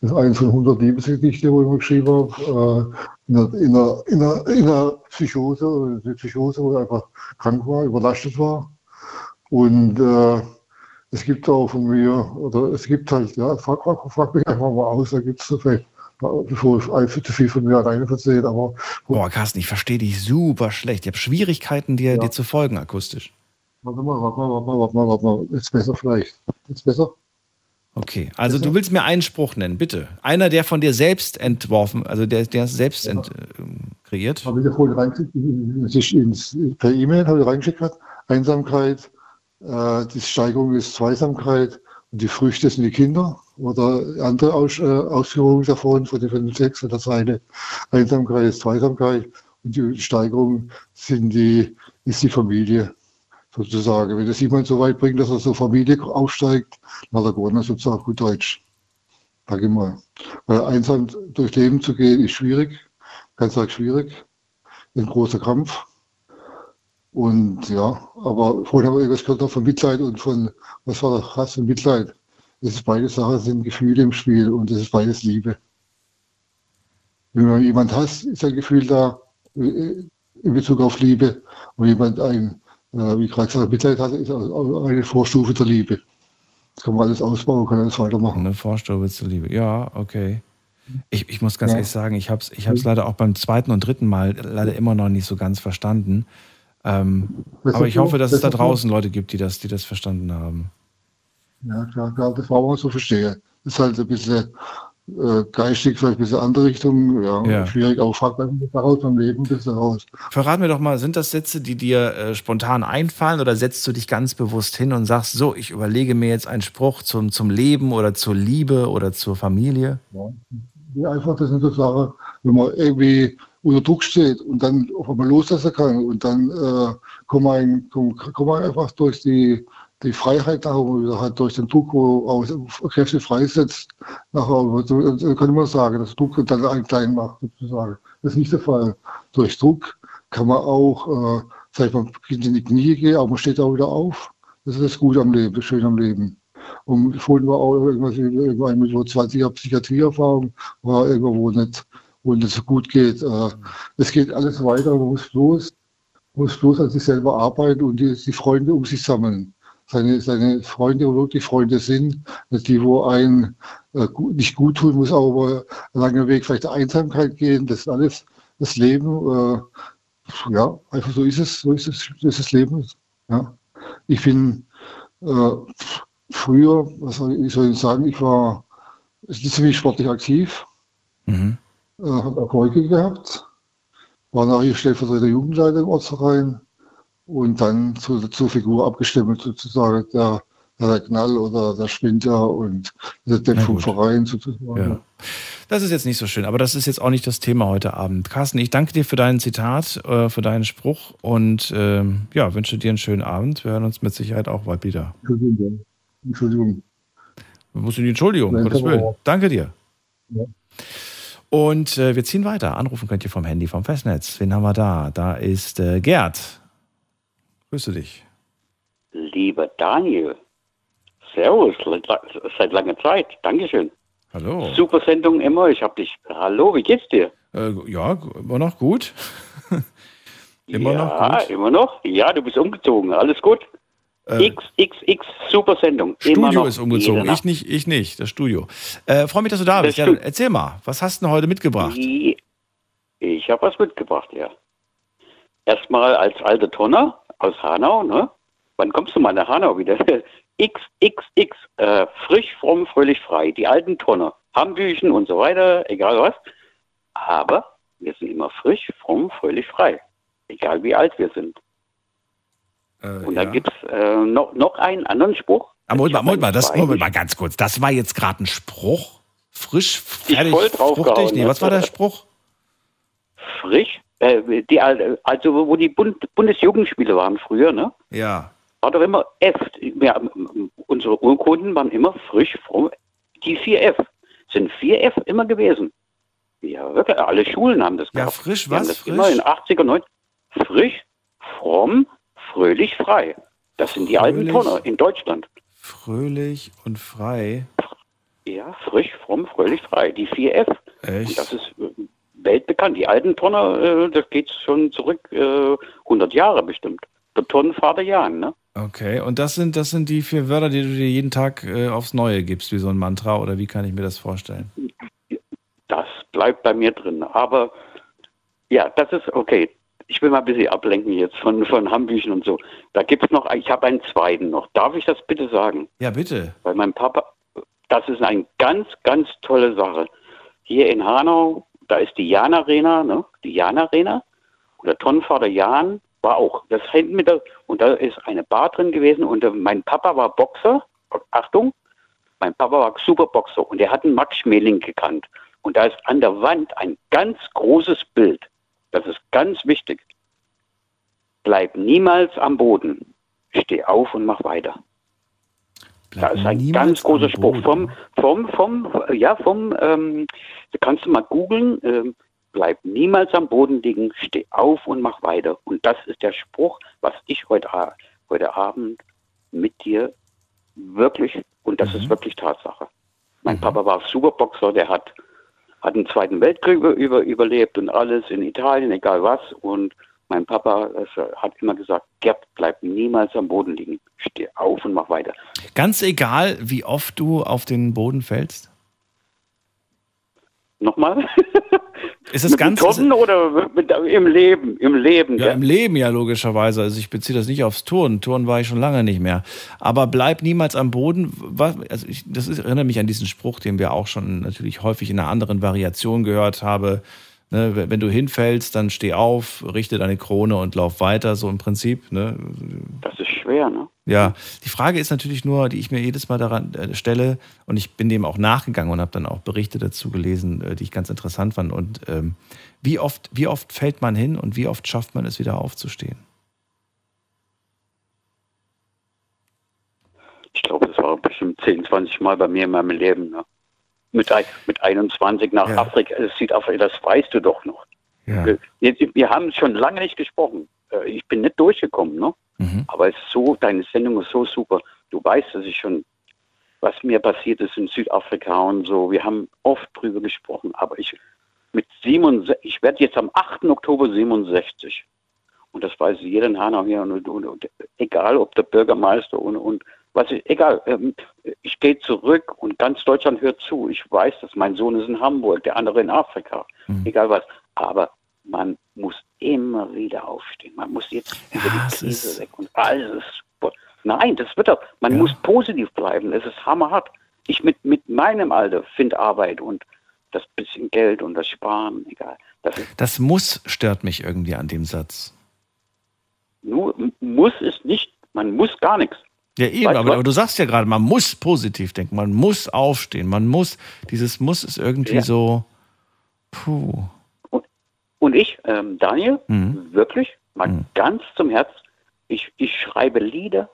Das ist eines von 100 Liebesgedichte, wo ich mal geschrieben habe. Äh, in, einer, in, einer, in, einer, in einer Psychose, eine Psychose, wo ich einfach krank war, überlastet war. Und äh, es gibt auch von mir, oder es gibt halt, ja, frag, frag, mich einfach mal aus, da gibt es vielleicht, bevor ich einfach zu viel von mir alleine erzähle, aber. Boah, Carsten, ich verstehe dich super schlecht. Ich habe Schwierigkeiten, dir, ja. dir zu folgen akustisch. Warte mal, warte mal, warte mal, warte mal, warte mal. Jetzt besser vielleicht. Jetzt besser? Okay, also du willst mir einen Spruch nennen, bitte. Einer, der von dir selbst entworfen, also der, der es selbst ja. ent, äh, kreiert. Habe ich ja vorhin reingeschickt, per E-Mail habe ich reingeschickt, Einsamkeit, die Steigerung ist Zweisamkeit und die Früchte sind die Kinder oder andere Aus, äh, Ausführungen davon, von den Text oder Seite. Einsamkeit ist Zweisamkeit und die Steigerung sind die, ist die Familie sozusagen. Wenn das jemand so weit bringt, dass er so Familie aufsteigt, dann hat er gewonnen, sozusagen gut Deutsch. Sag ich mal. Weil einsam durch Leben zu gehen, ist schwierig, ganz arg schwierig, ein großer Kampf. Und ja, aber vorhin haben wir irgendwas gehört von Mitleid und von, was war das, Hass und Mitleid. Das ist beide Sachen, sind Gefühle im Spiel und das ist beides Liebe. Wenn man jemand hasst, ist ein Gefühl da äh, in Bezug auf Liebe. Und jemand ein, äh, wie gerade gesagt, Mitleid hat, ist eine Vorstufe der Liebe. Das kann man alles ausbauen, kann alles weitermachen. Eine Vorstufe zur Liebe, ja, okay. Ich, ich muss ganz ja. ehrlich sagen, ich habe es ich leider auch beim zweiten und dritten Mal leider immer noch nicht so ganz verstanden. Ähm, aber ich hoffe, dass es da draußen Leute gibt, die das, die das verstanden haben. Ja, klar, klar das war auch so verstehe. Das ist halt ein bisschen äh, geistig, vielleicht ein bisschen andere Richtung. Ja, ja. schwierig, aber fragt man daraus beim Leben ein bisschen raus. Verrat mir doch mal, sind das Sätze, die dir äh, spontan einfallen oder setzt du dich ganz bewusst hin und sagst, so, ich überlege mir jetzt einen Spruch zum, zum Leben oder zur Liebe oder zur Familie? Ja, ja einfach, das sind so Sachen, wenn man irgendwie unter Druck steht und dann auf einmal loslassen kann und dann äh, kann, man, kann, kann man einfach durch die, die Freiheit nachher, halt durch den Druck, wo auch Kräfte freisetzt, nachher kann man sagen, dass Druck dann einen klein macht, sozusagen. Das ist nicht der Fall. Durch Druck kann man auch, äh, sag man in die Knie gehen, aber man steht auch wieder auf. Das ist das Gute am Leben, das Schöne am Leben. Und vorhin war auch irgendwas, irgendwann mit so 20 Jahren Psychiatrieerfahrung, war irgendwo nicht wo es so gut geht. Äh, es geht alles weiter, man muss bloß, muss bloß an sich selber arbeiten und die, die Freunde um sich sammeln. Seine, seine Freunde, wo wirklich Freunde sind, die, wo einen äh, nicht gut tun, muss aber einen langen Weg vielleicht der Einsamkeit gehen, das ist alles das Leben. Äh, ja, einfach so ist es, so ist es, das ist das Leben. Ja. Ich bin äh, früher, was soll ich, soll ich sagen, ich war ziemlich sportlich aktiv. Mhm äh, hat Erfolge gehabt, war nachher stellvertretender Jugendleiter im Ortsverein und dann zu, zur Figur abgestimmt, sozusagen der, der Knall oder der Sprinter und der Dämpfung Verein sozusagen. Ja. Das ist jetzt nicht so schön, aber das ist jetzt auch nicht das Thema heute Abend. Carsten, ich danke dir für dein Zitat, äh, für deinen Spruch und äh, ja, wünsche dir einen schönen Abend. Wir hören uns mit Sicherheit auch bald wieder. Entschuldigung. Entschuldigung. Musst du die Entschuldigung, Gottes Willen. Danke dir. Ja. Und äh, wir ziehen weiter. Anrufen könnt ihr vom Handy, vom Festnetz. Wen haben wir da? Da ist äh, Gerd. Grüße dich. Lieber Daniel, Servus, seit langer Zeit. Dankeschön. Hallo. Super Sendung immer. Ich hab dich. Hallo, wie geht's dir? Äh, ja, immer noch gut. immer ja, noch gut. immer noch. Ja, du bist umgezogen. Alles gut? Äh, XXX, super Sendung. Studio ist umgezogen, ich nicht, ich nicht, das Studio. Äh, Freue mich, dass du da bist. Ja, erzähl mal, was hast du denn heute mitgebracht? Ich habe was mitgebracht, ja. Erstmal als alter Tonner aus Hanau, ne? Wann kommst du mal nach Hanau wieder? XXX, äh, frisch, fromm, fröhlich, frei. Die alten Tonne, Hambüchen und so weiter, egal was. Aber wir sind immer frisch, fromm, fröhlich, frei. Egal wie alt wir sind. Äh, und da gibt es äh, noch, noch einen anderen Spruch. Ah, Moment mal, Moment mal, das. Moment mal ganz kurz. Das war jetzt gerade ein Spruch. Frisch, fertig, fruchtig. Nee, ne? was war der Spruch? Frisch, äh, die, al- also wo die Bund Bundesjugendspiele waren früher, ne? Ja. War doch immer F. Ja, unsere Urkunden waren immer frisch, fromm. Die 4F sind 4F immer gewesen. Ja, wirklich, alle Schulen haben das Ja, gehabt. frisch Die haben was? das Frisch? immer in 80er, 90 Frisch, fromm, fröhlich, frei. Das sind die alten. Tonner in Deutschland. Fröhlich und frei. Ja, frisch, fromm, fröhlich, frei. Die 4F. Echt? Und das ist äh, weltbekannt. Die alten Tonner, äh, das geht schon zurück äh, 100 Jahre bestimmt. Der Tonnenvater Jan, ne? Okay, und das sind, das sind die vier Wörter, die du dir jeden Tag äh, aufs Neue gibst, wie so ein Mantra, oder wie kann ich mir das vorstellen? Das bleibt bei mir drin. Aber ja, das ist okay. Ich will mal ein bisschen ablenken jetzt von, von Hambüchen und so. Da gibt es noch, ich habe einen zweiten noch. Darf ich das bitte sagen? Ja, bitte. Weil mein Papa, das ist eine ganz, ganz tolle Sache. Hier in Hanau, da ist die Jan Arena, ne? Die Jan Arena. Und der Tonnenvater Jan war auch. Das hängt mit der, und da ist eine Bar drin gewesen und äh, mein Papa war Boxer. Achtung, mein Papa war Superboxer und er hat einen Max Schmeling gekannt. Und da ist an der Wand ein ganz großes Bild. Das ist ganz wichtig. Bleib niemals am Boden. Steh auf und mach weiter. da ist ein ganz großer Spruch vom, vom, vom, ja, vom, ähm, kannst du mal googeln, ähm, bleib niemals am Boden liegen, steh auf und mach weiter. Und das ist der Spruch, was ich heute, heute Abend mit dir wirklich, und das ist wirklich Tatsache. Mein Papa war Superboxer, der hat, hat den Zweiten Weltkrieg über, über, überlebt und alles in Italien, egal was. Und mein Papa hat immer gesagt, Gerd, bleib niemals am Boden liegen. Steh auf und mach weiter. Ganz egal, wie oft du auf den Boden fällst? Nochmal? Ist es mit ganz. Tonnen oder mit, im Leben? Im Leben. Ja, im Leben ja logischerweise. Also ich beziehe das nicht aufs Turnen. Turnen war ich schon lange nicht mehr. Aber bleib niemals am Boden. Was, also ich, das ist, erinnert mich an diesen Spruch, den wir auch schon natürlich häufig in einer anderen Variation gehört haben. Ne, wenn du hinfällst, dann steh auf, richte deine Krone und lauf weiter, so im Prinzip. Ne? Das ist schwer, ne? Ja, die Frage ist natürlich nur, die ich mir jedes Mal daran äh, stelle, und ich bin dem auch nachgegangen und habe dann auch Berichte dazu gelesen, äh, die ich ganz interessant fand. Und ähm, wie oft, wie oft fällt man hin und wie oft schafft man es wieder aufzustehen? Ich glaube, das war bestimmt 10, 20 Mal bei mir in meinem Leben. Ne? Mit, mit 21 nach Afrika, äh, Südafrika, das weißt du doch noch. Ja. Wir, wir- wir haben schon lange nicht gesprochen. Äh, Ich bin nicht durchgekommen, ne? Aber es ist so, deine Sendung ist so super. Du weißt, dass ich schon, was mir passiert ist in Südafrika und so. Wir haben oft drüber gesprochen, aber ich mit 67, ich werde jetzt am 8. Oktober 67. Und das weiß jeder in Hanau hier. Und, und, und egal, ob der Bürgermeister und, und was ich, egal, ähm, ich gehe zurück und ganz Deutschland hört zu. Ich weiß das. Mein Sohn ist in Hamburg, der andere in Afrika. Egal was. Aber man muss immer wieder aufstehen. Man muss jetzt über die Krise weg und alles ist. Nein, das wird doch. Man muss positiv bleiben. Es ist hammerhart. Ich mit, mit meinem Alter finde Arbeit und das bisschen Geld und das Sparen, egal. Das ist Das muss stört mich irgendwie an dem Satz. nur, muss es nicht. Man muss gar nichts. Ja, eben, aber, aber du sagst ja gerade, man muss positiv denken, man muss aufstehen, man muss, dieses Muss ist irgendwie Ja. so, puh. Und ich, ähm, Daniel, Mhm. wirklich, mal ganz zum Herz, ich, ich schreibe Lieder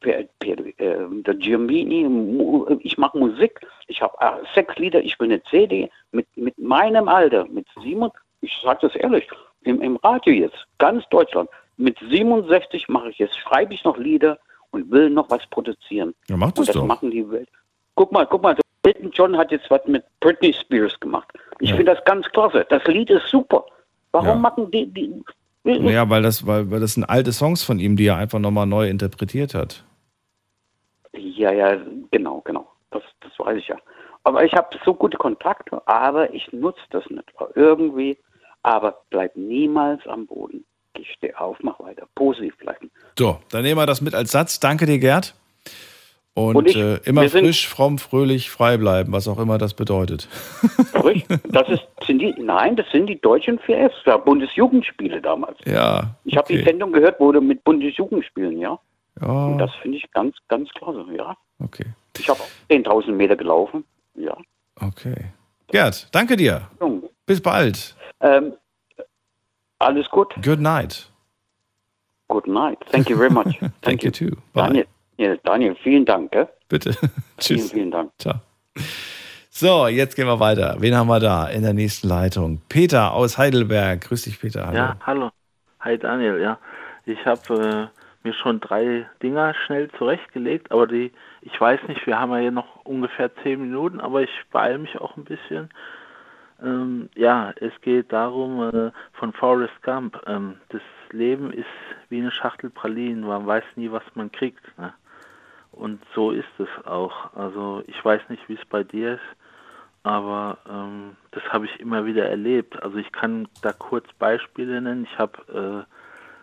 für, für äh, der Giambini, ich mache Musik, ich habe äh, sechs Lieder, ich will eine CD mit, mit meinem Alter, mit sieben, ich sage das ehrlich, im, im Radio jetzt, ganz Deutschland, mit 67 mache ich jetzt, schreibe ich noch Lieder und will noch was produzieren. Ja, mach das und das doch. machen die Welt. Guck mal, guck mal, Elton John hat jetzt was mit Britney Spears gemacht. Ich Ja. finde das ganz klasse. Das Lied ist super. Warum Ja. machen die, die Ja, weil das, weil, weil das sind alte Songs von ihm, die er einfach nochmal neu interpretiert hat. Ja, ja, genau, genau. Das, das weiß ich ja. Aber ich habe so gute Kontakte, aber ich nutze das nicht. Irgendwie, aber bleib niemals am Boden. Ich steh auf, mach weiter. Positiv bleiben. So, dann nehmen wir das mit als Satz. Danke dir, Gerd. Und, Und ich- äh, immer frisch, fromm, fröhlich, frei bleiben, was auch immer das bedeutet. Das ist, sind die, nein, das sind die deutschen VS, ja, Bundesjugendspiele damals. Ja. Ich habe die okay. Sendung gehört, wurde mit Bundesjugendspielen, ja. Ja, Und das finde ich ganz, ganz klasse, ja. okay. Ich habe auch 10.000 Meter gelaufen, ja. Okay. Gerd, danke dir. Bis bald. Ähm, alles gut. Good night. Good night. Thank you very much. Thank you too. Bye. Daniel, ja, Daniel, vielen Dank. Gell? Bitte. Vielen, Tschüss. vielen Dank. Ciao. So, jetzt gehen wir weiter. Wen haben wir da in der nächsten Leitung? Peter aus Heidelberg. Grüß dich, Peter. Hallo. Ja, hallo. Hi Daniel, ja. Ich habe äh, mir schon drei Dinger schnell zurechtgelegt, aber die, ich weiß nicht, wir haben ja hier noch ungefähr zehn Minuten, aber ich beeile mich auch ein bisschen. Ähm, ja, es geht darum, äh, von Forrest Gump, ähm, das Leben ist wie eine Schachtel Pralinen, man weiß nie, was man kriegt. Ne? Und so ist es auch. Also ich weiß nicht, wie es bei dir ist, aber ähm, das habe ich immer wieder erlebt. Also ich kann da kurz Beispiele nennen. Ich habe,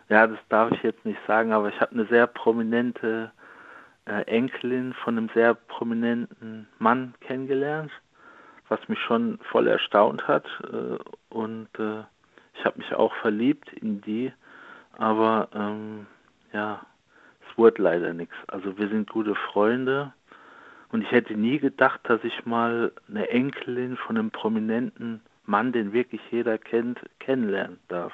äh, ja, das darf ich jetzt nicht sagen, aber ich habe eine sehr prominente äh, Enkelin von einem sehr prominenten Mann kennengelernt, was mich schon voll erstaunt hat. Äh, und äh, ich habe mich auch verliebt in die, aber ähm, ja, es wurde leider nichts. Also wir sind gute Freunde und ich hätte nie gedacht, dass ich mal eine Enkelin von einem prominenten Mann, den wirklich jeder kennt, kennenlernen darf.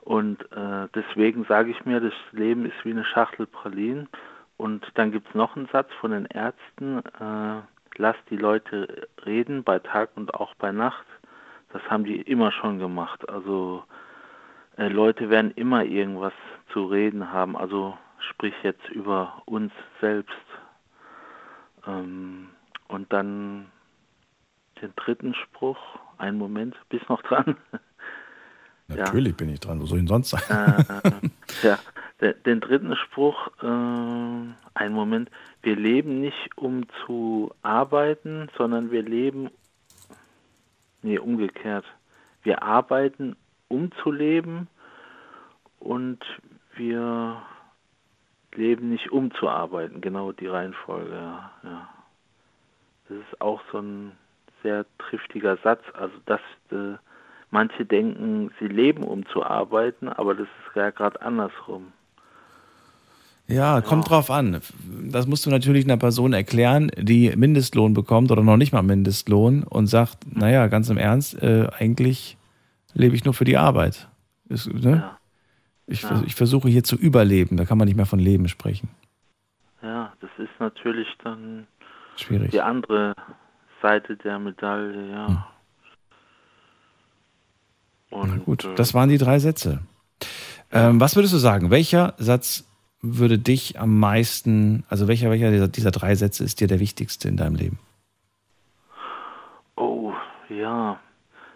Und äh, deswegen sage ich mir, das Leben ist wie eine Schachtel Pralinen. Und dann gibt es noch einen Satz von den Ärzten, äh, lass die Leute reden bei Tag und auch bei Nacht. Das haben die immer schon gemacht. Also äh, Leute werden immer irgendwas zu reden haben. Also sprich jetzt über uns selbst. Ähm, und dann den dritten Spruch. Einen Moment, bist noch dran? Natürlich bin ich dran. Wo soll ich denn sonst sein? Äh, ja, der, den dritten Spruch, äh, einen Moment. Wir leben nicht, um zu arbeiten, sondern wir leben, nee, umgekehrt. Wir arbeiten, um zu leben und wir leben nicht, um zu arbeiten. Genau die Reihenfolge, ja. Das ist auch so ein sehr triftiger Satz. Also, dass äh, manche denken, sie leben, um zu arbeiten, aber das ist ja gerade andersrum. Ja, kommt drauf an. Das musst du natürlich einer Person erklären, die Mindestlohn bekommt oder noch nicht mal Mindestlohn und sagt, naja, ganz im Ernst, äh, eigentlich lebe ich nur für die Arbeit. Ist, ne? ich, vers- ich versuche hier zu überleben, da kann man nicht mehr von Leben sprechen. Ja, das ist natürlich dann Schwierig. die andere Seite der Medaille, ja. Na gut, das waren die drei Sätze. Ähm, was würdest du sagen? Welcher Satz würde dich am meisten, also welcher, welcher dieser, dieser drei Sätze ist dir der wichtigste in deinem Leben? Oh, ja.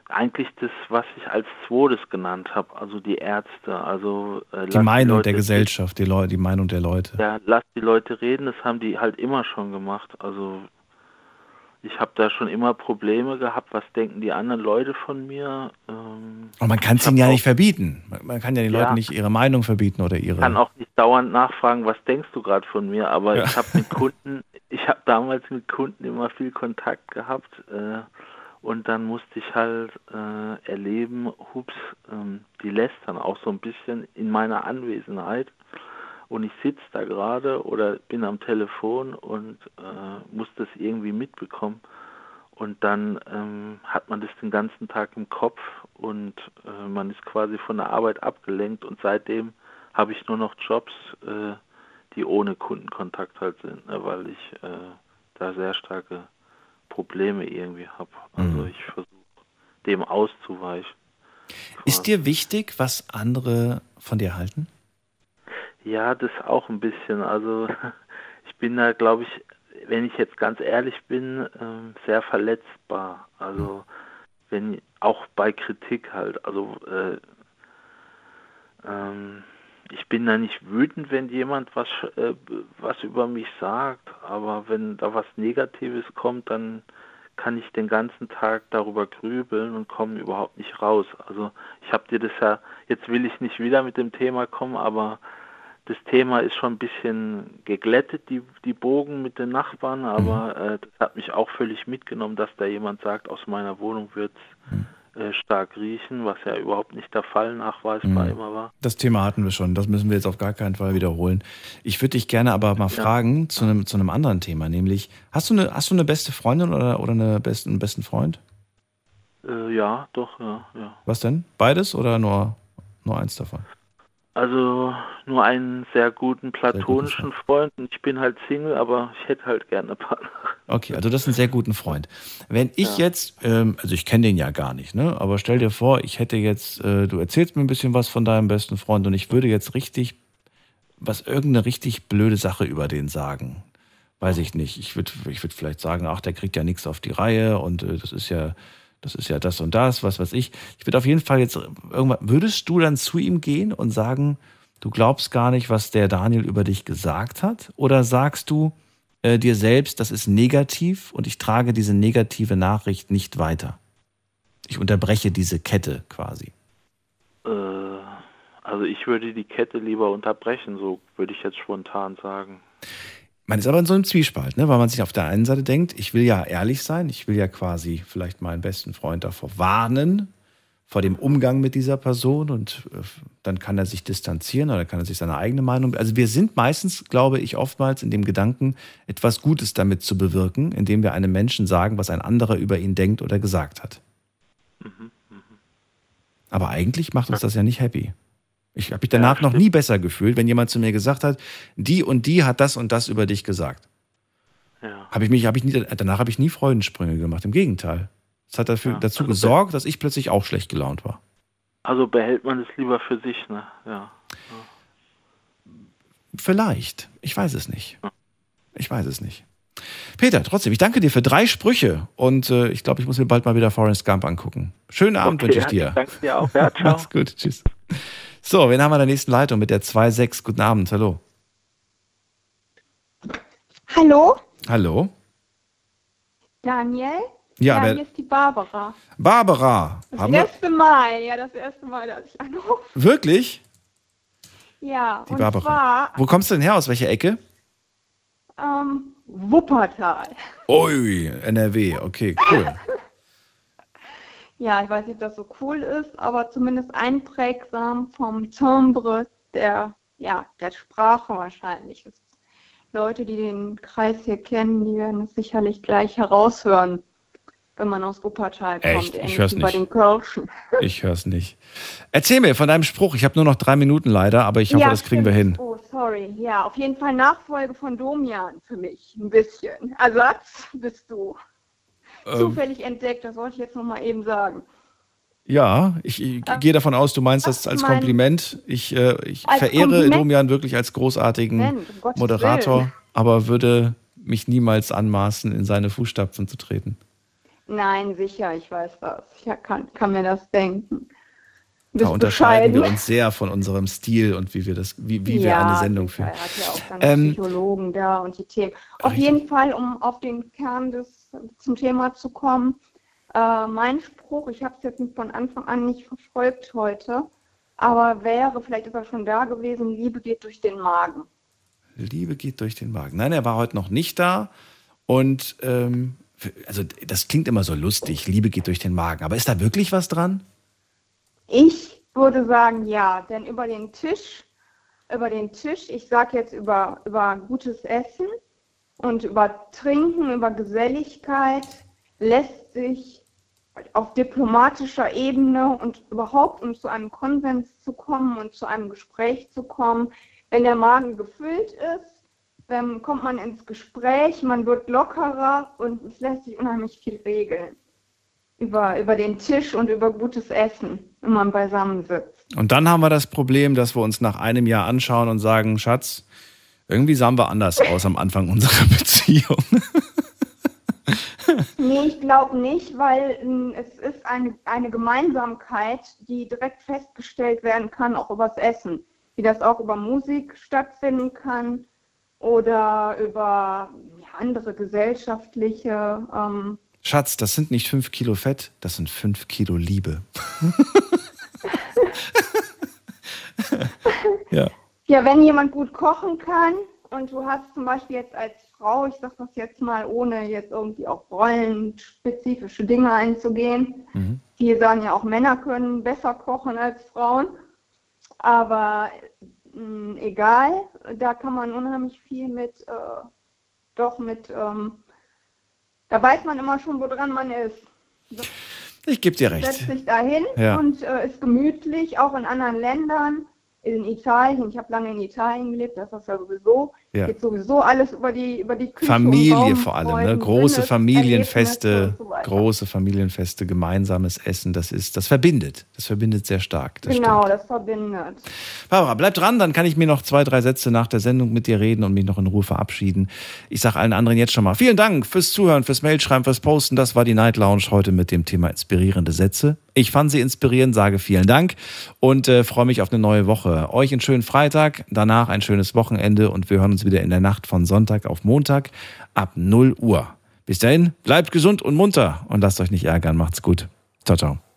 Eigentlich das, was ich als zweites genannt habe, also die Ärzte, also äh, Die Meinung Leute der Gesellschaft, die, Leu die Meinung der Leute. Ja, lass die Leute reden, das haben die halt immer schon gemacht. Also ich habe da schon immer Probleme gehabt, was denken die anderen Leute von mir. Ähm, Und man kann es ihnen ja nicht verbieten. Man- Man kann ja den Ja. Leuten nicht ihre Meinung verbieten oder ihre. Kann auch dauernd nachfragen, was denkst du gerade von mir, aber Ja. ich habe mit Kunden, ich habe damals mit Kunden immer viel Kontakt gehabt äh, und dann musste ich halt äh, erleben, hups, ähm, die lästern auch so ein bisschen in meiner Anwesenheit. Und ich sitze da gerade oder bin am Telefon und äh, muss das irgendwie mitbekommen. Und dann ähm, hat man das den ganzen Tag im Kopf und äh, man ist quasi von der Arbeit abgelenkt. Und seitdem habe ich nur noch Jobs, äh, die ohne Kundenkontakt halt sind, ne, weil ich äh, da sehr starke Probleme irgendwie habe. Also ich versuche dem auszuweichen. Ist dir wichtig, was andere von dir halten? Ja, das auch ein bisschen. Also ich bin da, glaube ich, wenn ich jetzt ganz ehrlich bin, ähm, sehr verletzbar. Also wenn auch bei Kritik halt. Also äh, ähm, ich bin da nicht wütend, wenn jemand was äh, was über mich sagt, aber wenn da was Negatives kommt, dann kann ich den ganzen Tag darüber grübeln und komme überhaupt nicht raus. Also ich habe dir das ja, jetzt will ich nicht wieder mit dem Thema kommen, aber das Thema ist schon ein bisschen geglättet, die, die Bogen mit den Nachbarn, aber äh, das hat mich auch völlig mitgenommen, dass da jemand sagt, aus meiner Wohnung wird äh, stark riechen, was ja überhaupt nicht der Fall nachweisbar Mhm. immer war. Das Thema hatten wir schon. Das müssen wir jetzt auf gar keinen Fall wiederholen. Ich würde dich gerne aber mal fragen zu einem, zu einem anderen Thema, nämlich, hast du eine, hast du eine beste Freundin oder, oder eine besten, einen besten Freund? Äh, ja, doch, ja, ja. Was denn? Beides oder nur, nur eins davon? Also nur einen sehr guten platonischen Freund und ich bin halt Single, aber ich hätte halt gerne eine Partnerin. Okay, also das ist ein sehr guten Freund. Wenn ich jetzt, ähm, also ich kenne den ja gar nicht, ne? Aber stell dir vor, ich hätte jetzt, äh, du erzählst mir ein bisschen was von deinem besten Freund und ich würde jetzt richtig, was irgendeine richtig blöde Sache über den sagen. Weiß ich nicht. Ich würde, ich würde vielleicht sagen, ach, der kriegt ja nichts auf die Reihe und äh, das ist ja, das ist ja das und das, was weiß ich. Ich würde auf jeden Fall jetzt irgendwann, würdest du dann zu ihm gehen und sagen, du glaubst gar nicht, was der Daniel über dich gesagt hat? Oder sagst du äh, dir selbst, das ist negativ und ich trage diese negative Nachricht nicht weiter? Ich unterbreche diese Kette quasi. Äh, also ich würde die Kette lieber unterbrechen, so würde ich jetzt spontan sagen. Man ist aber in so einem Zwiespalt, ne? weil man sich auf der einen Seite denkt, ich will ja ehrlich sein, ich will ja quasi vielleicht meinen besten Freund davor warnen, vor dem Umgang mit dieser Person und äh, dann kann er sich distanzieren oder kann er sich seine eigene Meinung. Also wir sind meistens, glaube ich, oftmals in dem Gedanken, etwas Gutes damit zu bewirken, indem wir einem Menschen sagen, was ein anderer über ihn denkt oder gesagt hat. Aber eigentlich macht uns das ja nicht happy. Ich habe mich danach noch nie besser gefühlt, wenn jemand zu mir gesagt hat, die und die hat das und das über dich gesagt. Ja. Habe ich mich, habe ich nie, danach habe ich nie Freudensprünge gemacht. Im Gegenteil. Es hat dafür, Ja. dazu Also gesorgt, dass ich plötzlich auch schlecht gelaunt war. Also behält man es lieber für sich, ne? Ja. Vielleicht. Ich weiß es nicht. Ich weiß es nicht. Peter, trotzdem, ich danke dir für drei Sprüche und äh, ich glaube, ich muss mir bald mal wieder Forrest Gump angucken. Schönen Abend Okay, wünsche ich ja, dir. danke dir auch. Ja, ciao. Mach's gut. Tschüss. So, wen haben wir in der nächsten Leitung mit der 2.6? Guten Abend. Hallo. Hallo, Hallo. Daniel? Ja, wer- hier ist die Barbara. Barbara. Das Haben wir, erste Mal, ja, das erste Mal, dass ich anrufe. wirklich? Ja, Die und Barbara. zwar Wo kommst du denn her? Aus welcher Ecke? ähm, Wuppertal. Ui, NRW. Okay, cool. Ja, ich weiß nicht, ob das so cool ist, aber zumindest einprägsam vom Timbre der, ja, der Sprache wahrscheinlich. Es- Leute, die den Kreis hier kennen, die werden es sicherlich gleich heraushören, wenn man aus Wuppertal kommt. Echt? Ich ähnlich hör's wie bei nicht. den Kölschen. Ich höre es nicht. Erzähl mir von deinem Spruch. Ich habe nur noch drei Minuten leider, aber ich hoffe, Ja, das kriegen wir hin. Oh, sorry. Ja, auf jeden Fall Nachfolge von Domian für mich. Ein bisschen. Ersatz bist du. Ähm, Zufällig entdeckt, das wollte ich jetzt nochmal eben sagen. ja, ich, ich gehe davon aus, du meinst das als mein- Kompliment. Ich, äh, ich verehre Kompliment? Domian wirklich als großartigen Mensch, um Moderator, Willen. aber würde mich niemals anmaßen, in seine Fußstapfen zu treten. Nein, sicher, ich weiß das. Ich kann, kann mir das denken. Da unterscheiden wir bescheiden. uns sehr von unserem Stil und wie wir das, wie, wie wir Ja, eine Sendung führen. Er hat ja auch dann Ähm, Psychologen da und die Themen. Auf Richtig. jeden Fall, um auf den Kern des zum Thema zu kommen. Äh, mein Spruch, ich habe es jetzt von Anfang an nicht verfolgt heute, aber wäre, vielleicht ist er schon da gewesen, Liebe geht durch den Magen. Liebe geht durch den Magen. Nein, er war heute noch nicht da. Und ähm, also das klingt immer so lustig, Liebe geht durch den Magen. Aber ist da wirklich was dran? Ich würde sagen, ja, denn über den Tisch, über den Tisch, ich sage jetzt über, über gutes Essen und über Trinken, über Geselligkeit, lässt sich auf diplomatischer Ebene und überhaupt, um zu einem Konsens zu kommen und zu einem Gespräch zu kommen, wenn der Magen gefüllt ist, dann kommt man ins Gespräch, man wird lockerer und es lässt sich unheimlich viel regeln über, über den Tisch und über gutes Essen, wenn man beisammen sitzt. Und dann haben wir das Problem, dass wir uns nach einem Jahr anschauen und sagen, Schatz, irgendwie sahen wir anders aus am Anfang unserer Beziehung. Nee, ich glaube nicht, weil ähm, es ist eine, eine Gemeinsamkeit, die direkt festgestellt werden kann, auch übers Essen. Wie das auch über Musik stattfinden kann oder über ja, andere gesellschaftliche. Ähm, Schatz, das sind nicht fünf Kilo Fett, das sind fünf Kilo Liebe. ja. Ja, wenn jemand gut kochen kann und du hast zum Beispiel jetzt als Frau, ich sag das jetzt mal, ohne jetzt irgendwie auf rollenspezifische Dinge einzugehen, Mhm. die sagen ja auch Männer können besser kochen als Frauen, aber mh, egal, da kann man unheimlich viel mit, äh, doch mit, ähm, da weiß man immer schon, woran man ist. Ich gebe dir recht. Setzt sich dahin Ja. und äh, ist gemütlich, auch in anderen Ländern. In Italien, ich habe lange in Italien gelebt, das ist ja sowieso, Ja. geht sowieso alles über die, über die Küche. Familie vor allem, ne? Große Sinnes- Familienfeste, so große Familienfeste, gemeinsames Essen, das ist, das verbindet, das verbindet sehr stark. Das Genau, das verbindet. Barbara, bleib dran, dann kann ich mir noch zwei, drei Sätze nach der Sendung mit dir reden und mich noch in Ruhe verabschieden. Ich sage allen anderen jetzt schon mal vielen Dank fürs Zuhören, fürs Mailschreiben, fürs Posten. Das war die Night Lounge heute mit dem Thema inspirierende Sätze. Ich fand sie inspirierend, sage vielen Dank und äh, freue mich auf eine neue Woche. Euch einen schönen Freitag, danach ein schönes Wochenende und wir hören uns wieder in der Nacht von Sonntag auf Montag ab 0 Uhr. Bis dahin, bleibt gesund und munter und lasst euch nicht ärgern. Macht's gut. Ciao, ciao.